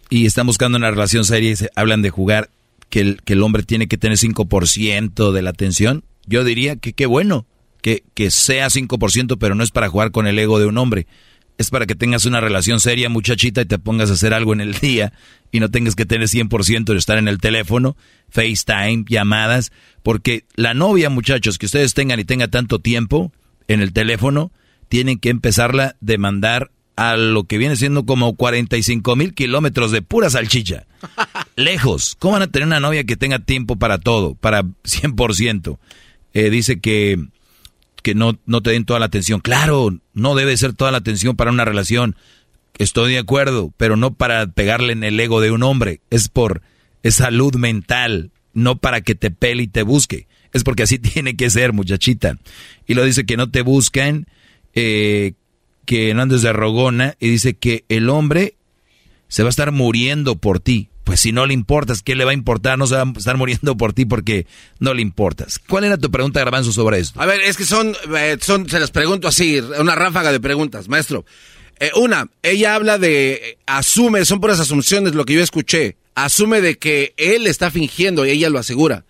Y están buscando una relación seria y se- hablan de jugar, que el, que el hombre tiene que tener 5% de la atención. Yo diría que qué bueno, que, que sea 5%, pero no es para jugar con el ego de un hombre. Es para que tengas una relación seria, muchachita, y te pongas a hacer algo en el [laughs] día y no tengas que tener 100% de estar en el teléfono, FaceTime, llamadas, porque la novia, muchachos, que ustedes tengan y tenga tanto tiempo en el teléfono, tienen que empezarla a demandar a lo que viene siendo como 45 mil kilómetros de pura salchicha. [laughs] Lejos. ¿Cómo van a tener una novia que tenga tiempo para todo, para 100%? Eh, dice que, que no, no te den toda la atención. Claro, no debe ser toda la atención para una relación. Estoy de acuerdo, pero no para pegarle en el ego de un hombre. Es por es salud mental, no para que te pele y te busque. Es porque así [laughs] tiene que ser, muchachita. Y lo dice que no te buscan, eh, que no andes de rogona, y dice que el hombre se va a estar muriendo por ti. pues si no le importas, ¿qué le va a importar? No se va a estar muriendo por ti porque no le importas. ¿Cuál era tu pregunta, Garbanzo, sobre esto? A ver, es que son, eh, son se las pregunto así, una ráfaga de preguntas, maestro. Eh, una, ella habla de, asume, son puras asunciones lo que yo escuché, asume de que él está fingiendo y ella lo asegura.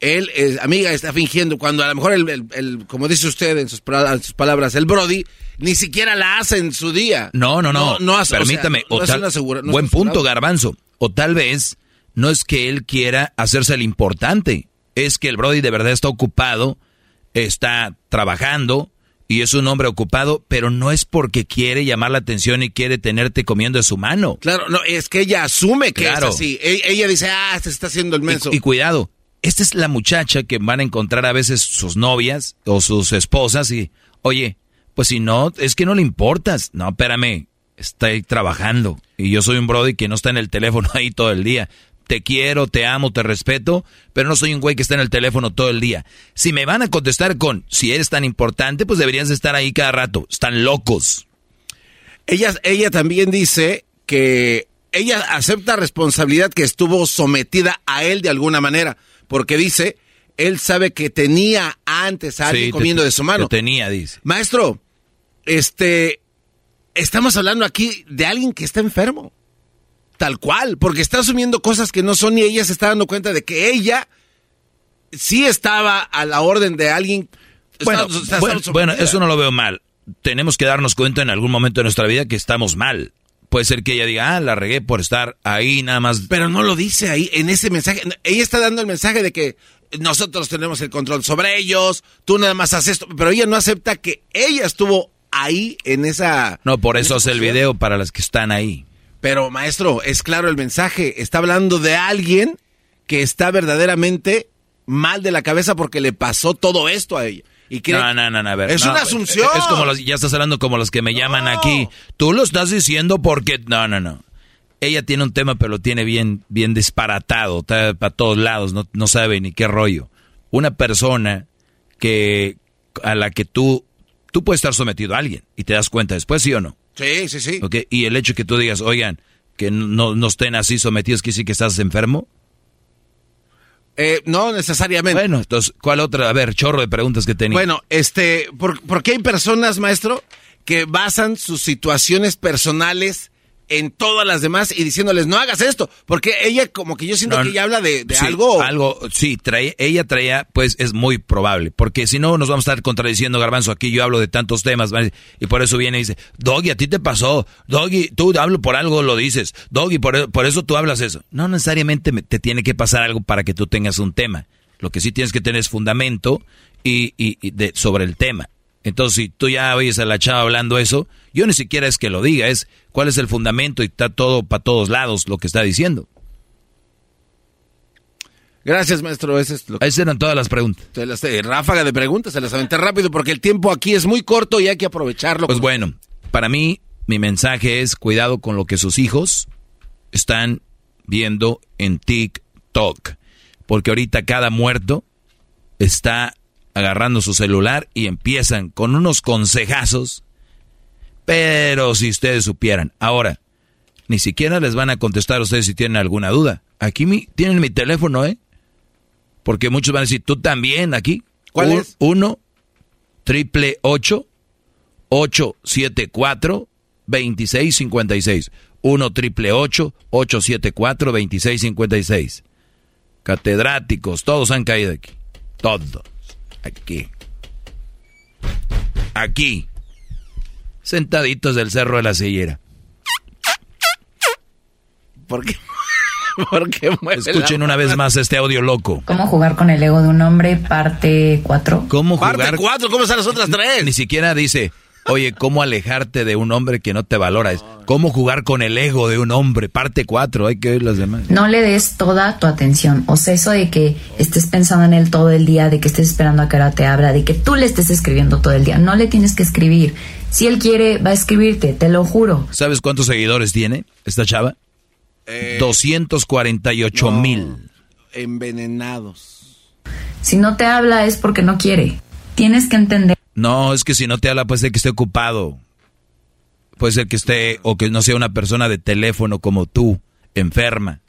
Él, eh, amiga, está fingiendo cuando a lo mejor, el, el- el- como dice usted en sus, pra- en sus palabras, el Brody ni siquiera la hace en su día. No, no, no. No, hace- o sea, Permítame. no o es tal- asegura- no es buen un punto. Garbanzo. O tal vez no es que él quiera hacerse el importante. Es que el Brody de verdad está ocupado, está trabajando y es un hombre ocupado, pero no es porque quiere llamar la atención y quiere tenerte comiendo de su mano. Claro, no, es que ella asume que Claro. es así. E- Ella dice, ah, se está haciendo el menso. Y, y cuidado, esta es la muchacha que van a encontrar a veces sus novias o sus esposas y, oye, pues si no, es que no le importas. No, espérame, estoy trabajando y yo soy un brody que no está en el teléfono [laughs] ahí todo el día. Te quiero, te amo, te respeto, pero no soy un güey que está en el teléfono todo el día. Si me van a contestar con, si eres tan importante, pues deberías de estar ahí cada rato. Están locos. Ella, ella también dice que ella acepta responsabilidad que estuvo sometida a él de alguna manera, porque dice, él sabe que tenía antes a alguien Sí, te- comiendo de su mano. te tenía, dice. Maestro, este, estamos hablando aquí de alguien que está enfermo. Tal cual, porque está asumiendo cosas que no son y ella se está dando cuenta de que ella sí estaba a la orden de alguien. Bueno, está- está bueno, bueno, eso no lo veo mal. Tenemos que darnos cuenta en algún momento de nuestra vida que estamos mal. Puede ser que ella diga, ah, la regué por estar ahí nada más. Pero no lo dice ahí, en ese mensaje. Ella está dando el mensaje de que nosotros tenemos el control sobre ellos, tú nada más haces esto, pero ella no acepta que ella estuvo ahí en esa... No, por eso hace el video para las que están ahí. Pero maestro, es claro el mensaje, está hablando de alguien que está verdaderamente mal de la cabeza porque le pasó todo esto a ella. Y cree- No, no, no, no, a ver. Es no, una asunción. Es como los, ya estás hablando como los que me llaman aquí. Tú lo estás diciendo porque... No, no, no. Ella tiene un tema, pero lo tiene bien, bien disparatado. Está para todos lados, no, no sabe ni qué rollo. Una persona que a la que tú... Tú puedes estar sometido a alguien y te das cuenta después, ¿sí o no? Sí, sí, sí. ¿Ok? Y el hecho que tú digas, oigan, que no, no estén así sometidos, que sí que estás enfermo. Eh, no necesariamente. Bueno, entonces, ¿cuál otra? A ver, chorro de preguntas que tenía. Bueno, este, por, porque hay personas, maestro, que basan sus situaciones personales en todas las demás y diciéndoles, no hagas esto, porque ella como que yo siento No, que ella habla de, de sí, algo... Algo, sí, trae, ella traía, pues es muy probable, porque si no nos vamos a estar contradiciendo, Garbanzo, aquí yo hablo de tantos temas, y por eso viene y dice, Doggy, a ti te pasó, Doggy, tú hablo por algo, lo dices, Doggy, por, por eso tú hablas eso. No necesariamente me- te tiene que pasar algo para que tú tengas un tema. Lo que sí tienes que tener es fundamento y, y- y de, sobre el tema. Entonces, si tú ya oyes a la chava hablando eso, yo ni siquiera es que lo diga, es cuál es el fundamento y está todo para todos lados lo que está diciendo. Gracias, maestro, es lo que... Esas eran todas las preguntas. Las- eh, ráfaga de preguntas, se las aventé rápido porque el tiempo aquí es muy corto y hay que aprovecharlo. Pues bueno, para mí mi mensaje es cuidado con lo que sus hijos están viendo en TikTok. Porque ahorita cada muerto está agarrando su celular y empiezan con unos consejazos. Pero si ustedes supieran. Ahora, ni siquiera les van a contestar a ustedes si tienen alguna duda. Aquí mi, tienen mi teléfono, ¿eh? Porque muchos van a decir, tú también aquí. ¿Cuál Un- es? Uno, triple ocho, 874 2656 1 triple 874 2656 Catedráticos, todos han caído aquí. Todos. Aquí. Aquí. Sentaditos del cerro de la sillera. ¿Por qué? [laughs] ¿Por qué Escuchen una vez más este audio loco. ¿Cómo jugar con el ego de un hombre? Parte 4. ¿Cómo jugar? Parte cuatro, ¿cómo están las otras tres? Ni siquiera dice, oye, ¿cómo alejarte de un hombre que no te valora? ¿Cómo jugar con el ego de un hombre? Parte 4, hay que oír las demás. No le des toda tu atención. O sea, eso de que estés pensando en él todo el día, de que estés esperando a que ahora te abra, de que tú le estés escribiendo todo el día. No le tienes que escribir. Si él quiere, va a escribirte, te lo juro. ¿Sabes cuántos seguidores tiene esta chava? Eh, 248 mil. Envenenados. Si no te habla es porque no quiere. Tienes que entender. No, es que si no te habla puede ser que esté ocupado. Puede ser que esté, o que no sea una persona de teléfono como tú, enferma.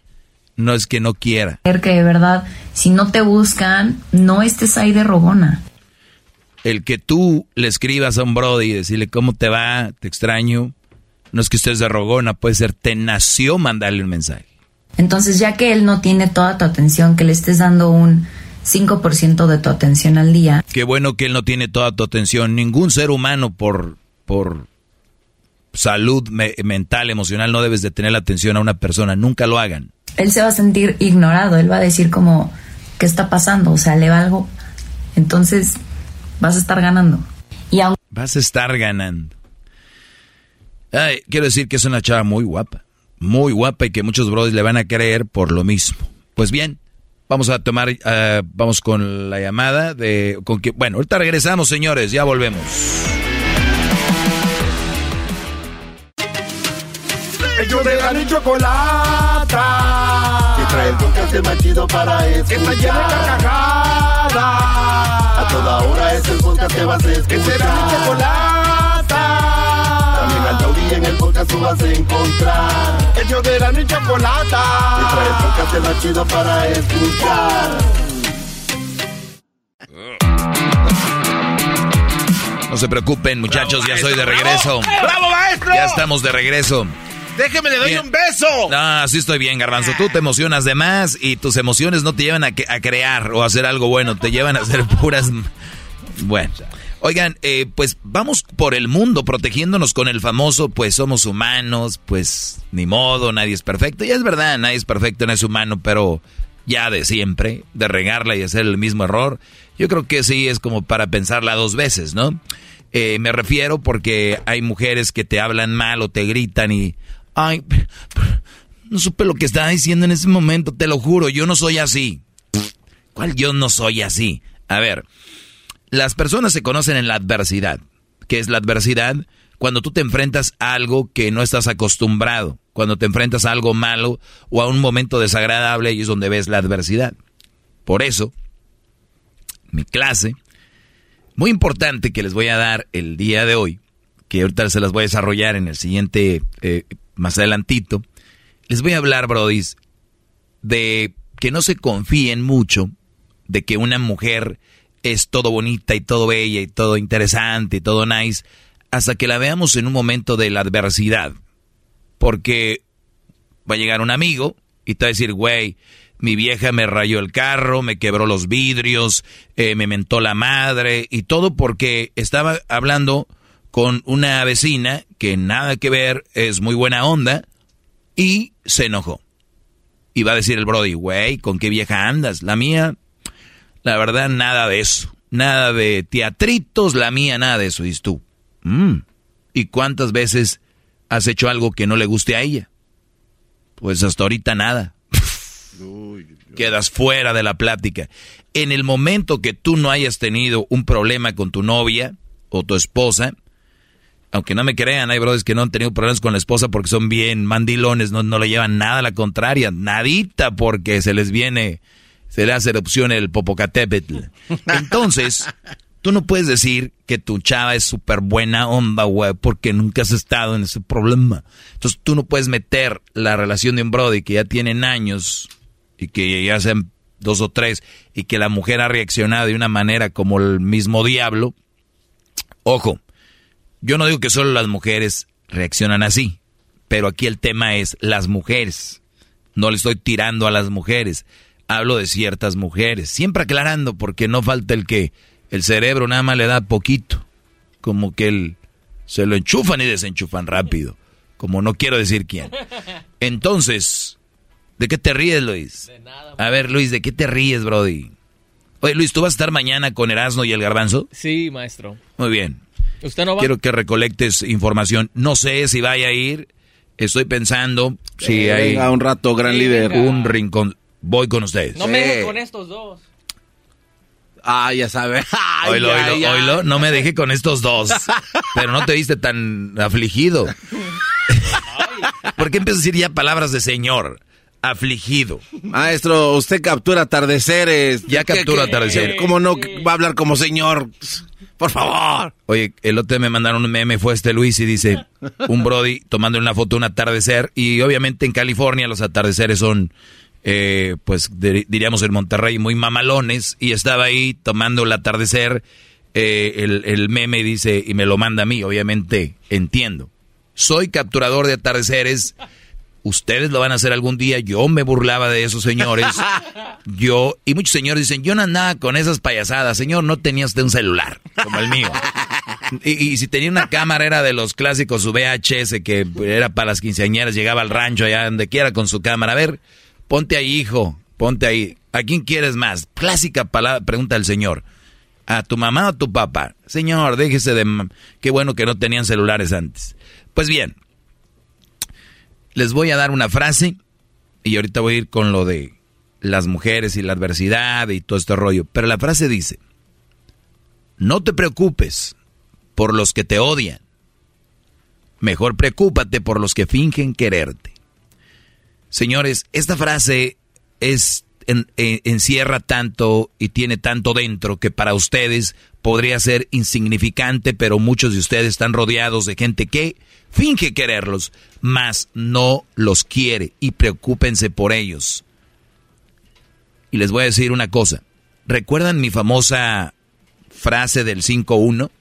No es que no quiera. Que de verdad, si no te buscan, no estés ahí de rogona. El que tú le escribas a un Brody y decirle cómo te va, te extraño, no es que estés de rogona, puede ser, te nació mandarle un mensaje. Entonces, ya que él no tiene toda tu atención, que le estés dando un 5% de tu atención al día. Qué bueno que él no tiene toda tu atención. Ningún ser humano por, por salud mental, emocional, no debes de tener la atención a una persona. Nunca lo hagan. Él se va a sentir ignorado. Él va a decir como, ¿qué está pasando? O sea, le va algo. Entonces, vas a estar ganando. Y Vas a estar ganando. Ay, quiero decir que es una chava muy guapa. Muy guapa y que muchos brothers le van a creer por lo mismo. Pues bien, vamos a tomar, uh, vamos con la llamada de, con que, bueno, ahorita regresamos, señores, ya volvemos. Ellos de la chocolata. Que trae el podcast más chido para escuchar. Que está llena de carcajadas. A toda hora es el podcast que vas a escuchar. Que será mi chocolata en el podcast tú vas a encontrar. El yo de la ni chocolata. Y trae el podcast más chido para escuchar. No se preocupen, muchachos, ya soy de regreso. ¡Bravo, maestro! Ya estamos de regreso. Déjeme, le doy un beso. No, sí estoy bien, Garbanzo. Tú te emocionas de más y tus emociones no te llevan a, a crear o a hacer algo bueno, te llevan a hacer puras. Bueno. Oigan, eh, pues vamos por el mundo protegiéndonos con el famoso, pues somos humanos, pues ni modo, nadie es perfecto. Y es verdad, nadie es perfecto, nadie es humano, pero ya de siempre, de regarla y hacer el mismo error, yo creo que sí es como para pensarla dos veces, ¿no? Eh, me refiero porque hay mujeres que te hablan mal o te gritan y, ay, no supe lo que estaba diciendo en ese momento, te lo juro, yo no soy así. ¿Cuál yo no soy así? A ver, las personas se conocen en la adversidad. ¿Qué es la adversidad? Cuando tú te enfrentas a algo que no estás acostumbrado, cuando te enfrentas a algo malo o a un momento desagradable y es donde ves la adversidad. Por eso, mi clase, muy importante que les voy a dar el día de hoy, que ahorita se las voy a desarrollar en el siguiente, eh, más adelantito, les voy a hablar, brodis, de que no se confíen mucho de que una mujer es todo bonita y todo bella y todo interesante y todo nice, hasta que la veamos en un momento de la adversidad. Porque va a llegar un amigo y te va a decir, güey, mi vieja me rayó el carro, me quebró los vidrios, eh, me mentó la madre y todo porque estaba hablando con una vecina que nada que ver, es muy buena onda y se enojó. Y va a decir el Brody, güey, ¿con qué vieja andas? La mía la verdad, nada de eso. Nada de teatritos, la mía, nada de eso. Dices tú, mm, ¿y cuántas veces has hecho algo que no le guste a ella? Pues hasta ahorita nada. Quedas fuera de la plática. En el momento que tú no hayas tenido un problema con tu novia o tu esposa, aunque no me crean, hay brothers que no han tenido problemas con la esposa porque son bien mandilones, no, no le llevan nada a la contraria, nadita porque se les viene se le hace erupción el Popocatépetl. [laughs] Entonces, tú no puedes decir que tu chava es súper buena onda, güey, porque nunca has estado en ese problema. Entonces, tú no puedes meter la relación de un brody que ya tienen años y que ya sean dos o tres y que la mujer ha reaccionado de una manera como el mismo diablo. Ojo, yo no digo que solo las mujeres reaccionan así, pero aquí el tema es las mujeres. No le estoy tirando a las mujeres hablo de ciertas mujeres. Siempre aclarando, porque no falta el que el cerebro nada más le da poquito. Como que el, se lo enchufan y desenchufan rápido. Como no quiero decir quién. Entonces, ¿de qué te ríes, Luis? A ver, Luis, ¿de qué te ríes, Brody? Oye, Luis, ¿tú vas a estar mañana con Erasmo y el Garbanzo? Sí, maestro. Muy bien. ¿Usted no va? Quiero que recolectes información. No sé si vaya a ir. Estoy pensando si hay... un rato, gran líder. Un rincón voy con ustedes. No me deje con estos dos. Ah, ya sabe. [laughs] oilo, oilo, oilo, no me deje con estos dos. [laughs] Pero no te viste tan afligido. ¿Por qué empiezas a decir ya palabras de señor? Afligido. Maestro, usted captura atardeceres. Ya captura atardeceres. ¿Cómo no va a hablar como señor? Por favor. Oye, el otro me mandaron un meme, fue este Luis y dice, un Brody tomando una foto un atardecer. Y obviamente en California los atardeceres son eh, pues dir- diríamos en Monterrey, muy mamalones, y estaba ahí tomando el atardecer, eh, el, el meme dice, y me lo manda a mí, obviamente entiendo. Soy capturador de atardeceres, ustedes lo van a hacer algún día, yo me burlaba de esos señores, [laughs] yo, y muchos señores dicen, yo no andaba con esas payasadas, señor, no tenía usted un celular, como el mío. Y, y si tenía una cámara era de los clásicos, su VHS, que era para las quinceañeras, llegaba al rancho allá donde quiera con su cámara. A ver, ponte ahí, hijo, ponte ahí. ¿A quién quieres más? Clásica palabra, pregunta el señor. ¿A tu mamá o a tu papá? Señor, déjese de... Qué bueno que no tenían celulares antes. Pues bien, les voy a dar una frase y ahorita voy a ir con lo de las mujeres y la adversidad y todo este rollo. Pero la frase dice, no te preocupes por los que te odian. Mejor preocúpate por los que fingen quererte. Señores, esta frase es en- en- encierra tanto y tiene tanto dentro que para ustedes podría ser insignificante, pero muchos de ustedes están rodeados de gente que finge quererlos, mas no los quiere y preocúpense por ellos. Y les voy a decir una cosa. ¿Recuerdan mi famosa frase del 5-1?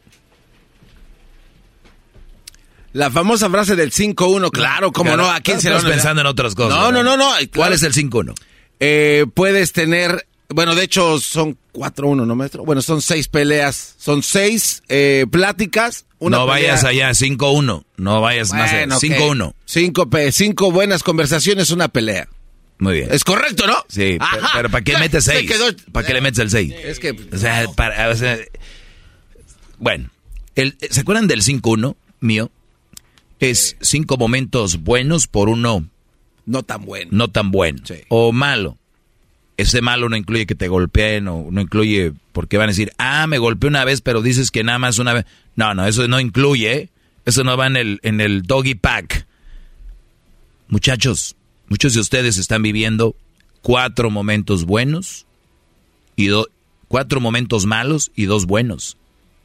La famosa frase del 5-1, claro, como no, ¿a quién se lo pensando en otras cosas. No, no, no, no. ¿Cuál es el 5-1? Eh, puedes tener, bueno, de hecho son 4-1, ¿no, maestro? Bueno, son seis peleas, son seis eh, pláticas. Una no pelea. vayas allá, 5-1. No vayas más allá. Bueno, ok. 5-1. Cinco, pe- cinco buenas conversaciones, una pelea. Muy bien. Es correcto, ¿no? Sí, pero, Ajá. pero ¿para qué Se- metes se 6? quedó- ¿Para qué le metes el 6? Es que... O sea, para- o sea, bueno, el, ¿se acuerdan del 5-1 mío? Es cinco momentos buenos por uno No tan bueno. no tan bueno. O malo. Ese malo no incluye que te golpeen o no incluye porque van a decir, ah, me golpeé una vez, pero dices que nada más una vez. No, no, eso no incluye. Eso no va en el, en el doggy pack. Muchachos, muchos de ustedes están viviendo cuatro momentos buenos y do- cuatro momentos malos y dos buenos.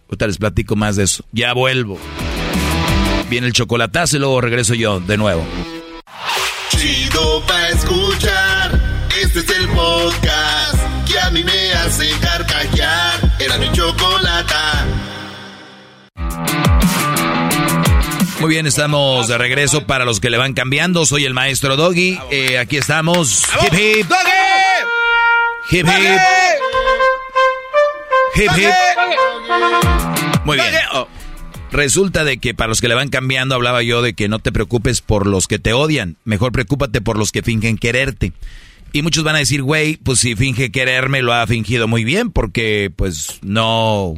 Ahorita les platico más de eso. Ya vuelvo. Viene el chocolatazo y luego regreso yo de nuevo. Chido pa' escuchar. Este es el podcast que a mí me hace carcajear. Era mi chocolata. Muy bien, estamos de regreso para los que le van cambiando. Soy el maestro Doggy. Eh, aquí estamos. Hip hip. Hip hip. Hip hip. Muy bien. Resulta de que para los que le van cambiando hablaba yo de que no te preocupes por los que te odian. Mejor preocúpate por los que fingen quererte. Y muchos van a decir, güey, pues si finge quererme lo ha fingido muy bien porque pues no,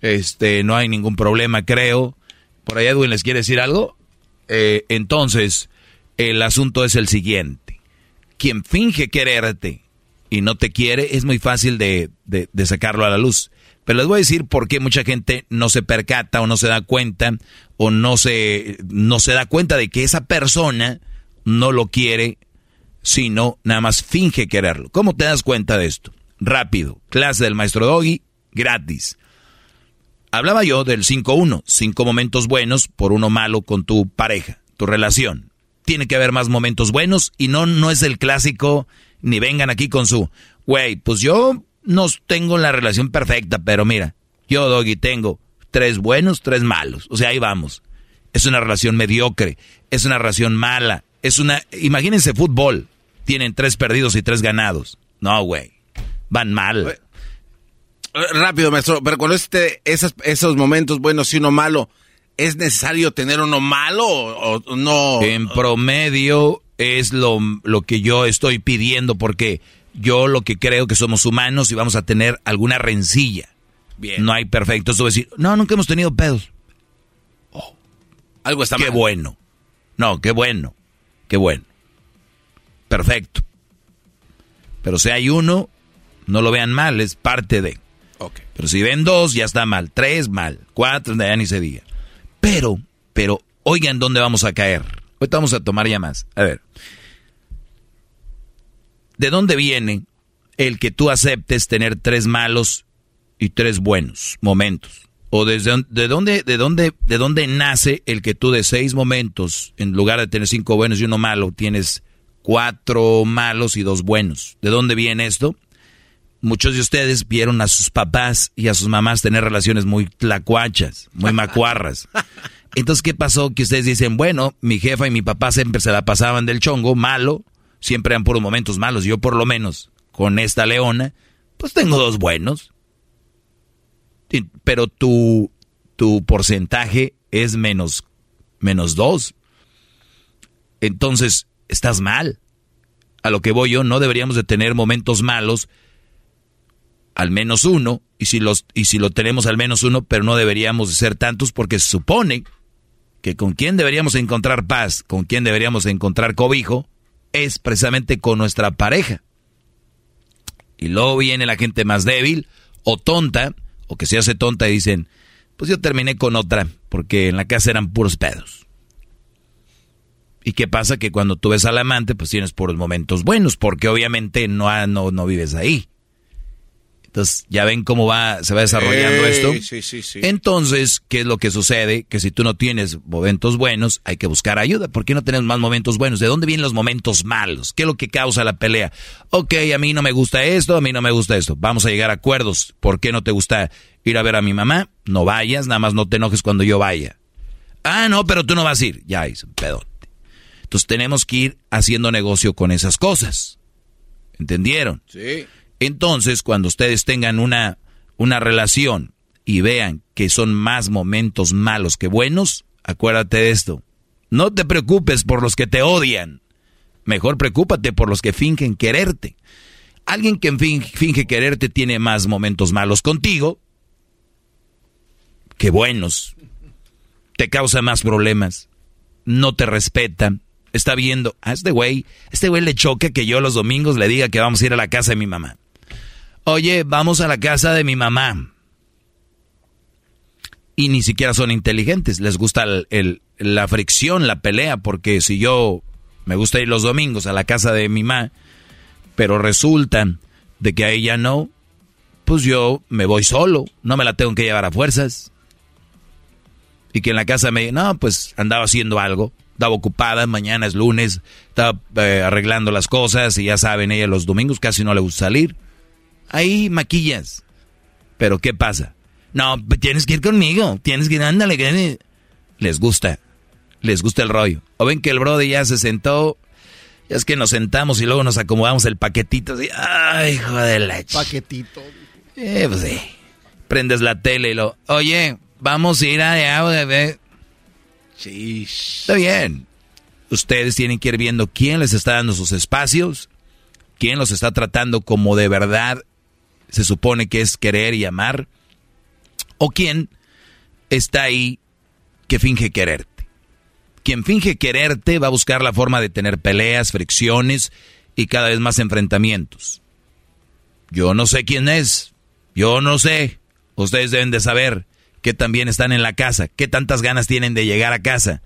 este, no hay ningún problema, creo. Por ahí Edwin les quiere decir algo. Eh, entonces, el asunto es el siguiente. Quien finge quererte y no te quiere, es muy fácil de, de- de sacarlo a la luz. Pero les voy a decir por qué mucha gente no se percata o no se da cuenta o no se, no se da cuenta de que esa persona no lo quiere, sino nada más finge quererlo. ¿Cómo te das cuenta de esto? Rápido, clase del maestro Doggy, gratis. Hablaba yo del 5-1, cinco momentos buenos por uno malo con tu pareja, tu relación. Tiene que haber más momentos buenos y no, no es el clásico, ni vengan aquí con su, güey, pues yo no tengo la relación perfecta, pero mira, yo, Doggy, tengo tres buenos, tres malos. O sea, ahí vamos. Es una relación mediocre, es una relación mala, es una... Imagínense fútbol, tienen tres perdidos y tres ganados. No, güey, van mal. Rápido, maestro, pero cuando este, esas, esos momentos buenos y uno malo, ¿es necesario tener uno malo o, o no? En promedio es lo, lo que yo estoy pidiendo porque yo lo que creo que somos humanos y vamos a tener alguna rencilla. Bien. No hay perfecto. Esto va a decir, no, nunca hemos tenido pedos. Algo está Qué mal. bueno. No, qué bueno. Qué bueno. Perfecto. Pero si hay uno, no lo vean mal, es parte de. Pero si ven dos, ya está mal. Tres, mal. Cuatro, ya ni se diga. Pero, pero, oigan dónde vamos a caer. Ahorita vamos a tomar ya más. A ver. ¿De dónde viene el que tú aceptes tener tres malos y tres buenos momentos? ¿O desde de dónde, de dónde, de dónde nace el que tú de seis momentos, en lugar de tener cinco buenos y uno malo, tienes cuatro malos y dos buenos. ¿De dónde viene esto? Muchos de ustedes vieron a sus papás y a sus mamás tener relaciones muy tlacuachas, muy macuarras. [laughs] Entonces, ¿qué pasó? Que ustedes dicen, bueno, mi jefa y mi papá siempre se la pasaban del chongo, malo, siempre eran puros momentos malos. Yo por lo menos, con esta leona, pues tengo dos buenos. Pero tu, tu porcentaje es menos, menos dos. Entonces, estás mal. A lo que voy yo, no deberíamos de tener momentos malos, al menos uno, y si, los, y si lo tenemos al menos uno, pero no deberíamos de ser tantos porque se supone que con quien deberíamos encontrar paz, con quien deberíamos encontrar cobijo, es precisamente con nuestra pareja. Y luego viene la gente más débil o tonta, o que se hace tonta y dicen, pues yo terminé con otra, porque en la casa eran puros pedos. ¿Y qué pasa? Que cuando tú ves al amante, pues tienes puros momentos buenos, porque obviamente no, no, no vives ahí. Entonces, ya ven cómo va, se va desarrollando esto. sí, sí, sí. Entonces, ¿qué es lo que sucede? Que si tú no tienes momentos buenos, hay que buscar ayuda. ¿Por qué no tenemos más momentos buenos? ¿De dónde vienen los momentos malos? ¿Qué es lo que causa la pelea? Ok, a mí no me gusta esto, a mí no me gusta esto. Vamos a llegar a acuerdos. ¿Por qué no te gusta ir a ver a mi mamá? No vayas, nada más no te enojes cuando yo vaya. Ah, no, pero tú no vas a ir. Ya hice un pedote. Entonces tenemos que ir haciendo negocio con esas cosas. ¿Entendieron? Sí. Entonces, cuando ustedes tengan una, una relación y vean que son más momentos malos que buenos, acuérdate de esto. No te preocupes por los que te odian. Mejor preocúpate por los que fingen quererte. Alguien que fin- finge quererte tiene más momentos malos contigo que buenos. Te causa más problemas. No te respeta. Está viendo, a este güey, este güey le choca que yo los domingos le diga que vamos a ir a la casa de mi mamá. Oye, vamos a la casa de mi mamá. Y ni siquiera son inteligentes, les gusta el- la fricción, la pelea, porque si yo me gusta ir los domingos a la casa de mi mamá, pero resulta de que a ella no, pues yo me voy solo, no me la tengo que llevar a fuerzas. Y que en la casa me, no, pues andaba haciendo algo, estaba ocupada, mañana es lunes, estaba eh, arreglando las cosas y ya saben, ella los domingos casi no le gusta salir. Ahí maquillas. Pero ¿qué pasa? No, pues tienes que ir conmigo, tienes que ir, ándale, que les gusta, les gusta el rollo. O ven que el brother ya se sentó, ya es que nos sentamos y luego nos acomodamos el paquetito así, ay, hijo de la ch- Paquetito. eh, pues sí. Prendes la tele y lo, oye, vamos a ir a bebé. Sí. Está bien. Ustedes tienen que ir viendo quién les está dando sus espacios, quién los está tratando como de verdad se supone que es querer y amar, o quién está ahí que finge quererte. Quien finge quererte va a buscar la forma de tener peleas, fricciones y cada vez más enfrentamientos. Yo no sé quién es, yo no sé. Ustedes deben de saber que también están en la casa, qué tantas ganas tienen de llegar a casa,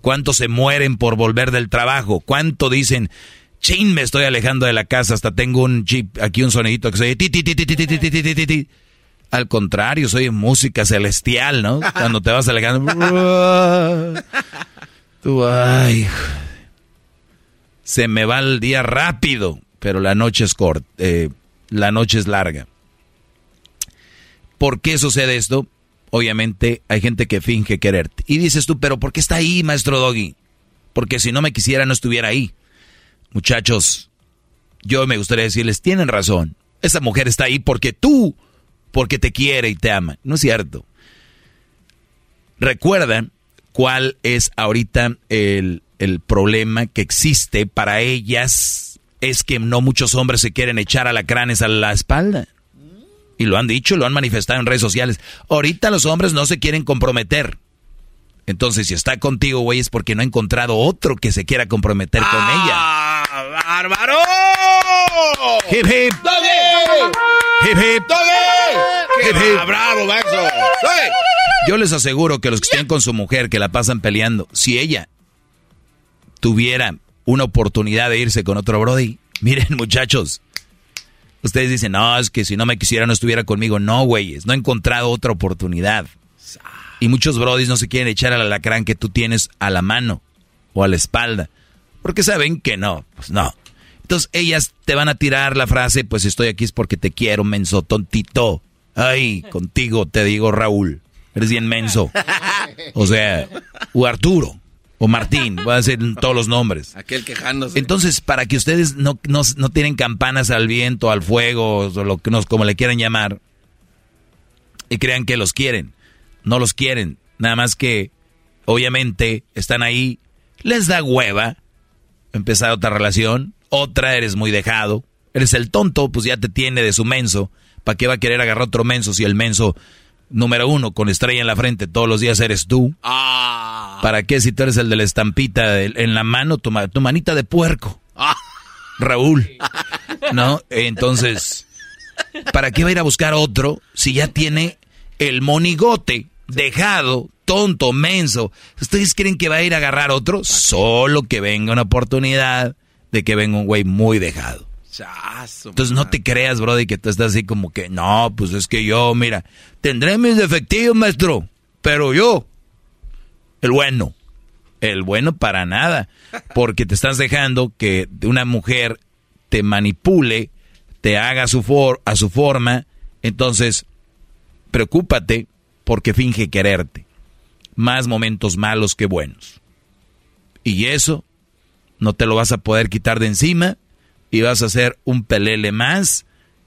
cuántos se mueren por volver del trabajo, cuánto dicen, chin, me estoy alejando de la casa, hasta tengo un chip, aquí un sonidito que se oye ti, ti, ti, ti, ti, ti, ti, ti, ti, ti, ti. Al contrario, soy música celestial, ¿no? Cuando te vas alejando. Tú, ay. Se me va el día rápido, pero la noche es corta, eh, la noche es larga. ¿Por qué sucede esto? Obviamente hay gente que finge quererte. Y dices tú, pero ¿por qué está ahí, maestro Doggy? Porque si no me quisiera, no estuviera ahí. Muchachos, yo me gustaría decirles, tienen razón. Esa mujer está ahí porque tú, porque te quiere y te ama. No es cierto. Recuerda cuál es ahorita el, el problema que existe para ellas. Es que no muchos hombres se quieren echar alacranes a la espalda. Y lo han dicho, lo han manifestado en redes sociales. Ahorita los hombres no se quieren comprometer. Entonces, si está contigo, güey, es porque no ha encontrado otro que se quiera comprometer con ella. ¡Bárbaro! Hip hip. Hip hip. Hip hip. ¡Bravo, Maxo! Yo les aseguro que los que estén con su mujer, que la pasan peleando, si ella tuviera una oportunidad de irse con otro Brody, miren [laughs] muchachos, ustedes dicen, no, es que si no me quisiera no estuviera conmigo. No, güeyes, no he encontrado otra oportunidad. Y muchos Brodis no se quieren echar al alacrán que tú tienes a la mano o a la espalda. Porque saben que no, pues no. Entonces ellas te van a tirar la frase, pues estoy aquí es porque te quiero, menso, tontito. Ay, contigo te digo Raúl, eres bien menso. [laughs] O sea, o Arturo, o Martín, voy a decir todos los nombres. Aquel quejándose. Entonces, para que ustedes no, no, no tienen campanas al viento, al fuego, o lo que nos, como le quieran llamar, y crean que los quieren. No los quieren. Nada más que, obviamente, están ahí, les da hueva empezar otra relación, otra eres muy dejado, eres el tonto, pues ya te tiene de su menso. ¿Para qué va a querer agarrar otro menso si el menso número uno con estrella en la frente todos los días eres tú? Ah. ¿Para qué si tú eres el de la estampita en la mano, tu, tu manita de puerco? Ah. Raúl. ¿No? Entonces, ¿para qué va a ir a buscar otro si ya tiene el monigote dejado, tonto, menso? ¿Ustedes creen que va a ir a agarrar otro? Solo que venga una oportunidad de que venga un güey muy dejado. Entonces no te creas, Brody, que tú estás así como que, no, pues es que yo, mira, tendré mis defectivos, maestro, pero yo, el bueno, el bueno para nada, [laughs] porque te estás dejando que una mujer te manipule, te haga a su, for- a su forma, entonces preocúpate porque finge quererte. Más momentos malos que buenos. Y eso no te lo vas a poder quitar de encima y vas a hacer un pelele más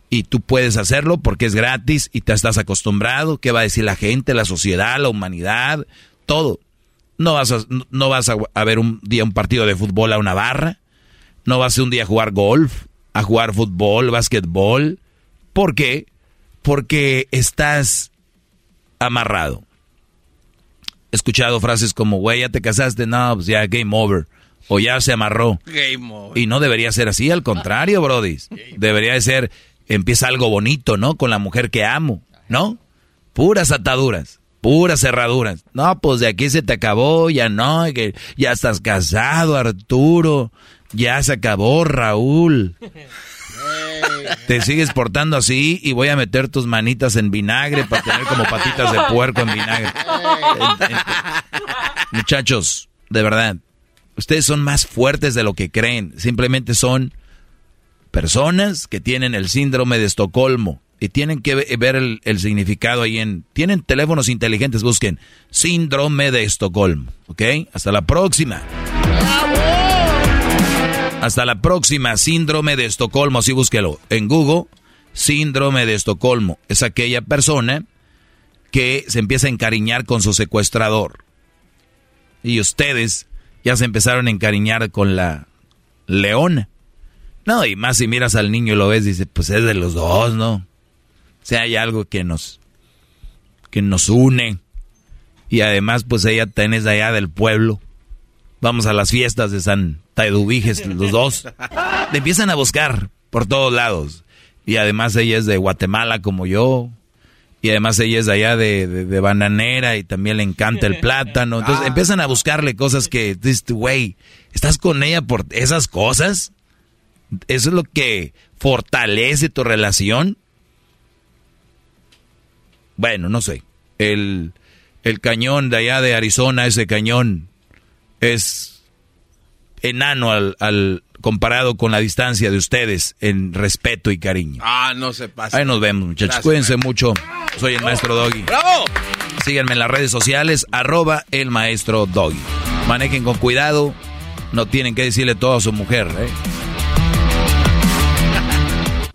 y tú puedes hacerlo porque es gratis y te estás acostumbrado. ¿Qué va a decir la gente, la sociedad, la humanidad? Todo. No vas a, no vas a, ver un día un partido de fútbol a una barra. No vas a un día a jugar golf, a jugar fútbol, básquetbol. ¿Por qué? Porque estás amarrado. Escuchado frases como, güey, ya te casaste, no, pues ya game over. O ya se amarró. Game over. Y no debería ser así, al contrario, Brody. Debería de ser, empieza algo bonito, ¿no? Con la mujer que amo, ¿no? Puras ataduras, puras cerraduras. No, pues de aquí se te acabó, ya no, que ya estás casado, Arturo. Ya se acabó, Raúl. [laughs] Te sigues portando así y voy a meter tus manitas en vinagre para tener como patitas de puerco en vinagre. [laughs] Muchachos, de verdad, ustedes son más fuertes de lo que creen. Simplemente son personas que tienen el síndrome de Estocolmo y tienen que ve- ver el, el significado ahí en... Tienen teléfonos inteligentes, busquen síndrome de Estocolmo, ¿ok? Hasta la próxima. Hasta la próxima, síndrome de Estocolmo, así búsquelo en Google. Síndrome de Estocolmo es aquella persona que se empieza a encariñar con su secuestrador. Y ustedes ya se empezaron a encariñar con la leona. No, y más si miras al niño y lo ves, dice, pues es de los dos, ¿no? O sea, hay algo que nos, que nos une. Y además, pues ella tenés allá del pueblo. Vamos a las fiestas de San Taidubiges, los dos. Le empiezan a buscar por todos lados. Y además ella es de Guatemala como yo. Y además ella es de allá de, de- de bananera y también le encanta el plátano. Entonces Ah. empiezan a buscarle cosas que güey, ¿estás con ella por esas cosas? ¿Eso es lo que fortalece tu relación? Bueno, no sé. El, el cañón de allá de Arizona, ese cañón, es enano al, al comparado con la distancia de ustedes en respeto y cariño. Ah, no se pasa. Ahí nos vemos, muchachos. Gracias, Cuídense mucho. Soy el maestro Doggy. ¡Bravo! Síganme en las redes sociales, arroba el maestro Doggy. Manejen con cuidado. No tienen que decirle todo a su mujer, ¿eh?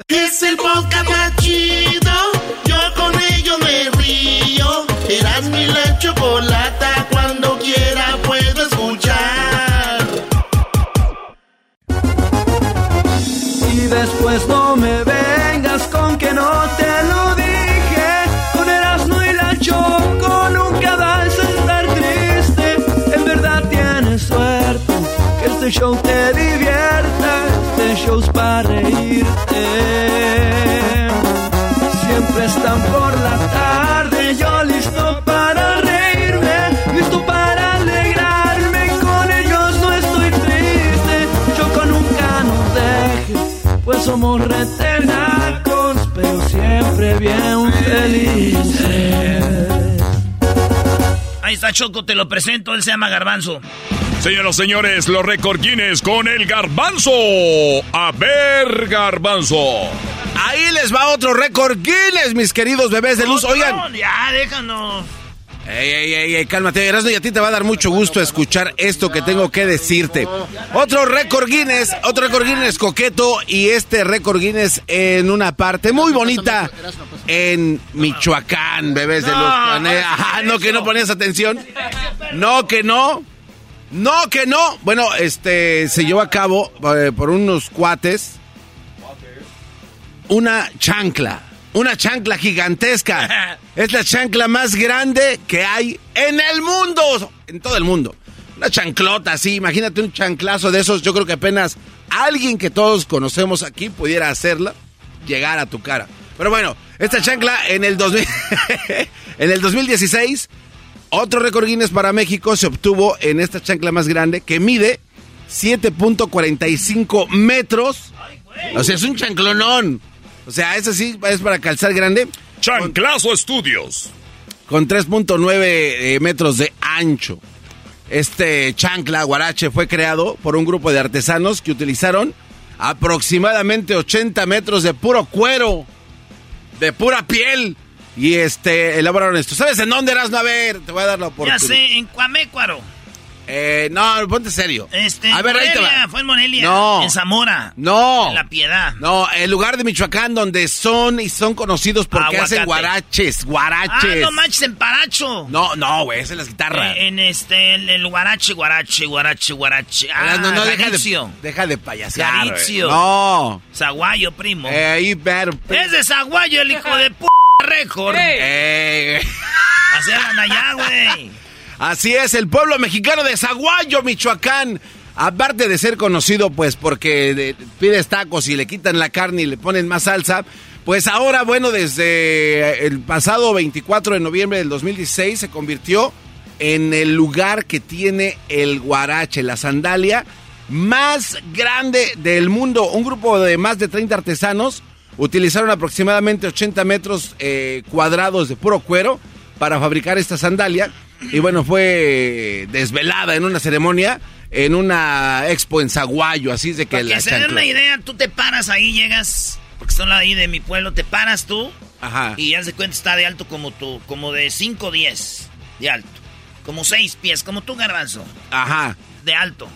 Es el podcast más chido. Yo con ello me río. Eras mi la chocolata. Después no me vengas con que no te lo dije. Con Erasmo y la Choco nunca vas a estar triste. En verdad tienes suerte que este show te divierta. Este show es para reírte. Siempre están por la somos retenacos, pero siempre bien felices. Ahí está Choco, te lo presento, él se llama Garbanzo. Señoras y señores, los récord Guinness con el garbanzo. A ver, garbanzo. Ahí les va otro récord Guinness, mis queridos bebés de luz. Oigan. Ya, déjanos. Ey, ey, ey, ey, cálmate, Erasmo, y a ti te va a dar mucho gusto escuchar esto que tengo que decirte. Otro récord Guinness, otro récord Guinness coqueto y este récord Guinness en una parte muy bonita en Michoacán, bebés de luz. Ajá, no que no ponías atención. No que no. No que no. Bueno, este se llevó a cabo eh, por unos cuates una chancla. Una chancla gigantesca. [laughs] Es la chancla más grande que hay en el mundo. En todo el mundo. Una chanclota así. Imagínate un chanclazo de esos. Yo creo que apenas alguien que todos conocemos aquí pudiera hacerla. Llegar a tu cara. Pero bueno, esta chancla en el, 2000, [laughs] en el 2016. Otro récord Guinness para México se obtuvo en esta chancla más grande que mide 7.45 metros. O sea, es un chanclonón. O sea, ese sí es para calzar grande. Chanclazo Estudios. Con 3.9 eh, metros de ancho. Este chancla guarache fue creado por un grupo de artesanos que utilizaron aproximadamente 80 metros de puro cuero, de pura piel. Y este, elaboraron esto. ¿Sabes en dónde eras? A ver, te voy a dar la oportunidad. Ya sé, en Cuamécuaro. Eh, no, ponte serio. Este, a ver, ahí te Morelia, va. fue en Morelia. No. En Zamora. No. En La Piedad. No, el lugar de Michoacán donde son y son conocidos porque Aguacate. hacen guaraches, guaraches. Ah, no manches, en Paracho. No, no, güey, es en las guitarras. Eh, en este, el, el guarache, guarache, guarache, guarache. Ah, no, no, deja de, deja de. No. Zaguayo, primo. Eh. Es de Zaguayo, el hijo de [laughs] p récord. Eh, Así hablan allá, güey. Así es, el pueblo mexicano de Zaguayo, Michoacán. Aparte de ser conocido, pues, porque de- pides tacos y le quitan la carne y le ponen más salsa, pues ahora, bueno, desde el pasado 24 de noviembre del 2016 se convirtió en el lugar que tiene el guarache, la sandalia más grande del mundo. Un grupo de más de 30 artesanos utilizaron aproximadamente 80 metros eh, cuadrados de puro cuero para fabricar esta sandalia. Y bueno, fue desvelada en una ceremonia en una expo en Zaguayo, así es de que Para la que se den una idea, tú te paras ahí, llegas, porque son ahí de mi pueblo, te paras tú Ajá. y ya se cuenta está de alto como tú, como de 5 o 10 de alto. Como 6 pies, como tú, garbanzo, Ajá. de alto.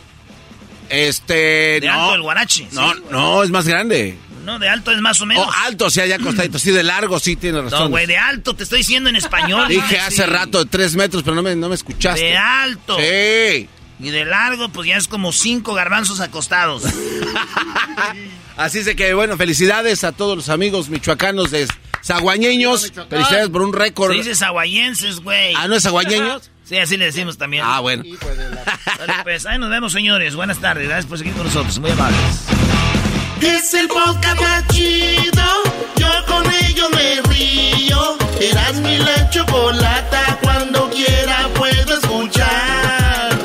Este, De no. alto el guarache. No, sí. no, es más grande. No, de alto es más o menos. Oh, alto, sí, allá acostadito. Sí, de largo, sí, tiene razón. no, güey, de alto, te estoy diciendo en español. [laughs] Dije hace Sí. rato de tres metros, pero no me, no me escuchaste. De alto. Sí. Y de largo, pues ya es como cinco garbanzos acostados. [laughs] Así es de que, bueno, felicidades a todos los amigos michoacanos de zaguañeños. Felicidades por un récord. Se dice zaguayenses, güey. Ah, ¿no es zaguayeños? Sí, así le decimos también. Ah, bueno. Pues, ahí nos vemos, señores. Buenas tardes. Gracias por seguir con nosotros. Muy amables. Es el podcast más chido. Yo con ello me río. Eras mi la chocolata. Cuando quiera puedo escuchar.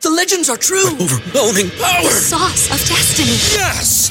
The legends are true. Overwhelming power! Sauce of destiny. Yes!